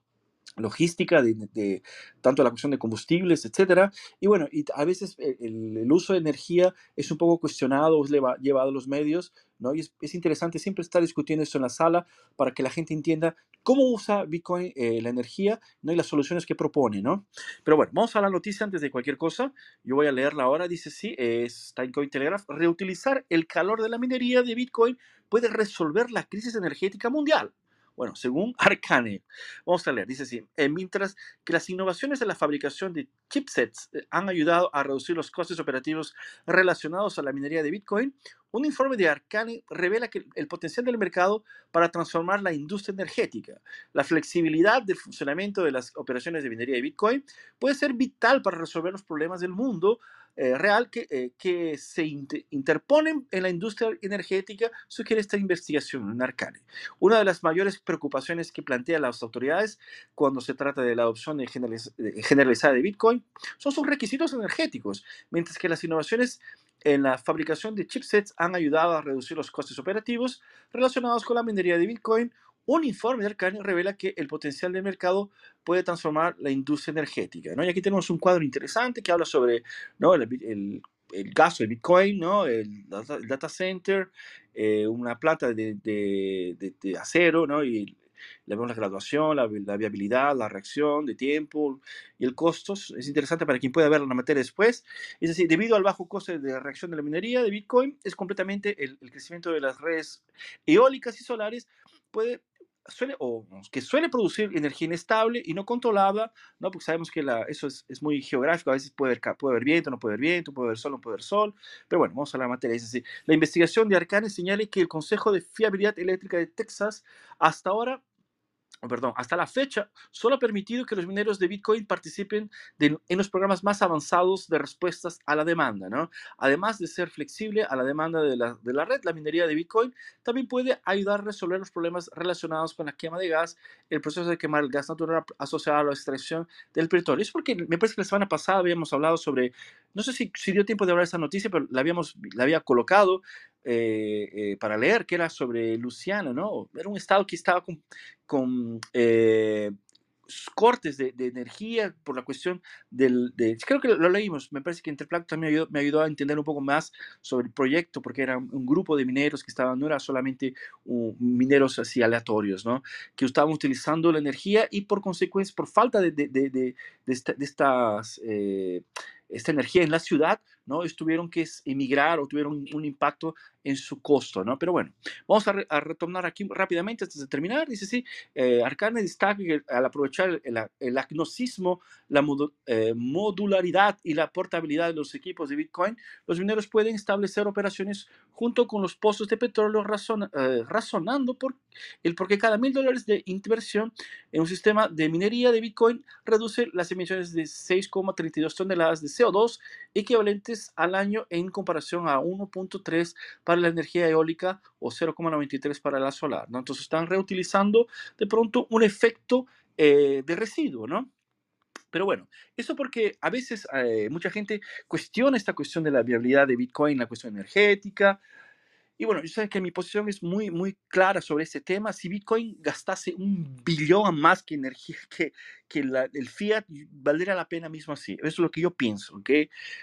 logística, de, de- tanto la cuestión de combustibles, etcétera. Y bueno, y a veces eh, el, uso de energía es un poco cuestionado, es leva- llevado a los medios, ¿no? Y es, es interesante siempre estar discutiendo esto en la sala para que la gente entienda cómo usa Bitcoin eh, la energía, ¿no? Y las soluciones que propone, ¿no? Pero bueno, vamos a la noticia antes de cualquier cosa. Yo voy a leerla ahora. Dice, sí, es está en Cointelegraph. Reutilizar el calor de la minería de Bitcoin puede resolver la crisis energética mundial. Bueno, según Arcane. Vamos a leer, dice así, eh, mientras que las innovaciones de la fabricación de chipsets eh, han ayudado a reducir los costes operativos relacionados a la minería de Bitcoin, un informe de Arcane revela que el potencial del mercado para transformar la industria energética, la flexibilidad del funcionamiento de las operaciones de minería de Bitcoin puede ser vital para resolver los problemas del mundo eh, real que, eh, se inter- interponen en la industria energética, sugiere esta investigación en Arcane. Una de las mayores preocupaciones que plantean las autoridades cuando se trata de la adopción generalizada de Bitcoin son sus requisitos energéticos, mientras que las innovaciones en la fabricación de chipsets han ayudado a reducir los costes operativos relacionados con la minería de Bitcoin. un informe de Arcane revela que el potencial de mercado puede transformar la industria energética. ¿no? Y aquí tenemos un cuadro interesante que habla sobre ¿no? el, el, el gasto de Bitcoin, ¿no? el, data, el data center, eh, una planta de, de, de, de, acero, ¿no? y le vemos la graduación, la, la, viabilidad, la reacción de tiempo y el costo. Es interesante para quien pueda ver la materia después. Es decir, debido al bajo coste de reacción de la minería de Bitcoin, es completamente el, el crecimiento de las redes eólicas y solares puede suele, o que suele producir energía inestable y no controlada, ¿no? porque sabemos que la, eso es, es, muy geográfico, a veces puede haber, puede haber viento, no puede haber viento, puede haber sol, no puede haber sol, pero bueno, vamos a la materia. Es decir, la investigación de Arcane señala que el Consejo de Fiabilidad Eléctrica de Texas hasta ahora perdón, hasta la fecha, solo ha permitido que los mineros de Bitcoin participen en los programas más avanzados de respuestas a la demanda, ¿no? Además de ser flexible a la demanda de la, de la, red, la minería de Bitcoin también puede ayudar a resolver los problemas relacionados con la quema de gas, el proceso de quemar el gas natural asociado a la extracción del petróleo. Es porque me parece que la semana pasada habíamos hablado sobre, no sé si, si dio tiempo de hablar de esta noticia, pero la, habíamos, la había colocado eh, eh, para leer, que era sobre Luciano, ¿no? Era un estado que estaba con, eh, cortes de, energía por la cuestión del... De, creo que lo leímos, me parece que Interplac también me ayudó, a entender un poco más sobre el proyecto, porque era un grupo de mineros que estaban, no era solamente mineros así aleatorios, ¿no? Que estaban utilizando la energía y por consecuencia, por falta de. Eh, esta energía en la ciudad, ¿no? Ellos tuvieron que emigrar o tuvieron un, impacto en su costo, ¿no? Pero bueno, vamos a, re, a, retornar aquí rápidamente antes de terminar. Dice sí, eh, Arcane destaca que al aprovechar el, el agnosticismo, la modu, eh, modularidad y la portabilidad de los equipos de Bitcoin, los mineros pueden establecer operaciones junto con los pozos de petróleo razon, eh, razonando por el porque cada mil dólares de inversión en un sistema de minería de Bitcoin reduce las emisiones de 6,32 toneladas de CO2 equivalentes al año en comparación a 1.3 para la energía eólica o 0,93 para la solar. ¿no? Entonces están reutilizando de pronto un efecto eh, de residuo, ¿no? Pero bueno, eso porque a veces eh, mucha gente cuestiona esta cuestión de la viabilidad de Bitcoin, la cuestión energética, y bueno, yo sé que mi posición es muy, muy clara sobre este tema. Si Bitcoin gastase un billón más que energía, que, que la, el fiat, valdría la pena mismo así. Eso es lo que yo pienso, ¿ok?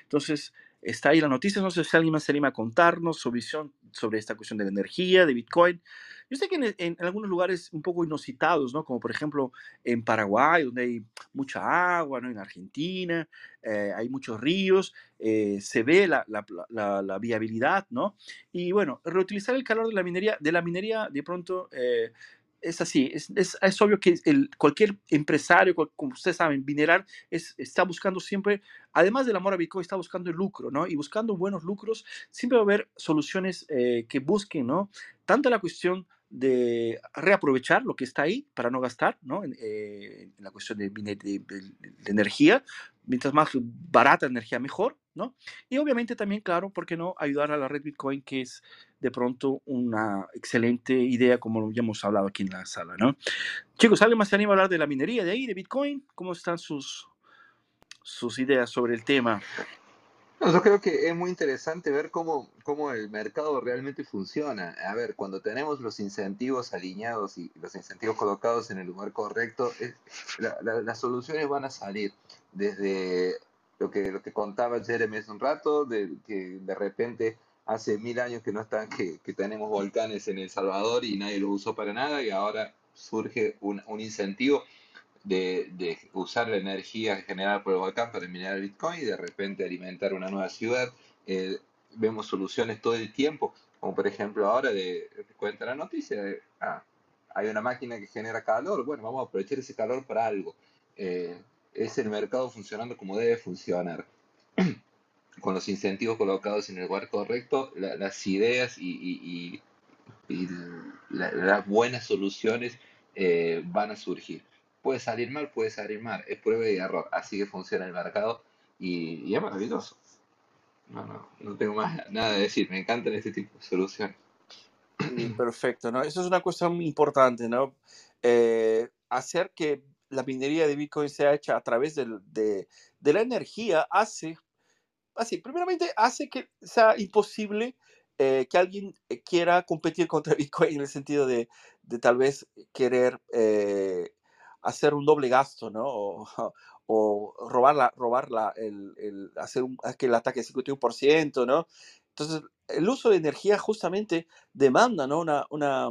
Entonces, está ahí la noticia. No sé si alguien más se anima a contarnos su visión sobre esta cuestión de la energía, de Bitcoin. Yo sé que en, algunos lugares un poco inusitados, ¿no? Como por ejemplo en Paraguay, donde hay mucha agua, ¿no? En Argentina, eh, hay muchos ríos, eh, se ve la, la, viabilidad, ¿no? Y bueno, reutilizar el calor de la minería, de la minería de pronto... Eh, es así, es, es, obvio que el, cualquier empresario, como ustedes saben, minerar es, está buscando siempre, además del amor a Bitcoin, está buscando el lucro, ¿no? Y buscando buenos lucros, siempre va a haber soluciones eh, que busquen, ¿no? Tanto la cuestión de reaprovechar lo que está ahí para no gastar, ¿no? En, eh, la cuestión de, de, de, de, energía, mientras más barata energía, mejor, ¿no? Y obviamente también, claro, ¿por qué no ayudar a la red Bitcoin, que es de pronto una excelente idea, como ya hemos hablado aquí en la sala, ¿no? Chicos, ¿alguien más se anima a hablar de la minería de ahí, de Bitcoin? ¿Cómo están sus, sus ideas sobre el tema? Yo creo que es muy interesante ver cómo, cómo el mercado realmente funciona. A ver, cuando tenemos los incentivos alineados y los incentivos colocados en el lugar correcto, las soluciones van a salir desde lo que, lo que contaba Jeremy hace un rato, de que de repente hace mil años que no están, que, que, tenemos volcanes en El Salvador y nadie los usó para nada y ahora surge un, un incentivo de, de, usar la energía generada por el volcán para minar el Bitcoin y de repente alimentar una nueva ciudad. Eh, vemos soluciones todo el tiempo, como por ejemplo ahora de, cuenta la noticia, ah, hay una máquina que genera calor, bueno, vamos a aprovechar ese calor para algo. Eh, es el mercado funcionando como debe funcionar. Con los incentivos colocados en el lugar correcto, la, las ideas y, y, y, y la, las buenas soluciones eh, van a surgir puede salir mal, puede salir mal, es prueba y error, así que funciona el mercado y, es maravilloso. No, no, no tengo más nada de decir, me encantan este tipo de soluciones. Perfecto, ¿no? Eso es una cuestión muy importante, ¿no? Eh, hacer que la minería de Bitcoin sea hecha a través de, de, de la energía hace, así, primeramente hace que sea imposible eh, que alguien eh, quiera competir contra Bitcoin en el sentido de, de tal vez querer eh, hacer un doble gasto, ¿no? O, o robar, robar el, el, hacer un, que el ataque 51%, ¿no? Entonces, el uso de energía justamente demanda, ¿no? Una, una,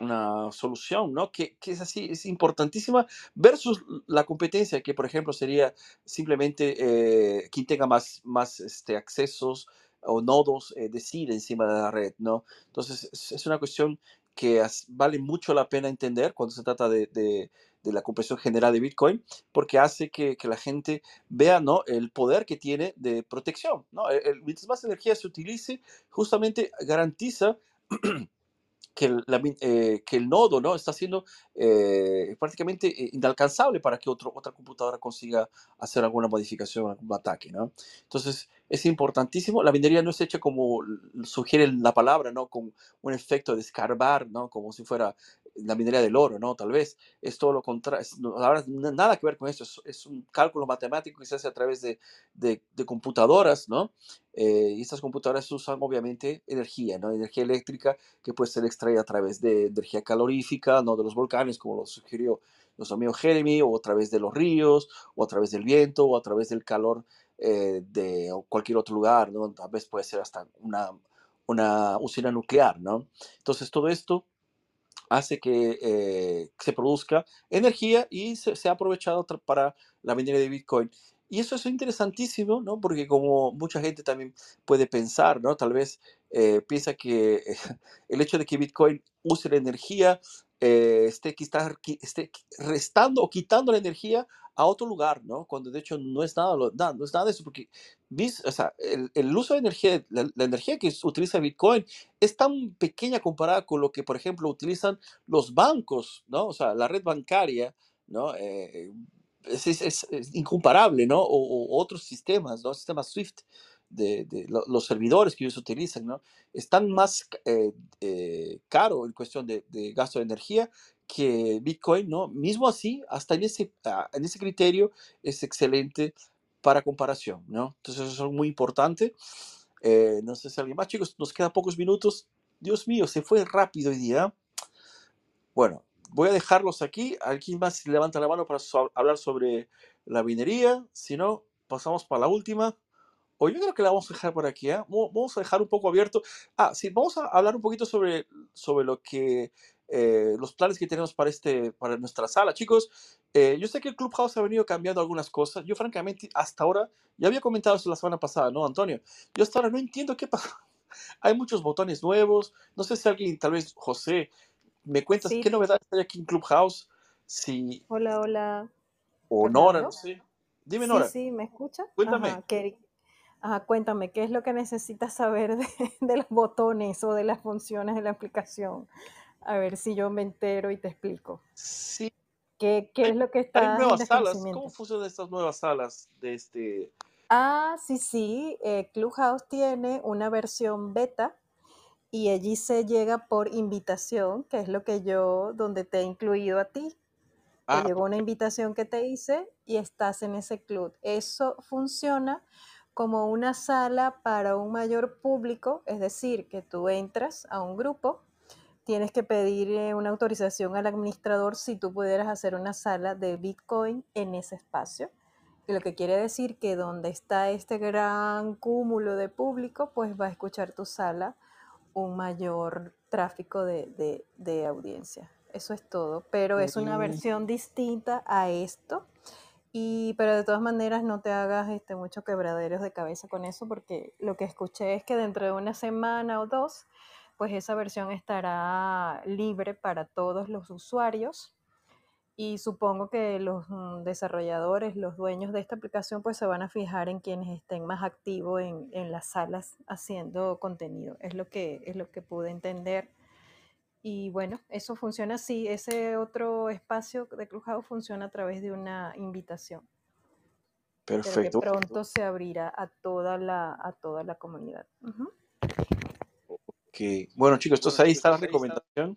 una solución, ¿no? Que, que, es así, es importantísima versus la competencia, que por ejemplo sería simplemente eh, quien tenga más, más este, accesos o nodos eh, decide encima de la red, ¿no? Entonces es, una cuestión que vale mucho la pena entender cuando se trata de, de, de la compresión general de Bitcoin, porque hace que, que, la gente vea ¿no? el poder que tiene de protección. ¿no? El, mientras más energía se utilice, justamente garantiza que el, eh, que el nodo ¿no? está siendo eh, prácticamente eh, inalcanzable para que otro, otra computadora consiga hacer alguna modificación, algún ataque. ¿no? Entonces, es importantísimo. La minería no es hecha como sugiere la palabra, ¿no? con un efecto de escarbar, ¿no? como si fuera la minería del oro, ¿no? Tal vez es todo lo contrario, no, nada que ver con eso, es, un cálculo matemático que se hace a través de, de, computadoras, ¿no? Eh, y estas computadoras usan obviamente energía, ¿no? Energía eléctrica que puede ser extraída a través de energía calorífica, ¿no? De los volcanes, como lo sugirió nuestro amigo Jeremy, o a través de los ríos, o a través del viento, o a través del calor eh, de cualquier otro lugar, ¿no? Tal vez puede ser hasta una, una usina nuclear, ¿no? Entonces todo esto hace que eh, se produzca energía y se, ha aprovechado para la minería de Bitcoin. Y eso es interesantísimo, ¿no? Porque como mucha gente también puede pensar, ¿no? Tal vez eh, piensa que el hecho de que Bitcoin use la energía eh, esté, esté, restando o quitando la energía a otro lugar, ¿no? Cuando de hecho no es nada, no, es nada de eso, porque o sea, el, el, uso de energía, la, energía que utiliza Bitcoin es tan pequeña comparada con lo que, por ejemplo, utilizan los bancos, ¿no? O sea, la red bancaria, ¿no? Eh, es, es, es, incomparable, ¿no? O, otros sistemas, ¿no? Sistemas SWIFT de, los servidores que ellos utilizan, ¿no? Están más eh, eh, caro en cuestión de, de gasto de energía que Bitcoin, ¿no? Mismo así, hasta en ese, ah, en ese criterio es excelente para comparación, ¿no? Entonces eso es muy importante. Eh, no sé si alguien más, chicos, nos quedan pocos minutos. Dios mío, se fue rápido hoy día. Bueno, voy a dejarlos aquí. ¿Alguien más levanta la mano para hablar sobre la minería? Si no, pasamos para la última. O yo creo que la vamos a dejar por aquí. ¿eh? Vamos a dejar un poco abierto. Ah, sí, vamos a hablar un poquito sobre, sobre lo que eh, los planes que tenemos para, este, para nuestra sala. Chicos, eh, yo sé que el Clubhouse ha venido cambiando algunas cosas. Yo, francamente, hasta ahora, ya había comentado eso la semana pasada, ¿no, Antonio? Yo hasta ahora no entiendo qué pasa. Hay muchos botones nuevos. No sé si alguien, tal vez José, me cuentas qué novedades hay aquí en Clubhouse. Si... Hola, hola. O Nora, no sé. Dime, Nora. Sí, sí, ¿me escucha? Cuéntame. Ajá, cuéntame, ¿qué es lo que necesitas saber de, de, los botones o de las funciones de la aplicación? A ver si yo me entero y te explico. Sí. ¿Qué, qué es lo que está Hay nuevas salas. ¿Cómo funcionan estas nuevas salas de este? Ah, sí, sí. Eh, Clubhouse tiene una versión beta y allí se llega por invitación, que es lo que yo, donde te he incluido a ti. Ah. Te llegó una invitación que te hice y estás en ese club. Eso funciona como una sala para un mayor público, es decir, que tú entras a un grupo tienes que pedir eh, una autorización al administrador si tú pudieras hacer una sala de Bitcoin en ese espacio. Y lo que quiere decir que donde está este gran cúmulo de público, pues va a escuchar tu sala un mayor tráfico de, de, audiencia. Eso es todo, pero es una versión distinta a esto. Y, pero de todas maneras no te hagas este, muchos quebraderos de cabeza con eso porque lo que escuché es que dentro de una semana o dos pues esa versión estará libre para todos los usuarios y supongo que los mm, desarrolladores, los dueños de esta aplicación, pues se van a fijar en quienes estén más activos en, en, las salas haciendo contenido. Es lo, que, es lo que pude entender. Y bueno, eso funciona así. Ese otro espacio de Clubhouse funciona a través de una invitación. Perfecto. Pero que pronto se abrirá a toda la, a toda la comunidad. Bueno, chicos, entonces ahí está la recomendación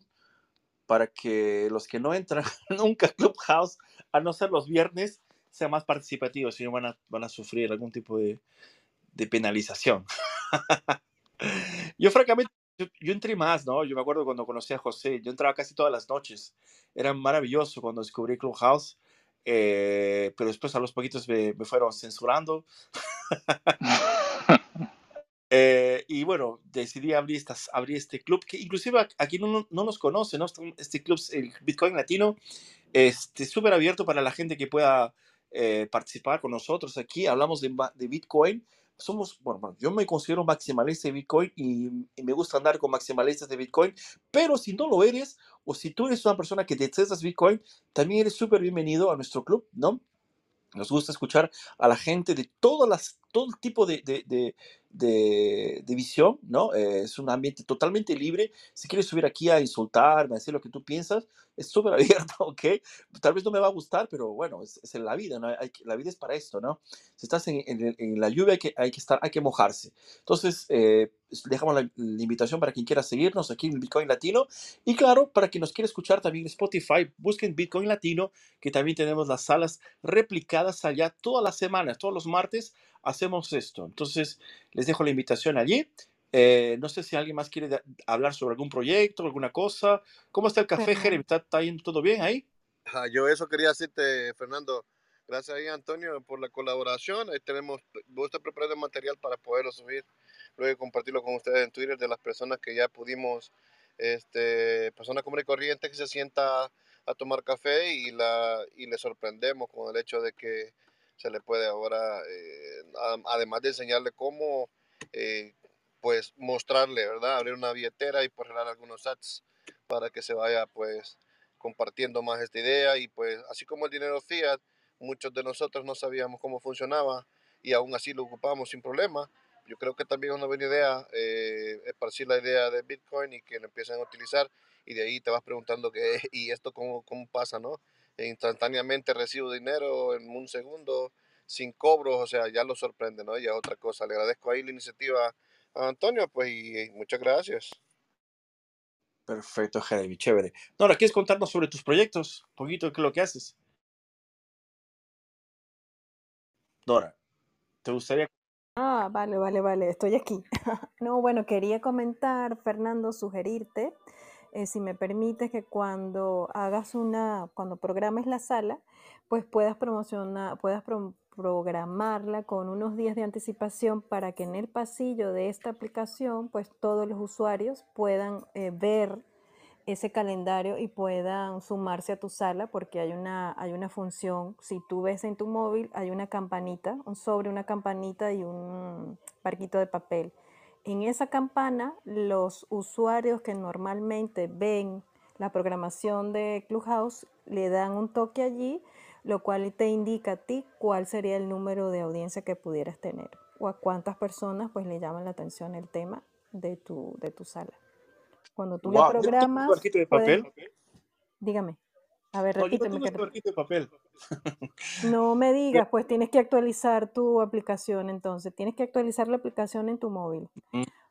para que los que no entran nunca a Clubhouse, a no ser los viernes, sean más participativos, si no van a, van a sufrir algún tipo de, de penalización. Yo francamente, yo, yo entré más, ¿no? Yo me acuerdo cuando conocí a José, yo entraba casi todas las noches. Era maravilloso cuando descubrí Clubhouse, eh, pero después a los poquitos me, me fueron censurando. Eh, y bueno, decidí abrir, estas, abrir este club, que inclusive aquí no, no nos conoce, ¿no? Este club, el Bitcoin Latino, este súper abierto para la gente que pueda eh, participar con nosotros aquí. Hablamos de, de Bitcoin. Somos, bueno, yo me considero maximalista de Bitcoin y, me gusta andar con maximalistas de Bitcoin, pero si no lo eres o si tú eres una persona que detestas Bitcoin, también eres súper bienvenido a nuestro club, ¿no? Nos gusta escuchar a la gente de todas las, todo tipo de, de, de visión, ¿no? Eh, es un ambiente totalmente libre. Si quieres subir aquí a insultarme, a decir lo que tú piensas, es súper abierto, ¿ok? Tal vez no me va a gustar, pero bueno, es, es en la vida, ¿no? Hay, la vida es para esto, ¿no? Si estás en, en, en la lluvia hay que, hay que, estar, hay que mojarse. Entonces, eh, dejamos la, la, invitación para quien quiera seguirnos aquí en Bitcoin Latino. Y claro, para quien nos quiera escuchar también en Spotify, busquen Bitcoin Latino, que también tenemos las salas replicadas allá todas las semanas, todos los martes hacemos esto. Entonces, les dejo la invitación allí. Eh, no sé si alguien más quiere hablar sobre algún proyecto, alguna cosa. ¿Cómo está el café, Jeremy? ¿Está, ¿Está, yendo todo bien ahí? Ah, yo eso quería decirte, Fernando. Gracias ahí, Antonio, por la colaboración. Ahí tenemos, voy a estar preparando material para poderlo subir, luego compartirlo con ustedes en Twitter de las personas que ya pudimos, este, personas común y corriente que se sienta a tomar café y, la, y le sorprendemos con el hecho de que se le puede ahora, eh, además de enseñarle cómo, eh, pues mostrarle, ¿verdad? Abrir una billetera y por generar algunos sats para que se vaya, pues, compartiendo más esta idea y pues, así como el dinero fiat, muchos de nosotros no sabíamos cómo funcionaba y aún así lo ocupamos sin problema. Yo creo que también es una buena idea eh, esparcir la idea de Bitcoin y que lo empiecen a utilizar y de ahí te vas preguntando qué y esto cómo, cómo pasa, ¿no? E instantáneamente recibo dinero en un segundo sin cobros, o sea, ya lo sorprende, ¿no? Ya otra cosa. Le agradezco ahí la iniciativa a Antonio, pues, y, y muchas gracias. Perfecto, Jeremy, chévere. Nora, ¿quieres contarnos sobre tus proyectos? Un poquito de qué es lo que haces. Nora, ¿te gustaría? Ah, vale, vale, vale, estoy aquí. no, bueno, quería comentar, Fernando, sugerirte eh, si me permites que cuando hagas una, cuando programes la sala, pues puedas promocionar, puedas pro programarla con unos días de anticipación para que en el pasillo de esta aplicación, pues todos los usuarios puedan eh, ver ese calendario y puedan sumarse a tu sala porque hay una, hay una función, si tú ves en tu móvil, hay una campanita, un sobre, una campanita y un barquito de papel. En esa campana, los usuarios que normalmente ven la programación de Clubhouse le dan un toque allí, lo cual te indica a ti cuál sería el número de audiencia que pudieras tener o a cuántas personas pues le llaman la atención el tema de tu, de tu sala. Cuando tú wow, la programas... ¿Un barquito de papel? Puedes... Dígame. A ver, no, repíteme. Yo tengo que... barquito de papel. No me digas, pues tienes que actualizar tu aplicación entonces. Tienes que actualizar la aplicación en tu móvil.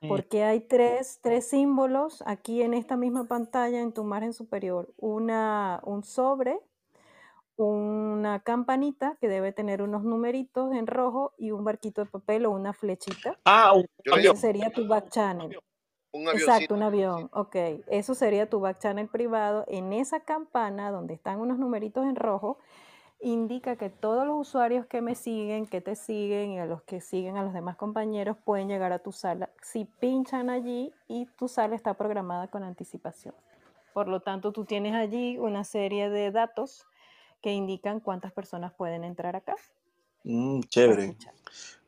Porque hay tres, tres símbolos aquí en esta misma pantalla en tu margen superior. Una, un sobre, una campanita que debe tener unos numeritos en rojo y un barquito de papel o una flechita. Ah, un Ese sería tu back channel. Un Exacto, un avión. Ok, eso sería tu back channel privado. En esa campana donde están unos numeritos en rojo, indica que todos los usuarios que me siguen, que te siguen y a los que siguen a los demás compañeros pueden llegar a tu sala si pinchan allí y tu sala está programada con anticipación. Por lo tanto, tú tienes allí una serie de datos que indican cuántas personas pueden entrar acá. Mm, chévere.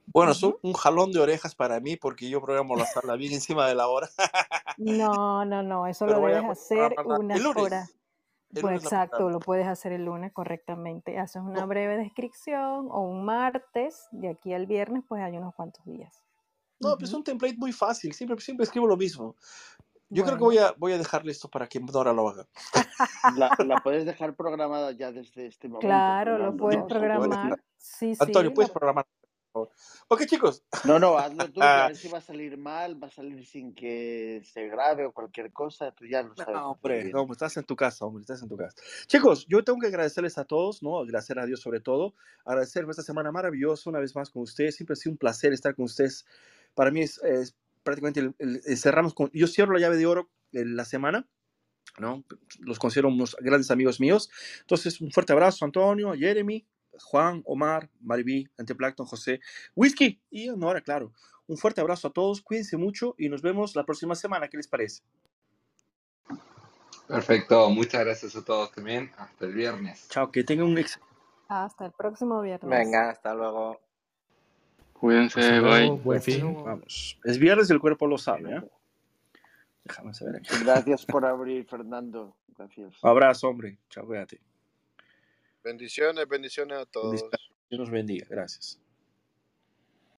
Bueno, es uh -huh. un jalón de orejas para mí porque yo programo la sala bien encima de la hora. no, no, no, eso Pero lo debes hacer unas horas. Pues exacto, lo puedes hacer el lunes correctamente. Haces una no. breve descripción o un martes, de aquí al viernes, pues hay unos cuantos días. No, uh -huh. pues es un template muy fácil, siempre, siempre escribo lo mismo. Yo bueno. creo que voy a, voy a dejarle esto para que Dora lo haga. La, la puedes dejar programada ya desde este momento. Claro, lo puedes programar. Sí, Antonio, sí. puedes programar. Ok, chicos. No, no, hazlo tú, a ver si va a salir mal, va a salir sin que se grabe o cualquier cosa, tú ya lo sabes. No, hombre, no, estás en tu casa, hombre, estás en tu casa. Chicos, yo tengo que agradecerles a todos, ¿no? Agradecer a Dios sobre todo, agradecer esta semana maravillosa una vez más con ustedes, siempre ha sido un placer estar con ustedes. Para mí es, es prácticamente el- el- el- cerramos con, yo cierro la llave de oro de la semana, ¿no? Los considero unos grandes amigos míos. Entonces, un fuerte abrazo, Antonio, Jeremy, Juan, Omar, Mariví, Anteplancton, José, Whisky y Nora, claro. Un fuerte abrazo a todos, cuídense mucho y nos vemos la próxima semana. ¿Qué les parece? Perfecto, muchas gracias a todos también. Hasta el viernes. Chao, que tengan un ex Hasta el próximo viernes. Venga, hasta luego. Cuídense, Hasta bye. buen fin. Vamos. Es viernes, el cuerpo lo sabe, ¿eh? Déjame saber aquí. Gracias por abrir, Fernando. Gracias. Abrazo, hombre. Chao, cuídate. Bendiciones, bendiciones a todos. Dios nos bendiga. Gracias.